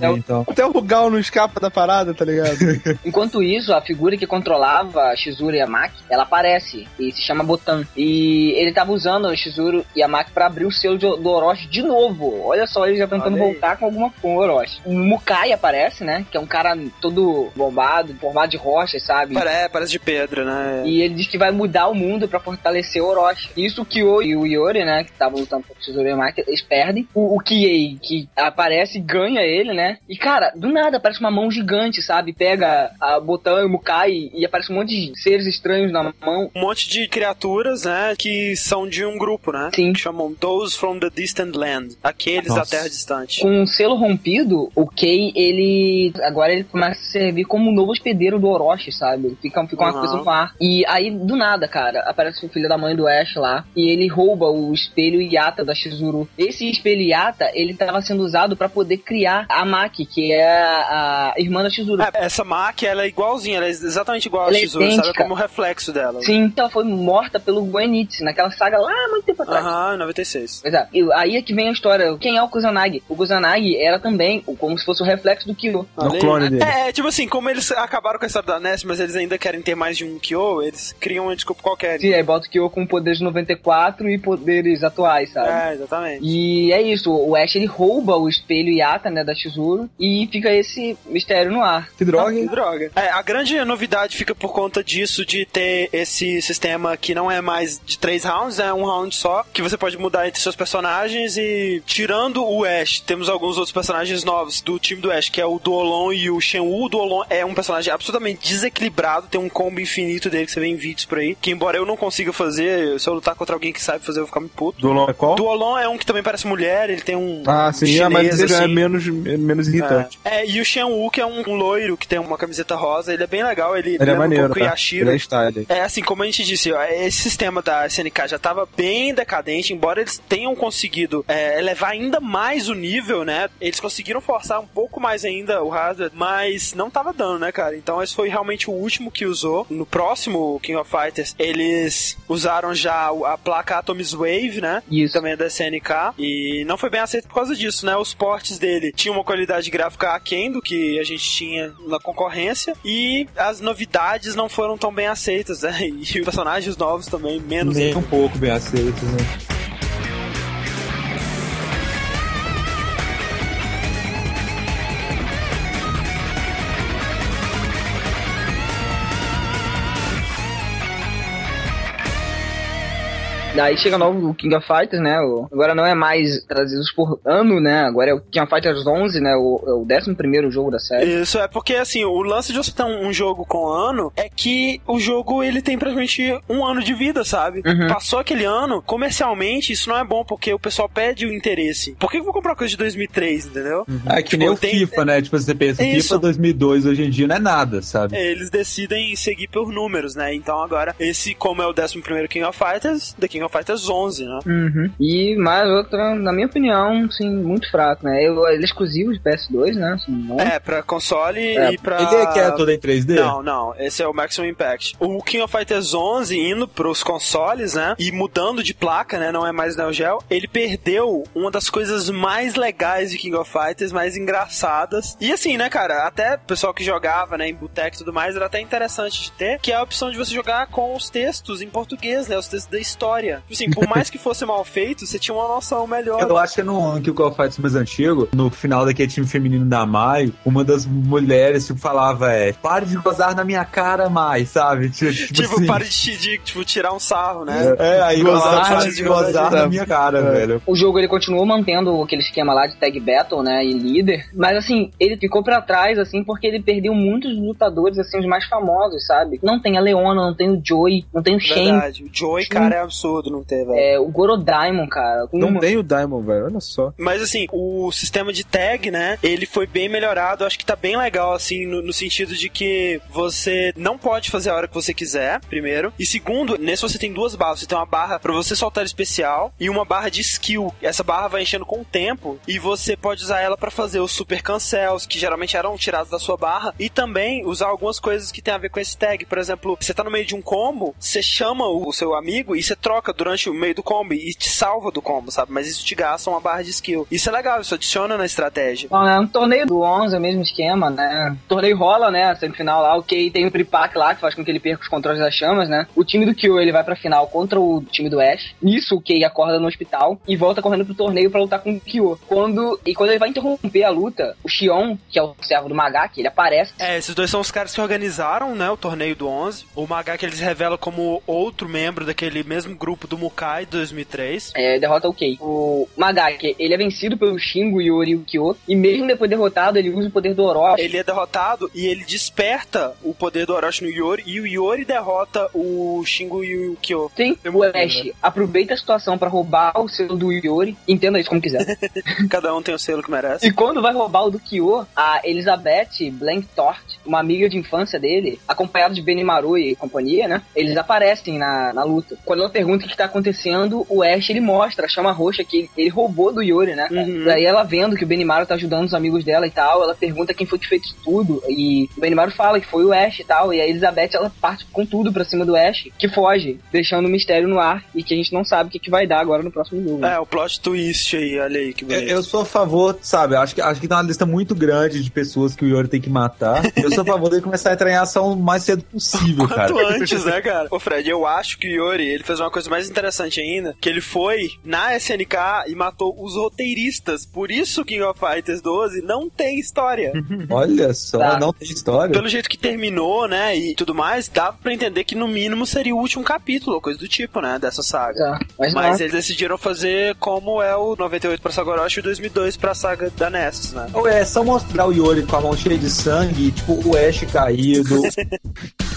também, então. Até o Rugal não escapa da parada, tá ligado? Enquanto isso, a figura que controlava a Shizuru e a Maki, ela aparece e se chama Botan. E ele tava usando a Shizuru e a Maki pra abrir o selo de- do Orochi de novo. Olha só, ele já tentando voltar com alguma com o Orochi. O Mukai aparece, né? Que é um cara todo bombado, formado de rochas, sabe? É, parece de pedra, né? E ele diz que vai mudar o mundo pra fortalecer o Orochi. Isso o Kyo e o Yori, né, que estavam lutando contra o Shizuru e a Maki, eles perdem. O, o Kiei, que aparece, ganha ele, né? E, cara, do nada aparece uma mão gigante, sabe? Pega a Botan e o Mukai e aparece um monte de seres estranhos na mão. um monte de criaturas, né, que são de um grupo, né? Sim. Que chamam Those from the Distant Land. Aqueles da Nossa. Terra Distante. Com o selo rompido, o Kei, ele. Agora ele começa a servir como um novo hospedeiro do Orochi, sabe? Fica, fica uma Aham. coisa no ar. E aí, do nada, cara, aparece o filho da mãe do Ash lá. E ele rouba o espelho Yata da Shizuru. Esse espelho Yata, ele tava sendo usado pra poder criar a Maki, que é a, a irmã da Shizuru. É, essa Maki, ela é igualzinha, ela é exatamente igual Ela a é Shizuru, sabe? idêntica. Como o reflexo dela. Sim, ela foi morta pelo Guenitz, naquela saga lá há muito tempo atrás. Aham, 96. Pois é, e aí é que vem a história. Quem é o Kusanagi? O Kusanagi era também como se fosse o reflexo do Kyo. É o clone dele. É, é, tipo assim, como eles acabaram com a história da Ness, mas eles ainda querem ter mais de um Kyo, eles criam uma desculpa qualquer. Sim, aí bota o Kyo com poderes 94 e poderes atuais, sabe? É, exatamente. E é isso, o Ash ele rouba o espelho Yata, né, da Shizuru, e fica esse mistério no ar. Que droga, Que hein? droga. É, a grande novidade fica por conta disso, de ter esse sistema que não é mais de três rounds, é um round só, que você pode mudar entre seus personagens e tirando o Ash, temos alguns outros personagens novos do time do Ash, que é o Duolon e o Shenwu. O Duolon é um personagem absolutamente desequilibrado, tem um combo infinito dele que você vê em vídeos por aí, que embora eu não consiga fazer, se eu lutar contra alguém que sabe fazer, eu vou ficar muito puto. Do Long é qual? Duolon é um que também parece mulher, ele tem um Ah, sim, chinês, mas ele é menos, menos irritante. É, é, e o Shenwu, que é um, um loiro que tem uma camiseta rosa, ele é bem legal, ele, Ele é maneiro, um pouco o tá? Yashiro. Ele é style. É assim, como a gente disse, ó, esse sistema da SNK já estava bem decadente, embora eles tenham conseguido é, elevar ainda mais o nível, né? Eles conseguiram forçar um pouco mais ainda o hardware, mas não tava dando, né, cara? Então esse foi realmente o último que usou. No próximo King of Fighters, eles usaram já a placa Atoms Wave, né? Isso. Também é da SNK, e não foi bem aceito por causa disso, né? Os portes dele tinham uma qualidade gráfica aquém do que a gente tinha na concorrência, e as novidades não foram tão bem aceitas, né? E os personagens novos também, menos Nem um pouco bem aceito, né? Daí chega novo o King of Fighters, né? o- agora não é mais trazidos por ano, né? Agora é o King of Fighters 11, né? O, é o 11 primeiro jogo da série. Isso é porque assim, o lance de você ter um, um jogo com ano é que o jogo ele tem praticamente um ano de vida, sabe? Uhum. Passou aquele ano, comercialmente isso não é bom porque o pessoal pede o interesse. Por que eu vou comprar uma coisa de 2003, entendeu? É que Tipo, nem o tem- FIFA, né? Tipo, você pensa, Isso. FIFA 2002 hoje em dia não é nada, sabe? É, Eles decidem seguir por números, né? Então agora, esse, como é o 11 King of Fighters, The King of Fighters 11, né? Uhum. E mais outra, na minha opinião, sim, muito fraco, né? Eu- Ele é exclusivo de PS2, né? Me engano. É, pra console É, e pra. Ele é que é todo em 3D? Não, não, esse é o Maximum Impact. O King of Fighters 11 indo pros consoles, né, e mudando de placa, né, não é mais Neo Geo, ele perdeu uma das coisas mais legais de King of Fighters, mais engraçadas. E assim, né, cara, até o pessoal que jogava, né, em boteco e tudo mais, era até interessante de ter, que é a opção de você jogar com os textos em português, né, os textos da história. Tipo Assim, por mais que fosse mal feito, você tinha uma noção melhor. Eu acho que é no que o Call of Duty mais antigo, no final daquele time feminino da Maio, uma das mulheres tipo, falava é, pare de gozar na minha cara mais, sabe? Tipo, tipo Tipo, assim, para de, de, tipo, tirar um sarro, né? É, aí Gozar, gozar, para pare de gozar, gozar na minha cara, velho. O jogo ele continuou mantendo aquele esquema lá de tag battle, né, e líder, mas assim, ele ficou pra trás assim porque ele perdeu muitos lutadores assim os mais famosos, sabe? Não tem a Leona, não tem o Joey, não tem o Shane, Verdade. O Joey, cara, é absurdo não ter, velho. é, o Gorodaimon, cara. com Não uma- tem o Diamond, velho. Olha só. Mas assim, o sistema de tag, né? Ele foi bem melhorado. Acho que tá bem legal, assim, no, no sentido de que você não pode fazer a hora que você quiser, primeiro. E segundo, nesse você tem duas barras. Você tem uma barra pra você soltar especial e uma barra de skill. Essa barra vai enchendo com o tempo e você pode usar ela pra fazer os super cancels, que geralmente eram tirados da sua barra, e também usar algumas coisas que tem a ver com esse tag. Por exemplo, você tá no meio de um combo, você chama o o seu amigo e você troca durante o meio do combo e te salva do combo, sabe? Mas isso te gasta uma barra de skill. Isso é legal, isso adiciona na estratégia. Bom, né, um torneio do 11 é o mesmo esquema, né? O torneio rola, né? Semifinal lá, ok, tem o tripack lá, que faz com que ele perca os controles das chamas, né? O time do Kyo, ele vai pra final contra o time do Ash. Nisso, o Kei acorda no hospital e volta correndo pro torneio pra lutar com o Kyo. Quando, e quando ele vai interromper a luta, o Xion, que é o servo do Magaki, ele aparece. É, esses dois são os caras que organizaram, né, o torneio do 11. O Magaki eles revelam como outro membro daquele mesmo grupo do Mukai de 2003. É, derrota o Kei. O Magaki, ele é vencido pelo Shingo, Yori e o Kyo. E mesmo depois derrotado, ele usa o poder do Orochi. Ele é derrotado e ele desperta o poder do Orochi no Yori e o Yori derrota o Shingo e o Kyo. Sim, o Ash aproveita a situação pra roubar o selo do Yori. Entenda isso como quiser. Cada um tem o selo que merece. E quando vai roubar o do Kyo, a Elizabeth Blanktort, uma amiga de infância dele, acompanhada de Benimaru e companhia, né? Eles aparecem na, na luta. Quando ela pergunta o que tá acontecendo, o Ash ele mostra a chama roxa que ele, roubou do Yori, né? Uhum. Daí ela vendo que o Benimaru tá ajudando os amigos dela e tal, ela pergunta quem foi que fez tudo. E o Benimaru fala que foi o Ash e tal. E a Elizabeth ela parte com tudo pra cima do Ash, que foge, deixando o mistério no ar e que a gente não sabe o que, que vai dar agora no próximo jogo. É, o plot twist aí, olha aí que Eu, bonito. eu sou a favor, sabe? Acho que, acho que tem uma lista muito grande de pessoas que o Yori tem que matar. Eu sou a favor dele começar a entrar em ação o mais cedo possível, cara. Quanto antes, né, cara? Ô, Fred, eu acho que o Yori, ele fez uma coisa mais mais interessante ainda, que ele foi na SNK e matou os roteiristas. Por isso King of Fighters 12 não tem história. Olha só, Tá. não tem história. Pelo jeito que terminou, né, e tudo mais, dava pra entender que no mínimo seria o último capítulo, ou coisa do tipo, né, dessa saga. Tá. Mas, Mas eles decidiram fazer como é o 98 pra Sagoroshi e o 2002 pra saga da Nessus, né? Ou é só mostrar o Yori com a mão cheia de sangue, e, tipo, o Ash caído.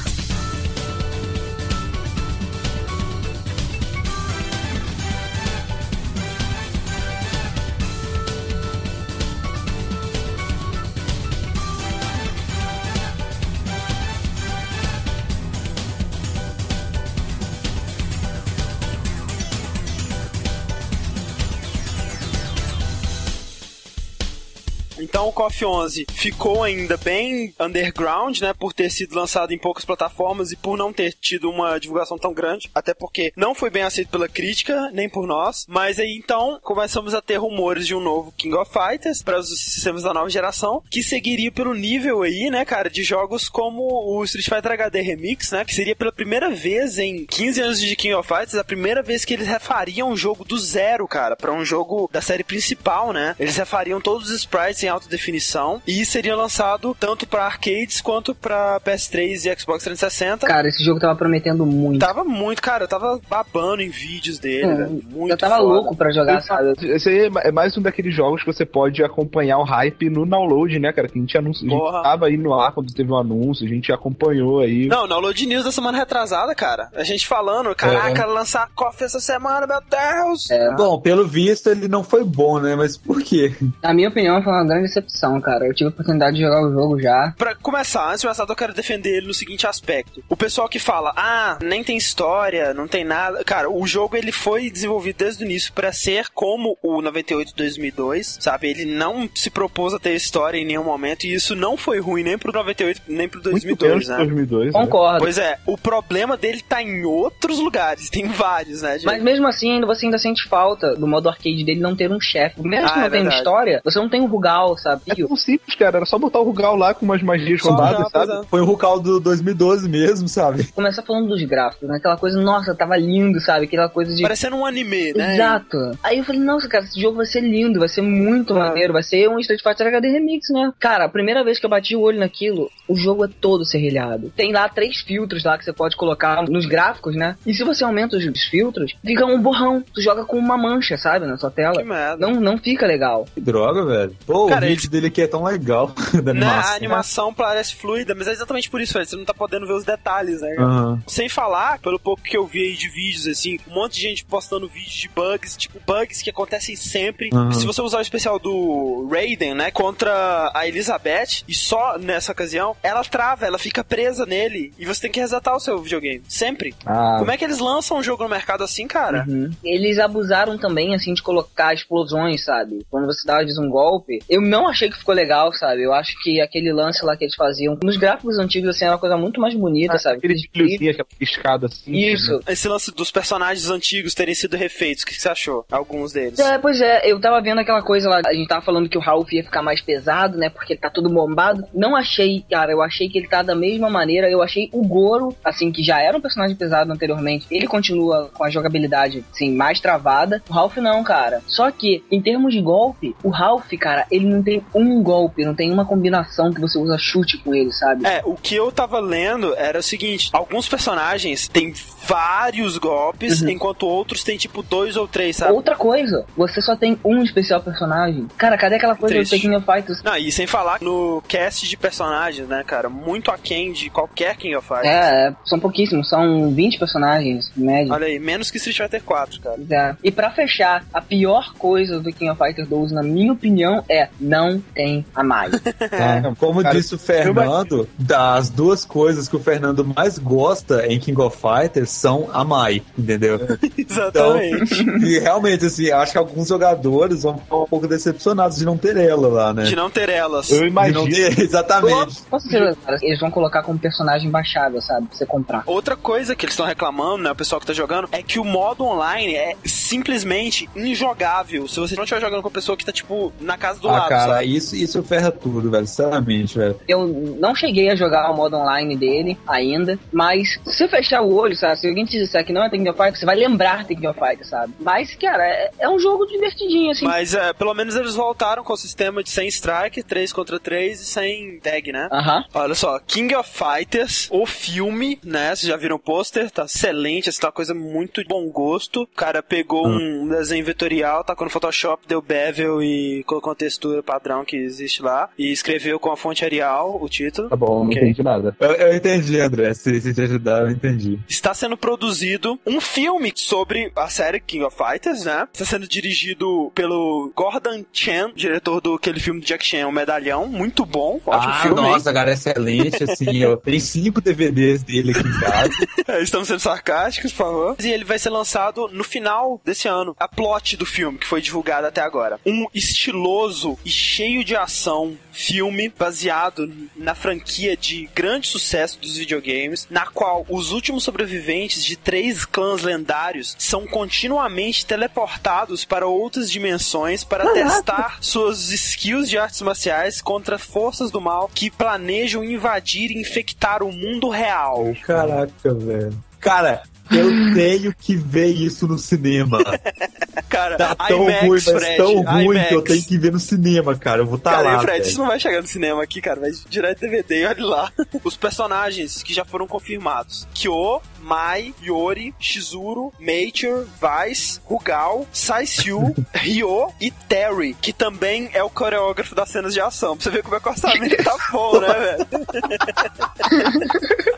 O KOF 11 ficou ainda bem underground, né, por ter sido lançado em poucas plataformas e por não ter tido uma divulgação tão grande, até porque não foi bem aceito pela crítica, nem por nós. Mas aí então começamos a ter rumores de um novo King of Fighters para os sistemas da nova geração, que seguiria pelo nível aí, né, cara, de jogos como o Street Fighter HD Remix, né, que seria pela primeira vez em 15 anos de King of Fighters, a primeira vez que eles refariam um jogo do zero, cara, para um jogo da série principal, né? Eles refariam todos os sprites em alta definição e seria lançado tanto para arcades quanto para PS3 e Xbox 360. Cara, esse jogo tava prometendo muito. Tava muito, cara, eu tava babando em vídeos dele, Hum, velho. Muito eu tava foda. louco pra jogar, sabe? Esse aí é mais um daqueles jogos que você pode acompanhar o hype no download, né, cara? Que a gente anunciou. A Porra. gente tava aí no ar quando teve um anúncio, a gente acompanhou aí. Não, na Load News da semana retrasada, cara. A gente falando, caraca, lançar KOF essa semana, meu Deus! É. Bom, pelo visto ele não foi bom, né? Mas por quê? Na minha opinião, foi uma grande decepção, cara. Eu tive a oportunidade de jogar o jogo já. Pra começar, antes de começar, eu quero defender ele no seguinte aspecto. O pessoal que fala, ah, nem tem história, não tem nada. Cara, o jogo ele foi desenvolvido desde o início pra ser como o 98 2002, sabe? Ele não se propôs a ter história em nenhum momento e isso não foi ruim nem pro 98 nem pro Muito 2002, menos né? 2002. né? Concordo. Pois é, o problema dele tá em outros lugares, tem vários, né? Diego? Mas mesmo assim, ainda você ainda sente falta do modo arcade dele não ter um chefe. Mesmo Ah, que não é tenha história, você não tem um Rugal, sabe? É tão simples, cara. Era só botar o Rugal lá com umas magias Só roubadas, sabe? é. Foi o Rucal do 2012 mesmo, sabe? Começar falando dos gráficos, né? Aquela coisa, nossa, tava lindo, sabe? Aquela coisa de. Parecendo um anime, né? Exato. Aí eu falei, nossa, cara, esse jogo vai ser lindo, vai ser muito maneiro, vai ser um Street Fighter HD Remix, né? Cara, a primeira vez que eu bati o olho naquilo, o jogo é todo serrilhado. Tem lá três filtros lá que você pode colocar nos gráficos, né? E se você aumenta os filtros, fica um borrão. Tu joga com uma mancha, sabe, na sua tela. Que merda. Não, não fica legal. Que droga, velho. Pô, Cara, o vídeo dele aqui é tão legal da Né, animação. a animação parece fluida, mas é exatamente por isso, velho. Você não tá podendo ver os detalhes, né? Aham. Sem falar, pelo pouco que eu vi aí de vídeos, assim, um monte de gente postando vídeos de bugs, tipo, bugs que acontecem sempre. Uhum. Se você usar o especial do Raiden, né, contra a Elizabeth, e só nessa ocasião, ela trava, ela fica presa nele, e você tem que resetar o seu videogame. Sempre. Ah, Como é que eles lançam um jogo no mercado assim, cara? Uhum. Eles abusaram também, assim, de colocar explosões, sabe? Quando você dá um golpe. Eu não achei que ficou legal, sabe? Eu acho que aquele lance lá que eles faziam. Nos gráficos antigos, assim, era uma coisa muito mais bonita, sabe? aquele brilhozinho, aquela piscada assim. Isso. Esse lance dos personagens antigos terem sido refeitos, o que que você achou? Alguns deles. É, pois é, eu tava vendo aquela coisa lá, a gente tava falando que o Ralph ia ficar mais pesado, né? Porque ele tá todo bombado. Não achei, cara, eu achei que ele tá da mesma maneira. Eu achei o Goro, assim, que já era um personagem pesado anteriormente, ele continua com a jogabilidade, assim, mais travada. O Ralph não, cara. Só que, em termos de golpe, o Ralph, cara, ele não tem um golpe, não tem uma combinação que você usa chute com ele, sabe? É, o que eu tava lendo era o seguinte: alguns personagens têm vários golpes, Uhum. enquanto outros têm tipo dois ou três, sabe? Outra coisa, você só tem um especial personagem. Cara, cadê aquela coisa do Triste. Tekken of Fighters? Não, e sem falar no cast de personagens, né, cara? Muito aquém de qualquer King of Fighters. É, é, são pouquíssimos, são 20 personagens, em média. Olha aí, menos que Street Fighter 4, cara. É. E pra fechar, a pior coisa do King of Fighters 12, na minha opinião, é não tem a Mai. É, Como Cara, disse o Fernando, das duas coisas que o Fernando mais gosta em King of Fighters são a Mai, entendeu? Exatamente. E realmente, assim, acho que alguns jogadores vão ficar um pouco decepcionados de não ter ela lá, né? De não ter elas. Eu De imagino. não ter, exatamente. Posso ser, eles vão colocar como personagem baixável, sabe? Pra você comprar. Outra coisa que eles estão reclamando, né, o pessoal que tá jogando, é que o modo online é simplesmente injogável. Se você não estiver jogando com a pessoa que tá, tipo, na casa do Ah, pesado, cara, isso, isso ferra tudo, velho. Sinceramente, velho. Eu não cheguei a jogar o modo online dele ainda, mas se você fechar o olho, sabe? Se alguém te disser que não é Tekken of Fighter, você vai lembrar Tekken of Fighter, sabe? Mas, cara, é, é um jogo divertidinho, assim. Mas é, pelo menos eles voltaram com o sistema de 100 strike, 3 contra 3 e sem tag, né? Aham. Olha só, King of Fighters, o filme, né? Vocês já viram o pôster? Tá excelente, essa tá uma coisa muito de bom gosto. O cara pegou um desenho vetorial, tacou no Photoshop, deu bevel e colocou uma textura padrão que existe lá. E escreveu com a fonte Arial o título. Tá bom, não Ok. entendi nada. Eu, eu entendi, André. Se, se te ajudar, eu entendi. Está sendo produzido um filme sobre a série King of Fighters, né? Está sendo dirigido pelo Gordon Chan, diretor do aquele filme do Jack Chan, O Medalhão. Muito bom, ótimo ah, filme. nossa, cara, excelente, assim. Eu tenho cinco DVDs dele aqui em casa. É, Estamos sendo sarcásticos, por favor. E ele vai ser lançado no final desse ano. A plot do filme, que foi divulgada até agora. Um estiloso e cheio de ação filme baseado na franquia de grande sucesso dos videogames, na qual os últimos sobreviventes de três clãs lendários são continuamente teleportados para outras dimensões para testar suas skills de artes marciais contra forças do mal que planejam invadir e infectar o mundo real. Caraca, velho. Cara, eu tenho que ver isso no cinema. Cara, Tá tão IMAX, ruim, mas Fred, tão ruim IMAX. que eu tenho que ver no cinema, cara. Eu vou estar Cara, lá, Fred, velho. isso não vai chegar no cinema aqui, cara. Vai direto DVD e olha lá. Os personagens que já foram confirmados: Kyo, Mai, Yori, Shizuru, Mature, Vice, Rugal, Saisyu, Ryo e Terry, que também é o coreógrafo das cenas de ação. Pra você ver como é que o orçamento tá bom, né, velho?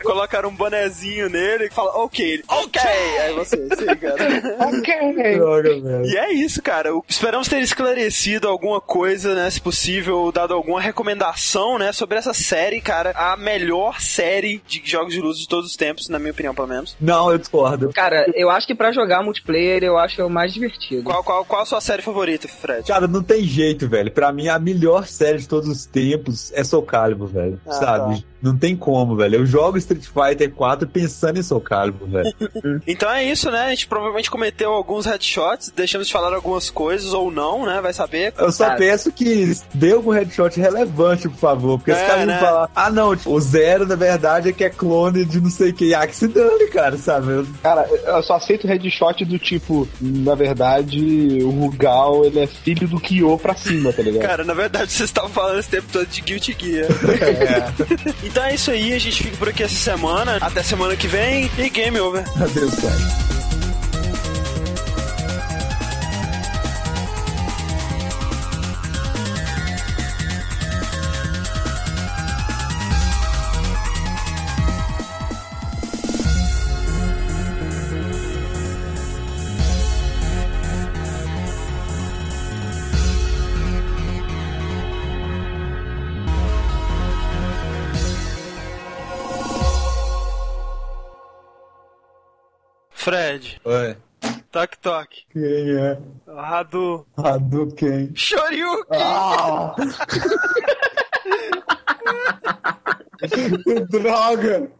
Colocaram um bonezinho nele e fala, ok, ele, ok! Aí você, sim, cara. Droga, velho. E é isso, cara. Esperamos ter esclarecido alguma coisa, né? Se possível, dado alguma recomendação, né? Sobre essa série, cara. A melhor série de jogos de luta de todos os tempos, na minha opinião, pelo menos. Não, eu discordo. Cara, eu acho que pra jogar multiplayer, eu acho que é o mais divertido. Qual, qual, qual a sua série favorita, Fred? Cara, não tem jeito, velho. Pra mim, a melhor série de todos os tempos é Soul Calibur, velho. Ah, Sabe? Não tem como, velho. Eu jogo Street Fighter 4 pensando em Soul Calibur, velho. Então é isso, né? A gente provavelmente cometeu alguns headshots, deixamos de falar algumas coisas ou não, né? Vai saber. Eu só Cara. peço que dê algum headshot relevante, por favor. Porque É, os caras né? vão falar, ah, não, tipo, o Zero, na verdade, é que é clone de não sei o que. Ah, que se dane, cara, sabe? Eu- Cara, eu só aceito headshot do tipo, na verdade, o Rugal, ele é filho do Kyo pra cima, tá ligado? Cara, na verdade, vocês estavam falando esse tempo todo de Guilty Gear. então é isso aí, a gente fica por aqui essa semana. Até semana que vem e game over. Adeus, cara. Fred, Oi. toque toque. Quem é? Radu. Hadouken. Shoryuken! Ah! Droga!